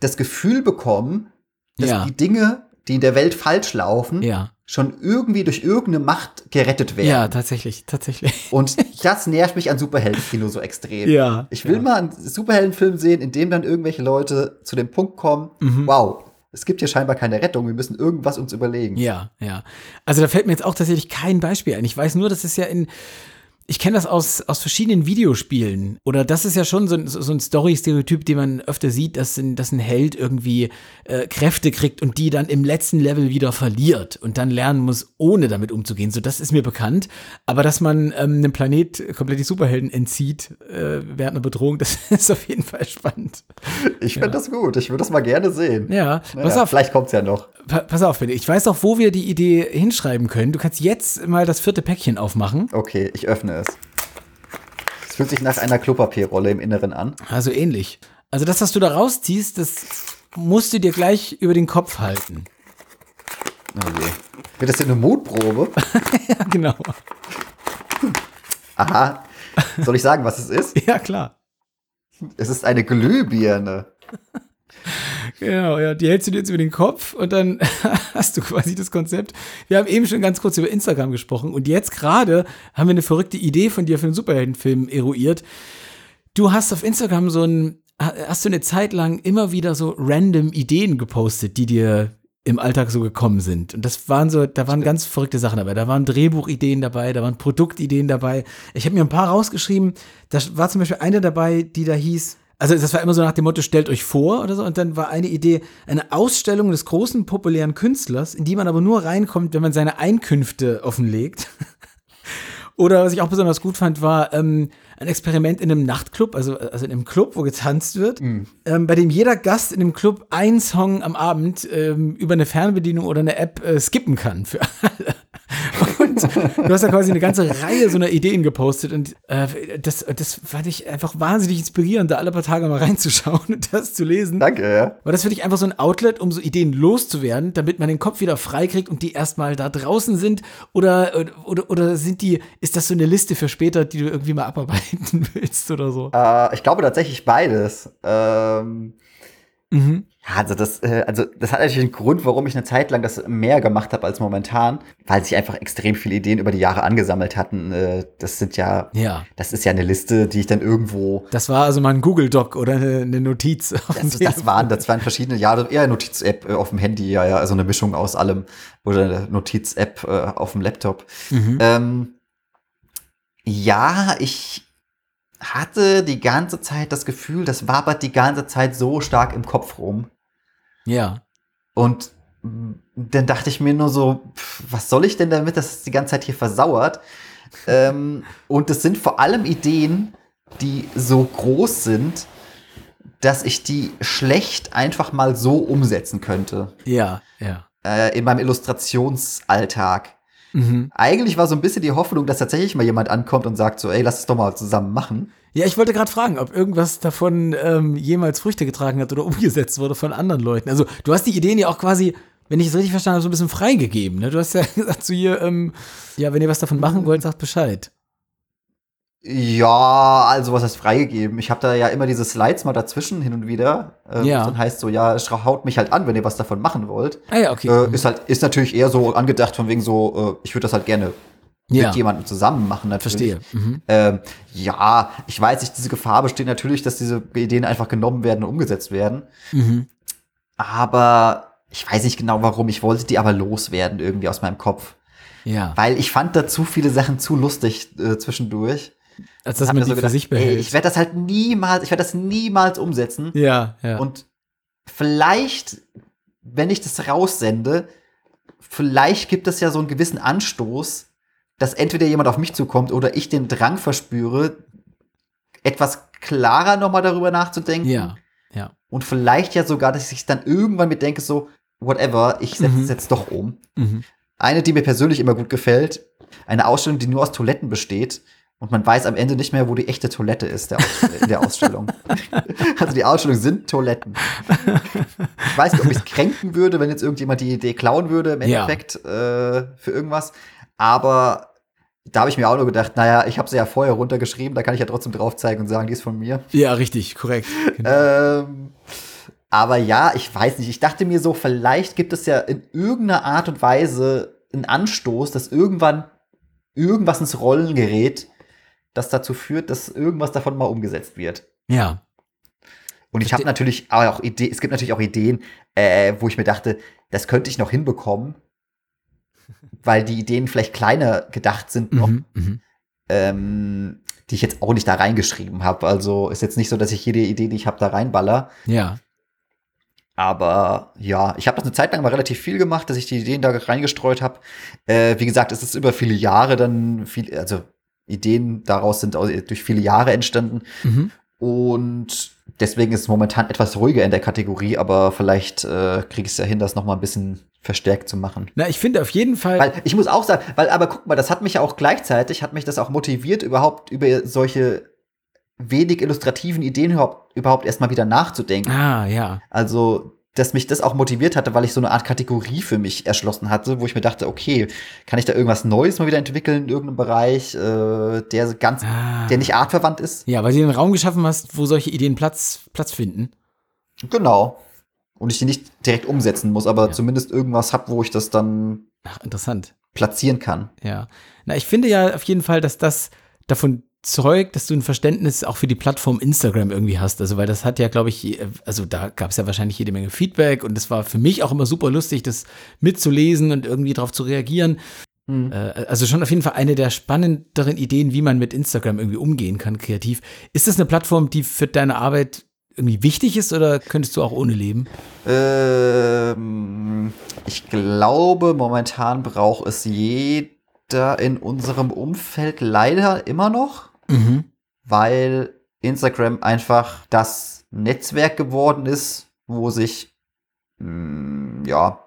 das Gefühl bekommen, dass ja. die Dinge, die in der Welt falsch laufen, ja. schon irgendwie durch irgendeine Macht gerettet werden. Ja, tatsächlich, tatsächlich. Und das nervt mich an Superheldenkino so extrem. Ja. Ich will ja. mal einen Superheldenfilm sehen, in dem dann irgendwelche Leute zu dem Punkt kommen, mhm. wow, es gibt hier scheinbar keine Rettung, wir müssen irgendwas uns überlegen. Ja, ja. Also da fällt mir jetzt auch tatsächlich kein Beispiel ein. Ich weiß nur, dass es ja in ich kenne das aus, aus verschiedenen Videospielen. Oder das ist ja schon so, so ein Story-Stereotyp, den man öfter sieht, dass ein, dass ein Held irgendwie äh, Kräfte kriegt und die dann im letzten Level wieder verliert und dann lernen muss, ohne damit umzugehen. So, das ist mir bekannt. Aber dass man ähm, einem Planet komplett die Superhelden entzieht äh, während einer Bedrohung, das ist auf jeden Fall spannend. Ich finde ja. das gut. Ich würde das mal gerne sehen. Ja, naja, pass auf. Vielleicht kommt es ja noch. Pa pass auf, bitte. Ich weiß auch, wo wir die Idee hinschreiben können. Du kannst jetzt mal das vierte Päckchen aufmachen. Okay, ich öffne es. Es fühlt sich nach einer Klopapierrolle im Inneren an. Also ähnlich. Also das, was du da rausziehst, das musst du dir gleich über den Kopf halten. Oh je. Wird das denn eine Mutprobe? ja, genau. Aha. Soll ich sagen, was es ist? Ja, klar. Es ist eine Glühbirne. Genau, ja, die hältst du dir jetzt über den Kopf und dann hast du quasi das Konzept. Wir haben eben schon ganz kurz über Instagram gesprochen und jetzt gerade haben wir eine verrückte Idee von dir für einen Superheldenfilm eruiert. Du hast auf Instagram so ein, hast du eine Zeit lang immer wieder so random Ideen gepostet, die dir im Alltag so gekommen sind. Und das waren so, da waren ganz verrückte Sachen dabei. Da waren Drehbuchideen dabei, da waren Produktideen dabei. Ich habe mir ein paar rausgeschrieben. Da war zum Beispiel eine dabei, die da hieß, also das war immer so nach dem Motto, stellt euch vor oder so. Und dann war eine Idee, eine Ausstellung des großen populären Künstlers, in die man aber nur reinkommt, wenn man seine Einkünfte offenlegt. oder was ich auch besonders gut fand, war ähm, ein Experiment in einem Nachtclub, also, also in einem Club, wo getanzt wird, mhm. ähm, bei dem jeder Gast in dem Club einen Song am Abend ähm, über eine Fernbedienung oder eine App äh, skippen kann für alle. Und du hast ja quasi eine ganze Reihe so einer Ideen gepostet und äh, das, das fand ich einfach wahnsinnig inspirierend, da alle paar Tage mal reinzuschauen und das zu lesen. Danke, ja. Weil das für dich einfach so ein Outlet, um so Ideen loszuwerden, damit man den Kopf wieder frei kriegt und die erstmal da draußen sind oder, oder, oder sind die, ist das so eine Liste für später, die du irgendwie mal abarbeiten willst oder so? Äh, ich glaube tatsächlich beides. Ähm, mhm. Ja, also das, äh, also das hat natürlich einen Grund, warum ich eine Zeit lang das mehr gemacht habe als momentan, weil sich einfach extrem viele Ideen über die Jahre angesammelt hatten. Äh, das sind ja, ja, das ist ja eine Liste, die ich dann irgendwo. Das war also mal ein Google Doc oder eine, eine Notiz. Das, das, waren, das waren verschiedene Jahre, eher Notiz-App äh, auf dem Handy, ja, ja, also eine Mischung aus allem oder eine Notiz-App äh, auf dem Laptop. Mhm. Ähm, ja, ich hatte die ganze Zeit das Gefühl, das wabert die ganze Zeit so stark im Kopf rum. Ja. Und dann dachte ich mir nur so, was soll ich denn damit, dass es die ganze Zeit hier versauert? ähm, und es sind vor allem Ideen, die so groß sind, dass ich die schlecht einfach mal so umsetzen könnte. Ja, ja. Äh, in meinem Illustrationsalltag. Mhm. Eigentlich war so ein bisschen die Hoffnung, dass tatsächlich mal jemand ankommt und sagt so, ey, lass es doch mal zusammen machen. Ja, ich wollte gerade fragen, ob irgendwas davon ähm, jemals Früchte getragen hat oder umgesetzt wurde von anderen Leuten. Also du hast die Ideen ja auch quasi, wenn ich es richtig verstanden habe, so ein bisschen freigegeben. Ne? Du hast ja gesagt zu ihr, ähm, ja, wenn ihr was davon machen wollt, sagt Bescheid. Ja, also was heißt freigegeben? Ich habe da ja immer diese Slides mal dazwischen hin und wieder. Äh, ja. Dann heißt so, ja, haut mich halt an, wenn ihr was davon machen wollt. Ah ja, okay. Äh, ist halt, ist natürlich eher so angedacht von wegen so, äh, ich würde das halt gerne ja. mit jemandem zusammen machen natürlich. Verstehe. Mhm. Ähm, ja, ich weiß nicht, diese Gefahr besteht natürlich, dass diese Ideen einfach genommen werden und umgesetzt werden. Mhm. Aber ich weiß nicht genau warum. Ich wollte die aber loswerden irgendwie aus meinem Kopf. Ja. Weil ich fand da zu viele Sachen zu lustig äh, zwischendurch. Als dass man die so gedacht, für sich behält. Ey, ich werde das halt niemals, ich werde das niemals umsetzen. Ja, ja. Und vielleicht, wenn ich das raussende, vielleicht gibt es ja so einen gewissen Anstoß, dass entweder jemand auf mich zukommt oder ich den Drang verspüre, etwas klarer nochmal darüber nachzudenken. Ja, ja. Und vielleicht ja sogar, dass ich dann irgendwann mit denke, so, whatever, ich setze mhm. es jetzt doch um. Mhm. Eine, die mir persönlich immer gut gefällt, eine Ausstellung, die nur aus Toiletten besteht. Und man weiß am Ende nicht mehr, wo die echte Toilette ist der in der Ausstellung. also die Ausstellung sind Toiletten. Ich weiß nicht, ob ich es kränken würde, wenn jetzt irgendjemand die Idee klauen würde, im Endeffekt ja. äh, für irgendwas. Aber da habe ich mir auch nur gedacht, naja, ich habe sie ja vorher runtergeschrieben, da kann ich ja trotzdem drauf zeigen und sagen, die ist von mir. Ja, richtig, korrekt. Genau. ähm, aber ja, ich weiß nicht. Ich dachte mir so, vielleicht gibt es ja in irgendeiner Art und Weise einen Anstoß, dass irgendwann irgendwas ins Rollen gerät, das dazu führt, dass irgendwas davon mal umgesetzt wird. Ja. Und ich habe natürlich auch Ideen, es gibt natürlich auch Ideen, äh, wo ich mir dachte, das könnte ich noch hinbekommen, weil die Ideen vielleicht kleiner gedacht sind noch, mhm, mhm, ähm, die ich jetzt auch nicht da reingeschrieben habe. Also ist jetzt nicht so, dass ich jede Idee, die ich habe, da reinballer. Ja. Aber ja, ich habe das eine Zeit lang mal relativ viel gemacht, dass ich die Ideen da reingestreut habe. Äh, wie gesagt, es ist über viele Jahre dann viel, also Ideen daraus sind durch viele Jahre entstanden. Mhm. Und deswegen ist es momentan etwas ruhiger in der Kategorie, aber vielleicht äh, kriege ich es ja hin, das noch mal ein bisschen verstärkt zu machen. Na, ich finde auf jeden Fall. Weil ich muss auch sagen, weil, aber guck mal, das hat mich ja auch gleichzeitig, hat mich das auch motiviert, überhaupt über solche wenig illustrativen Ideen überhaupt, überhaupt erstmal wieder nachzudenken. Ah, ja. Also, dass mich das auch motiviert hatte, weil ich so eine Art Kategorie für mich erschlossen hatte, wo ich mir dachte, okay, kann ich da irgendwas Neues mal wieder entwickeln in irgendeinem Bereich, äh, der ganz, ah. der nicht artverwandt ist? Ja, weil du einen Raum geschaffen hast, wo solche Ideen Platz, Platz finden. Genau und ich die nicht direkt umsetzen muss, aber ja. zumindest irgendwas habe, wo ich das dann Ach, interessant. platzieren kann. Ja. Na, ich finde ja auf jeden Fall, dass das davon zeugt, dass du ein Verständnis auch für die Plattform Instagram irgendwie hast. Also, weil das hat ja, glaube ich, also da gab es ja wahrscheinlich jede Menge Feedback und es war für mich auch immer super lustig, das mitzulesen und irgendwie darauf zu reagieren. Mhm. Also schon auf jeden Fall eine der spannenderen Ideen, wie man mit Instagram irgendwie umgehen kann, kreativ. Ist das eine Plattform, die für deine Arbeit irgendwie wichtig ist oder könntest du auch ohne leben? Ähm, ich glaube, momentan braucht es jeder in unserem Umfeld leider immer noch, mhm. weil Instagram einfach das Netzwerk geworden ist, wo sich mh, mm, ja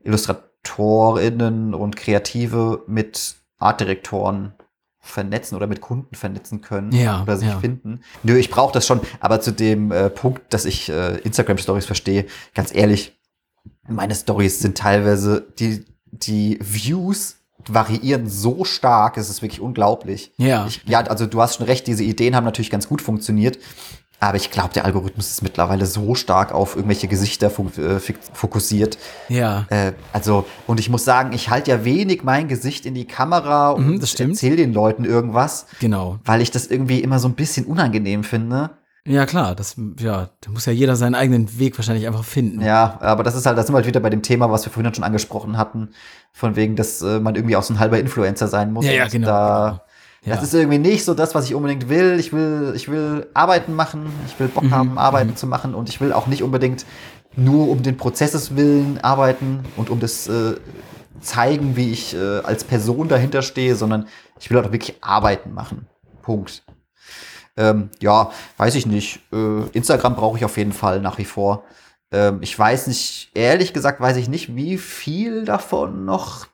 Illustratorinnen und Kreative mit Artdirektoren vernetzen oder mit Kunden vernetzen können ja, oder sich ja. finden. Nö, ich brauche das schon, aber zu dem äh, Punkt, dass ich äh, Instagram Stories verstehe, ganz ehrlich, meine Stories sind teilweise die die Views variieren so stark, es ist wirklich unglaublich. Ja. Ich, ja, also du hast schon recht, diese Ideen haben natürlich ganz gut funktioniert, aber ich glaube, der Algorithmus ist mittlerweile so stark auf irgendwelche Gesichter äh, fokussiert. Ja. Äh, also, und ich muss sagen, ich halte ja wenig mein Gesicht in die Kamera und mhm, erzähle den Leuten irgendwas. Genau. Weil ich das irgendwie immer so ein bisschen unangenehm finde. Ja, klar, das, ja, da muss ja jeder seinen eigenen Weg wahrscheinlich einfach finden. Ja, aber das ist halt, da sind wir halt wieder bei dem Thema, was wir vorhin schon angesprochen hatten, von wegen, dass äh, man irgendwie auch so ein halber Influencer sein muss. Ja, ja, genau. Da, genau ja. Das ist irgendwie nicht so das, was ich unbedingt will. Ich will, ich will Arbeiten machen, ich will Bock mhm. haben, Arbeiten mhm. zu machen und ich will auch nicht unbedingt nur um den Prozesses willen arbeiten und um das äh, zeigen, wie ich äh, als Person dahinter stehe, sondern ich will auch wirklich Arbeiten machen. Punkt. Ähm, ja, weiß ich nicht. Äh, Instagram brauche ich auf jeden Fall nach wie vor. Ähm, ich weiß nicht, ehrlich gesagt, weiß ich nicht, wie viel davon noch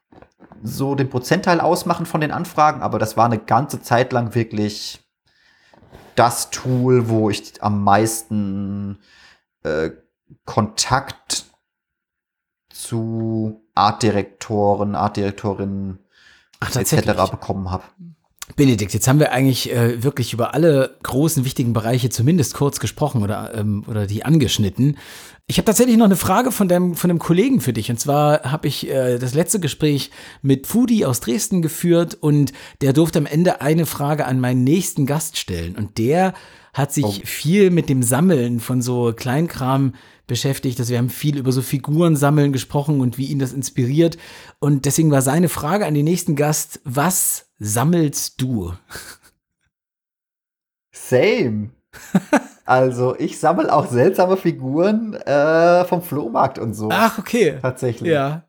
so den Prozentteil ausmachen von den Anfragen, aber das war eine ganze Zeit lang wirklich das Tool, wo ich am meisten äh, Kontakt zu Artdirektoren, Artdirektorinnen etc. bekommen habe. Benedikt, jetzt haben wir eigentlich äh, wirklich über alle großen, wichtigen Bereiche zumindest kurz gesprochen oder, ähm, oder die angeschnitten. Ich habe tatsächlich noch eine Frage von deinem, von einem Kollegen für dich. Und zwar habe ich äh, das letzte Gespräch mit Foodie aus Dresden geführt und der durfte am Ende eine Frage an meinen nächsten Gast stellen. Und der hat sich oh. viel mit dem Sammeln von so Kleinkram beschäftigt. Also wir haben viel über so Figuren sammeln gesprochen und wie ihn das inspiriert. Und deswegen war seine Frage an den nächsten Gast, was sammelst du? Same. also ich sammle auch seltsame Figuren äh, vom Flohmarkt und so. Ach, okay. Tatsächlich. Ja.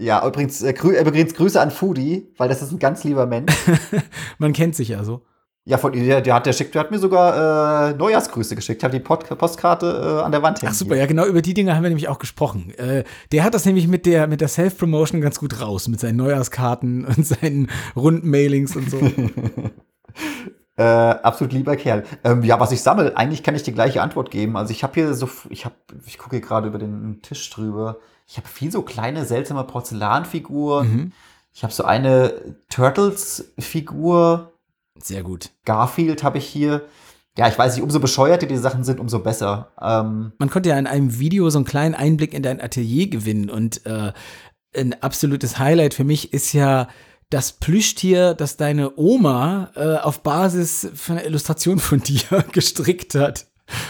Ja, übrigens, äh, grü übrigens Grüße an Foodie, weil das ist ein ganz lieber Mensch. Man kennt sich ja so. Ja, von der, der hat, der schickt, der hat mir sogar äh, Neujahrsgrüße geschickt. Ich habe die Pod Postkarte äh, an der Wand hängen. Ach super, ja genau über die Dinge haben wir nämlich auch gesprochen. Äh, der hat das nämlich mit der mit der Self Promotion ganz gut raus mit seinen Neujahrskarten und seinen Rundmailings und so. äh, absolut lieber Kerl. Ähm, ja, was ich sammle, eigentlich kann ich die gleiche Antwort geben. Also ich habe hier so, ich habe, ich gucke hier gerade über den Tisch drüber. Ich habe viel so kleine seltsame Porzellanfiguren. Mhm. Ich habe so eine Turtles-Figur sehr gut. Garfield habe ich hier. Ja, ich weiß nicht, umso bescheuerter die Sachen sind, umso besser. Ähm Man konnte ja in einem Video so einen kleinen Einblick in dein Atelier gewinnen und äh, ein absolutes Highlight für mich ist ja das Plüschtier, das deine Oma äh, auf Basis von einer Illustration von dir gestrickt hat.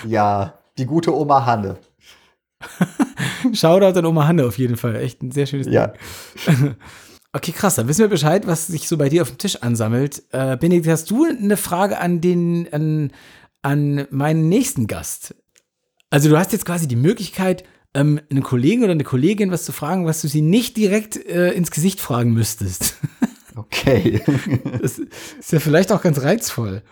Ja, die gute Oma Hanne. Shoutout an Oma Hanne auf jeden Fall. Echt ein sehr schönes ja. Ding. Okay, krass. Dann wissen wir Bescheid, was sich so bei dir auf dem Tisch ansammelt. Äh, Benedikt, hast du eine Frage an den, an, an meinen nächsten Gast? Also du hast jetzt quasi die Möglichkeit, ähm, einen Kollegen oder eine Kollegin was zu fragen, was du sie nicht direkt äh, ins Gesicht fragen müsstest. Okay. das ist ja vielleicht auch ganz reizvoll.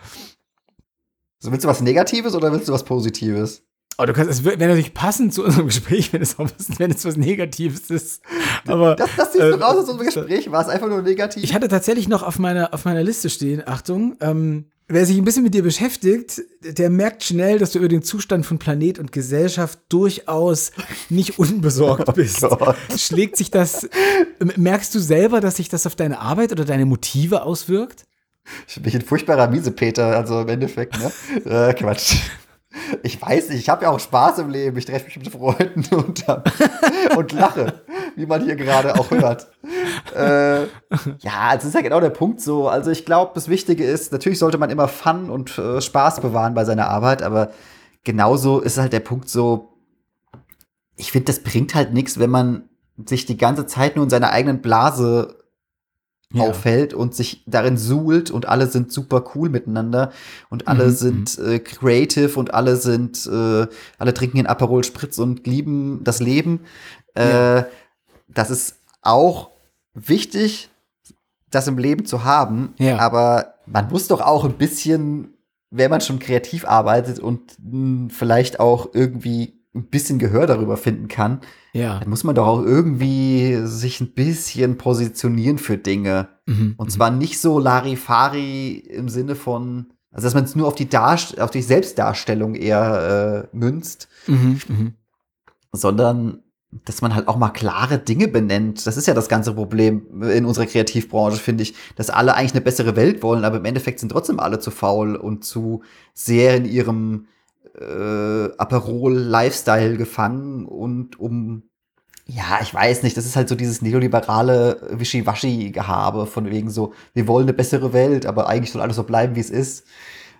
So, willst du was Negatives oder willst du was Positives? Oh, du kannst, es wäre natürlich passend zu unserem Gespräch, wenn es, wenn es was Negatives ist. Aber das, das siehst du äh, raus aus unserem Gespräch, war es einfach nur negativ. Ich hatte tatsächlich noch auf meiner, auf meiner Liste stehen, Achtung, ähm, wer sich ein bisschen mit dir beschäftigt, der merkt schnell, dass du über den Zustand von Planet und Gesellschaft durchaus nicht unbesorgt oh bist. Oh Schlägt sich das, merkst du selber, dass sich das auf deine Arbeit oder deine Motive auswirkt? Ich bin ein furchtbarer Miesepeter, also im Endeffekt, ne? äh, Quatsch. Ich weiß nicht, ich habe ja auch Spaß im Leben. Ich treffe mich mit Freunden und, und lache, wie man hier gerade auch hört. Äh, ja, es ist ja genau der Punkt so. Also ich glaube, das Wichtige ist, natürlich sollte man immer Fun und äh, Spaß bewahren bei seiner Arbeit, aber genauso ist halt der Punkt so, ich finde, das bringt halt nichts, wenn man sich die ganze Zeit nur in seiner eigenen Blase ja. auffällt und sich darin suhlt und alle sind super cool miteinander und alle mhm. sind mhm. äh, creative und alle sind, äh, alle trinken den Aperol Spritz und lieben das Leben. Äh, ja. Das ist auch wichtig, das im Leben zu haben, ja. aber man muss doch auch ein bisschen, wenn man schon kreativ arbeitet und mh, hm, vielleicht auch irgendwie ein bisschen Gehör darüber finden kann, ja. dann muss man doch auch irgendwie sich ein bisschen positionieren für Dinge. Mhm. Und mhm. zwar nicht so Larifari im Sinne von, also dass man es nur auf die, Darst auf die Selbstdarstellung eher äh, münzt, mhm. Mhm. sondern dass man halt auch mal klare Dinge benennt. Das ist ja das ganze Problem in unserer Kreativbranche, finde ich, dass alle eigentlich eine bessere Welt wollen, aber im Endeffekt sind trotzdem alle zu faul und zu sehr in ihrem äh, Aperol-Lifestyle gefangen und um ja, ich weiß nicht, das ist halt so dieses neoliberale Wischiwaschi-Gehabe von wegen so, wir wollen eine bessere Welt, aber eigentlich soll alles so bleiben, wie es ist.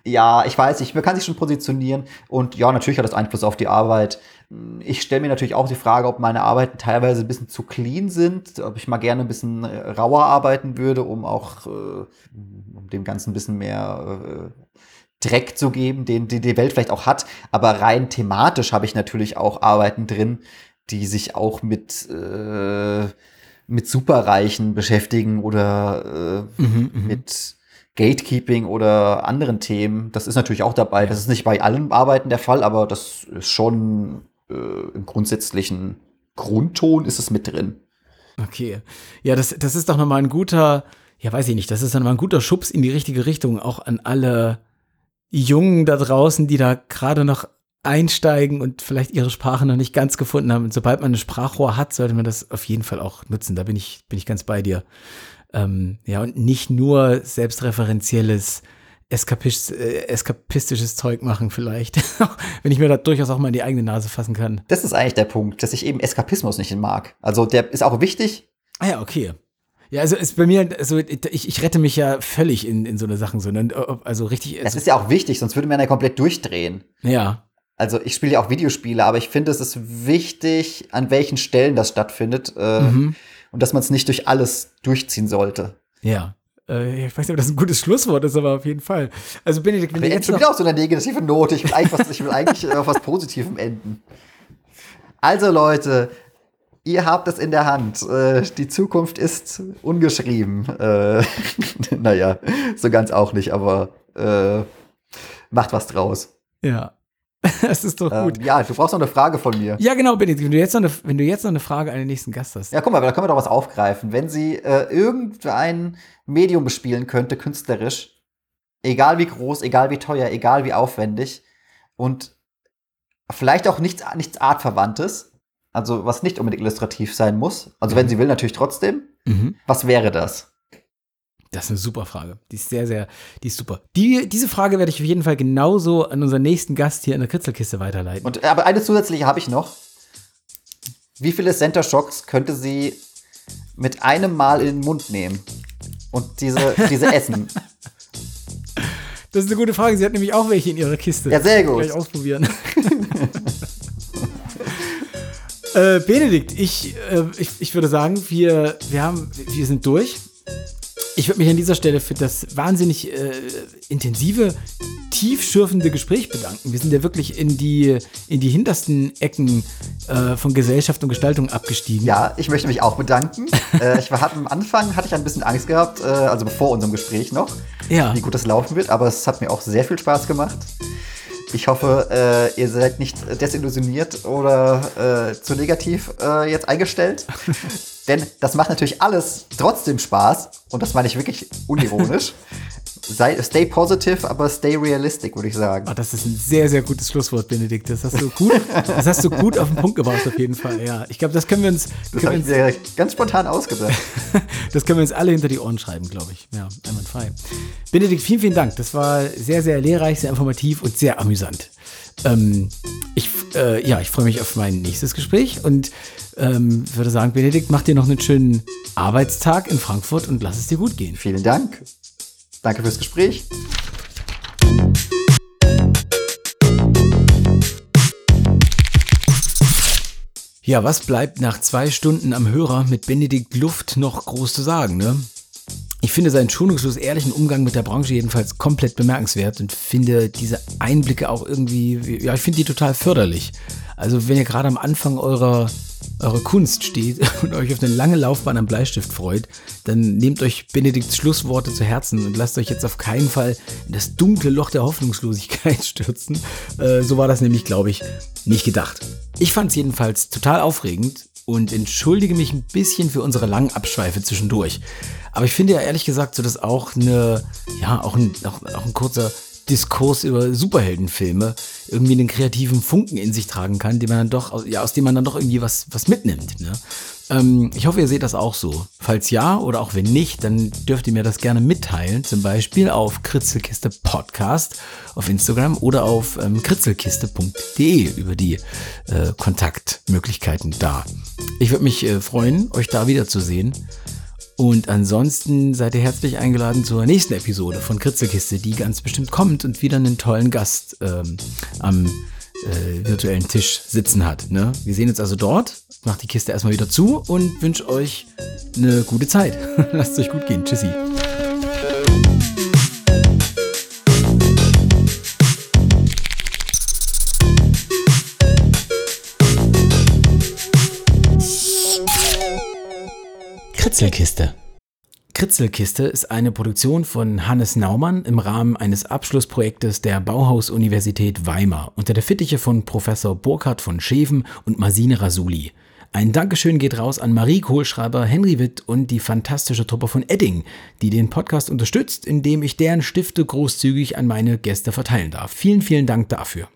Ja, ich weiß nicht, man kann sich schon positionieren und ja, natürlich hat das Einfluss auf die Arbeit. Ich stelle mir natürlich auch die Frage, ob meine Arbeiten teilweise ein bisschen zu clean sind, ob ich mal gerne ein bisschen äh, rauer arbeiten würde, um auch äh, um dem Ganzen ein bisschen mehr äh, Dreck zu geben, den, den die Welt vielleicht auch hat. Aber rein thematisch habe ich natürlich auch Arbeiten drin, die sich auch mit, äh, mit Superreichen beschäftigen oder äh, mhm, mhm, mit Gatekeeping oder anderen Themen. Das ist natürlich auch dabei. Das ist nicht bei allen Arbeiten der Fall, aber das ist schon äh, im grundsätzlichen Grundton ist es mit drin. Okay. Ja, das, das ist doch nochmal ein guter, ja, weiß ich nicht, das ist dann mal ein guter Schubs in die richtige Richtung, auch an alle Jungen da draußen, die da gerade noch einsteigen und vielleicht ihre Sprache noch nicht ganz gefunden haben. Und sobald man ein Sprachrohr hat, sollte man das auf jeden Fall auch nutzen. Da bin ich, bin ich ganz bei dir. Ähm, ja, und nicht nur selbstreferenzielles Eskapisch, äh, eskapistisches Zeug machen vielleicht. Wenn ich mir da durchaus auch mal in die eigene Nase fassen kann. Das ist eigentlich der Punkt, dass ich eben Eskapismus nicht mag. Also der ist auch wichtig. Ah ja, okay. Ja, also ist bei mir, also ich, ich rette mich ja völlig in, in so eine Sachen, sondern also richtig. Es also ist ja auch wichtig, sonst würde man ja komplett durchdrehen. Ja. Also ich spiele ja auch Videospiele, aber ich finde, es ist wichtig, an welchen Stellen das stattfindet äh, mhm. und dass man es nicht durch alles durchziehen sollte. Ja. Äh, ich weiß nicht, ob das ein gutes Schlusswort ist, aber auf jeden Fall. Also Benedikt, wenn du jetzt schon wieder auf so einer negative Note. Ich will eigentlich, was, ich will eigentlich auf was Positivem enden. Also Leute, ihr habt es in der Hand. Äh, die Zukunft ist ungeschrieben. Äh, naja, so ganz auch nicht, aber äh, macht was draus. Ja. Das ist doch gut. Ähm, ja, du brauchst noch eine Frage von mir. Ja, genau, Benedikt. Wenn du jetzt noch eine, wenn du jetzt noch eine Frage an den nächsten Gast hast. Ja, guck mal, da können wir doch was aufgreifen. Wenn sie äh, irgendein Medium bespielen könnte, künstlerisch, egal wie groß, egal wie teuer, egal wie aufwendig und vielleicht auch nichts, nichts Artverwandtes, also was nicht unbedingt illustrativ sein muss, also mhm. wenn sie will, natürlich trotzdem, mhm. was wäre das? Das ist eine super Frage. Die ist sehr, sehr, die ist super. Die, diese Frage werde ich auf jeden Fall genauso an unseren nächsten Gast hier in der Kritzelkiste weiterleiten. Und, aber eine zusätzliche habe ich noch. Wie viele Center Shocks könnte sie mit einem Mal in den Mund nehmen und diese, diese essen? Das ist eine gute Frage. Sie hat nämlich auch welche in ihrer Kiste. Ja, sehr gut. Gleich ausprobieren. äh, Benedikt, ich, äh, ich, ich würde sagen, wir, wir, haben, wir sind durch. Ich würde mich an dieser Stelle für das wahnsinnig äh, intensive, tiefschürfende Gespräch bedanken. Wir sind ja wirklich in die, in die hintersten Ecken äh, von Gesellschaft und Gestaltung abgestiegen. Ja, ich möchte mich auch bedanken. äh, ich war, am Anfang hatte ich ein bisschen Angst gehabt, äh, also bevor unserem Gespräch noch, ja. wie gut das laufen wird, aber es hat mir auch sehr viel Spaß gemacht. Ich hoffe, äh, ihr seid nicht desillusioniert oder äh, zu negativ äh, jetzt eingestellt. Denn das macht natürlich alles trotzdem Spaß. Und das meine ich wirklich unironisch. Sei, stay positive, aber stay realistic, würde ich sagen. Oh, das ist ein sehr, sehr gutes Schlusswort, Benedikt. Das hast du gut, das hast du gut auf den Punkt gebracht, auf jeden Fall. Ja, ich glaube, das können wir uns. Das habe ich mir ganz spontan ausgedacht. das können wir uns alle hinter die Ohren schreiben, glaube ich. Ja, einwandfrei. Benedikt, vielen, vielen Dank. Das war sehr, sehr lehrreich, sehr informativ und sehr amüsant. Ähm, ich, äh, ja, ich freue mich auf mein nächstes Gespräch und ähm, würde sagen, Benedikt, mach dir noch einen schönen Arbeitstag in Frankfurt und lass es dir gut gehen. Vielen Dank. Danke fürs Gespräch. Ja, was bleibt nach zwei Stunden am Hörer mit Benedikt Luft noch groß zu sagen, ne? Ich finde seinen schonungslos ehrlichen Umgang mit der Branche jedenfalls komplett bemerkenswert und finde diese Einblicke auch irgendwie, ja, ich finde die total förderlich. Also wenn ihr gerade am Anfang eurer eure Kunst steht und euch auf eine lange Laufbahn am Bleistift freut, dann nehmt euch Benedikts Schlussworte zu Herzen und lasst euch jetzt auf keinen Fall in das dunkle Loch der Hoffnungslosigkeit stürzen. Äh, so war das nämlich, glaube ich, nicht gedacht. Ich fand es jedenfalls total aufregend und entschuldige mich ein bisschen für unsere langen Abschweife zwischendurch. Aber ich finde ja ehrlich gesagt, so dass auch eine, ja, auch ein, auch, auch ein kurzer Diskurs über Superheldenfilme irgendwie einen kreativen Funken in sich tragen kann, den man dann doch, ja, aus dem man dann doch irgendwie was, was mitnimmt. Ne? Ähm, ich hoffe, ihr seht das auch so. Falls ja oder auch wenn nicht, dann dürft ihr mir das gerne mitteilen. Zum Beispiel auf Kritzelkiste Podcast auf Instagram oder auf ähm, kritzelkiste.de über die äh, Kontaktmöglichkeiten da. Ich würde mich äh, freuen, euch da wiederzusehen. Und ansonsten seid ihr herzlich eingeladen zur nächsten Episode von Kritzelkiste, die ganz bestimmt kommt und wieder einen tollen Gast ähm, am äh, virtuellen Tisch sitzen hat. Ne? Wir sehen uns also dort. Macht die Kiste erstmal wieder zu und wünsche euch eine gute Zeit. Lasst es euch gut gehen. Tschüssi. Kritzelkiste. Kritzelkiste ist eine Produktion von Hannes Naumann im Rahmen eines Abschlussprojektes der Bauhaus-Universität Weimar unter der Fittiche von Professor Burkhard von Scheven und Masine Rasuli. Ein Dankeschön geht raus an Marie Kohlschreiber, Henry Witt und die fantastische Truppe von Edding, die den Podcast unterstützt, indem ich deren Stifte großzügig an meine Gäste verteilen darf. Vielen, vielen Dank dafür.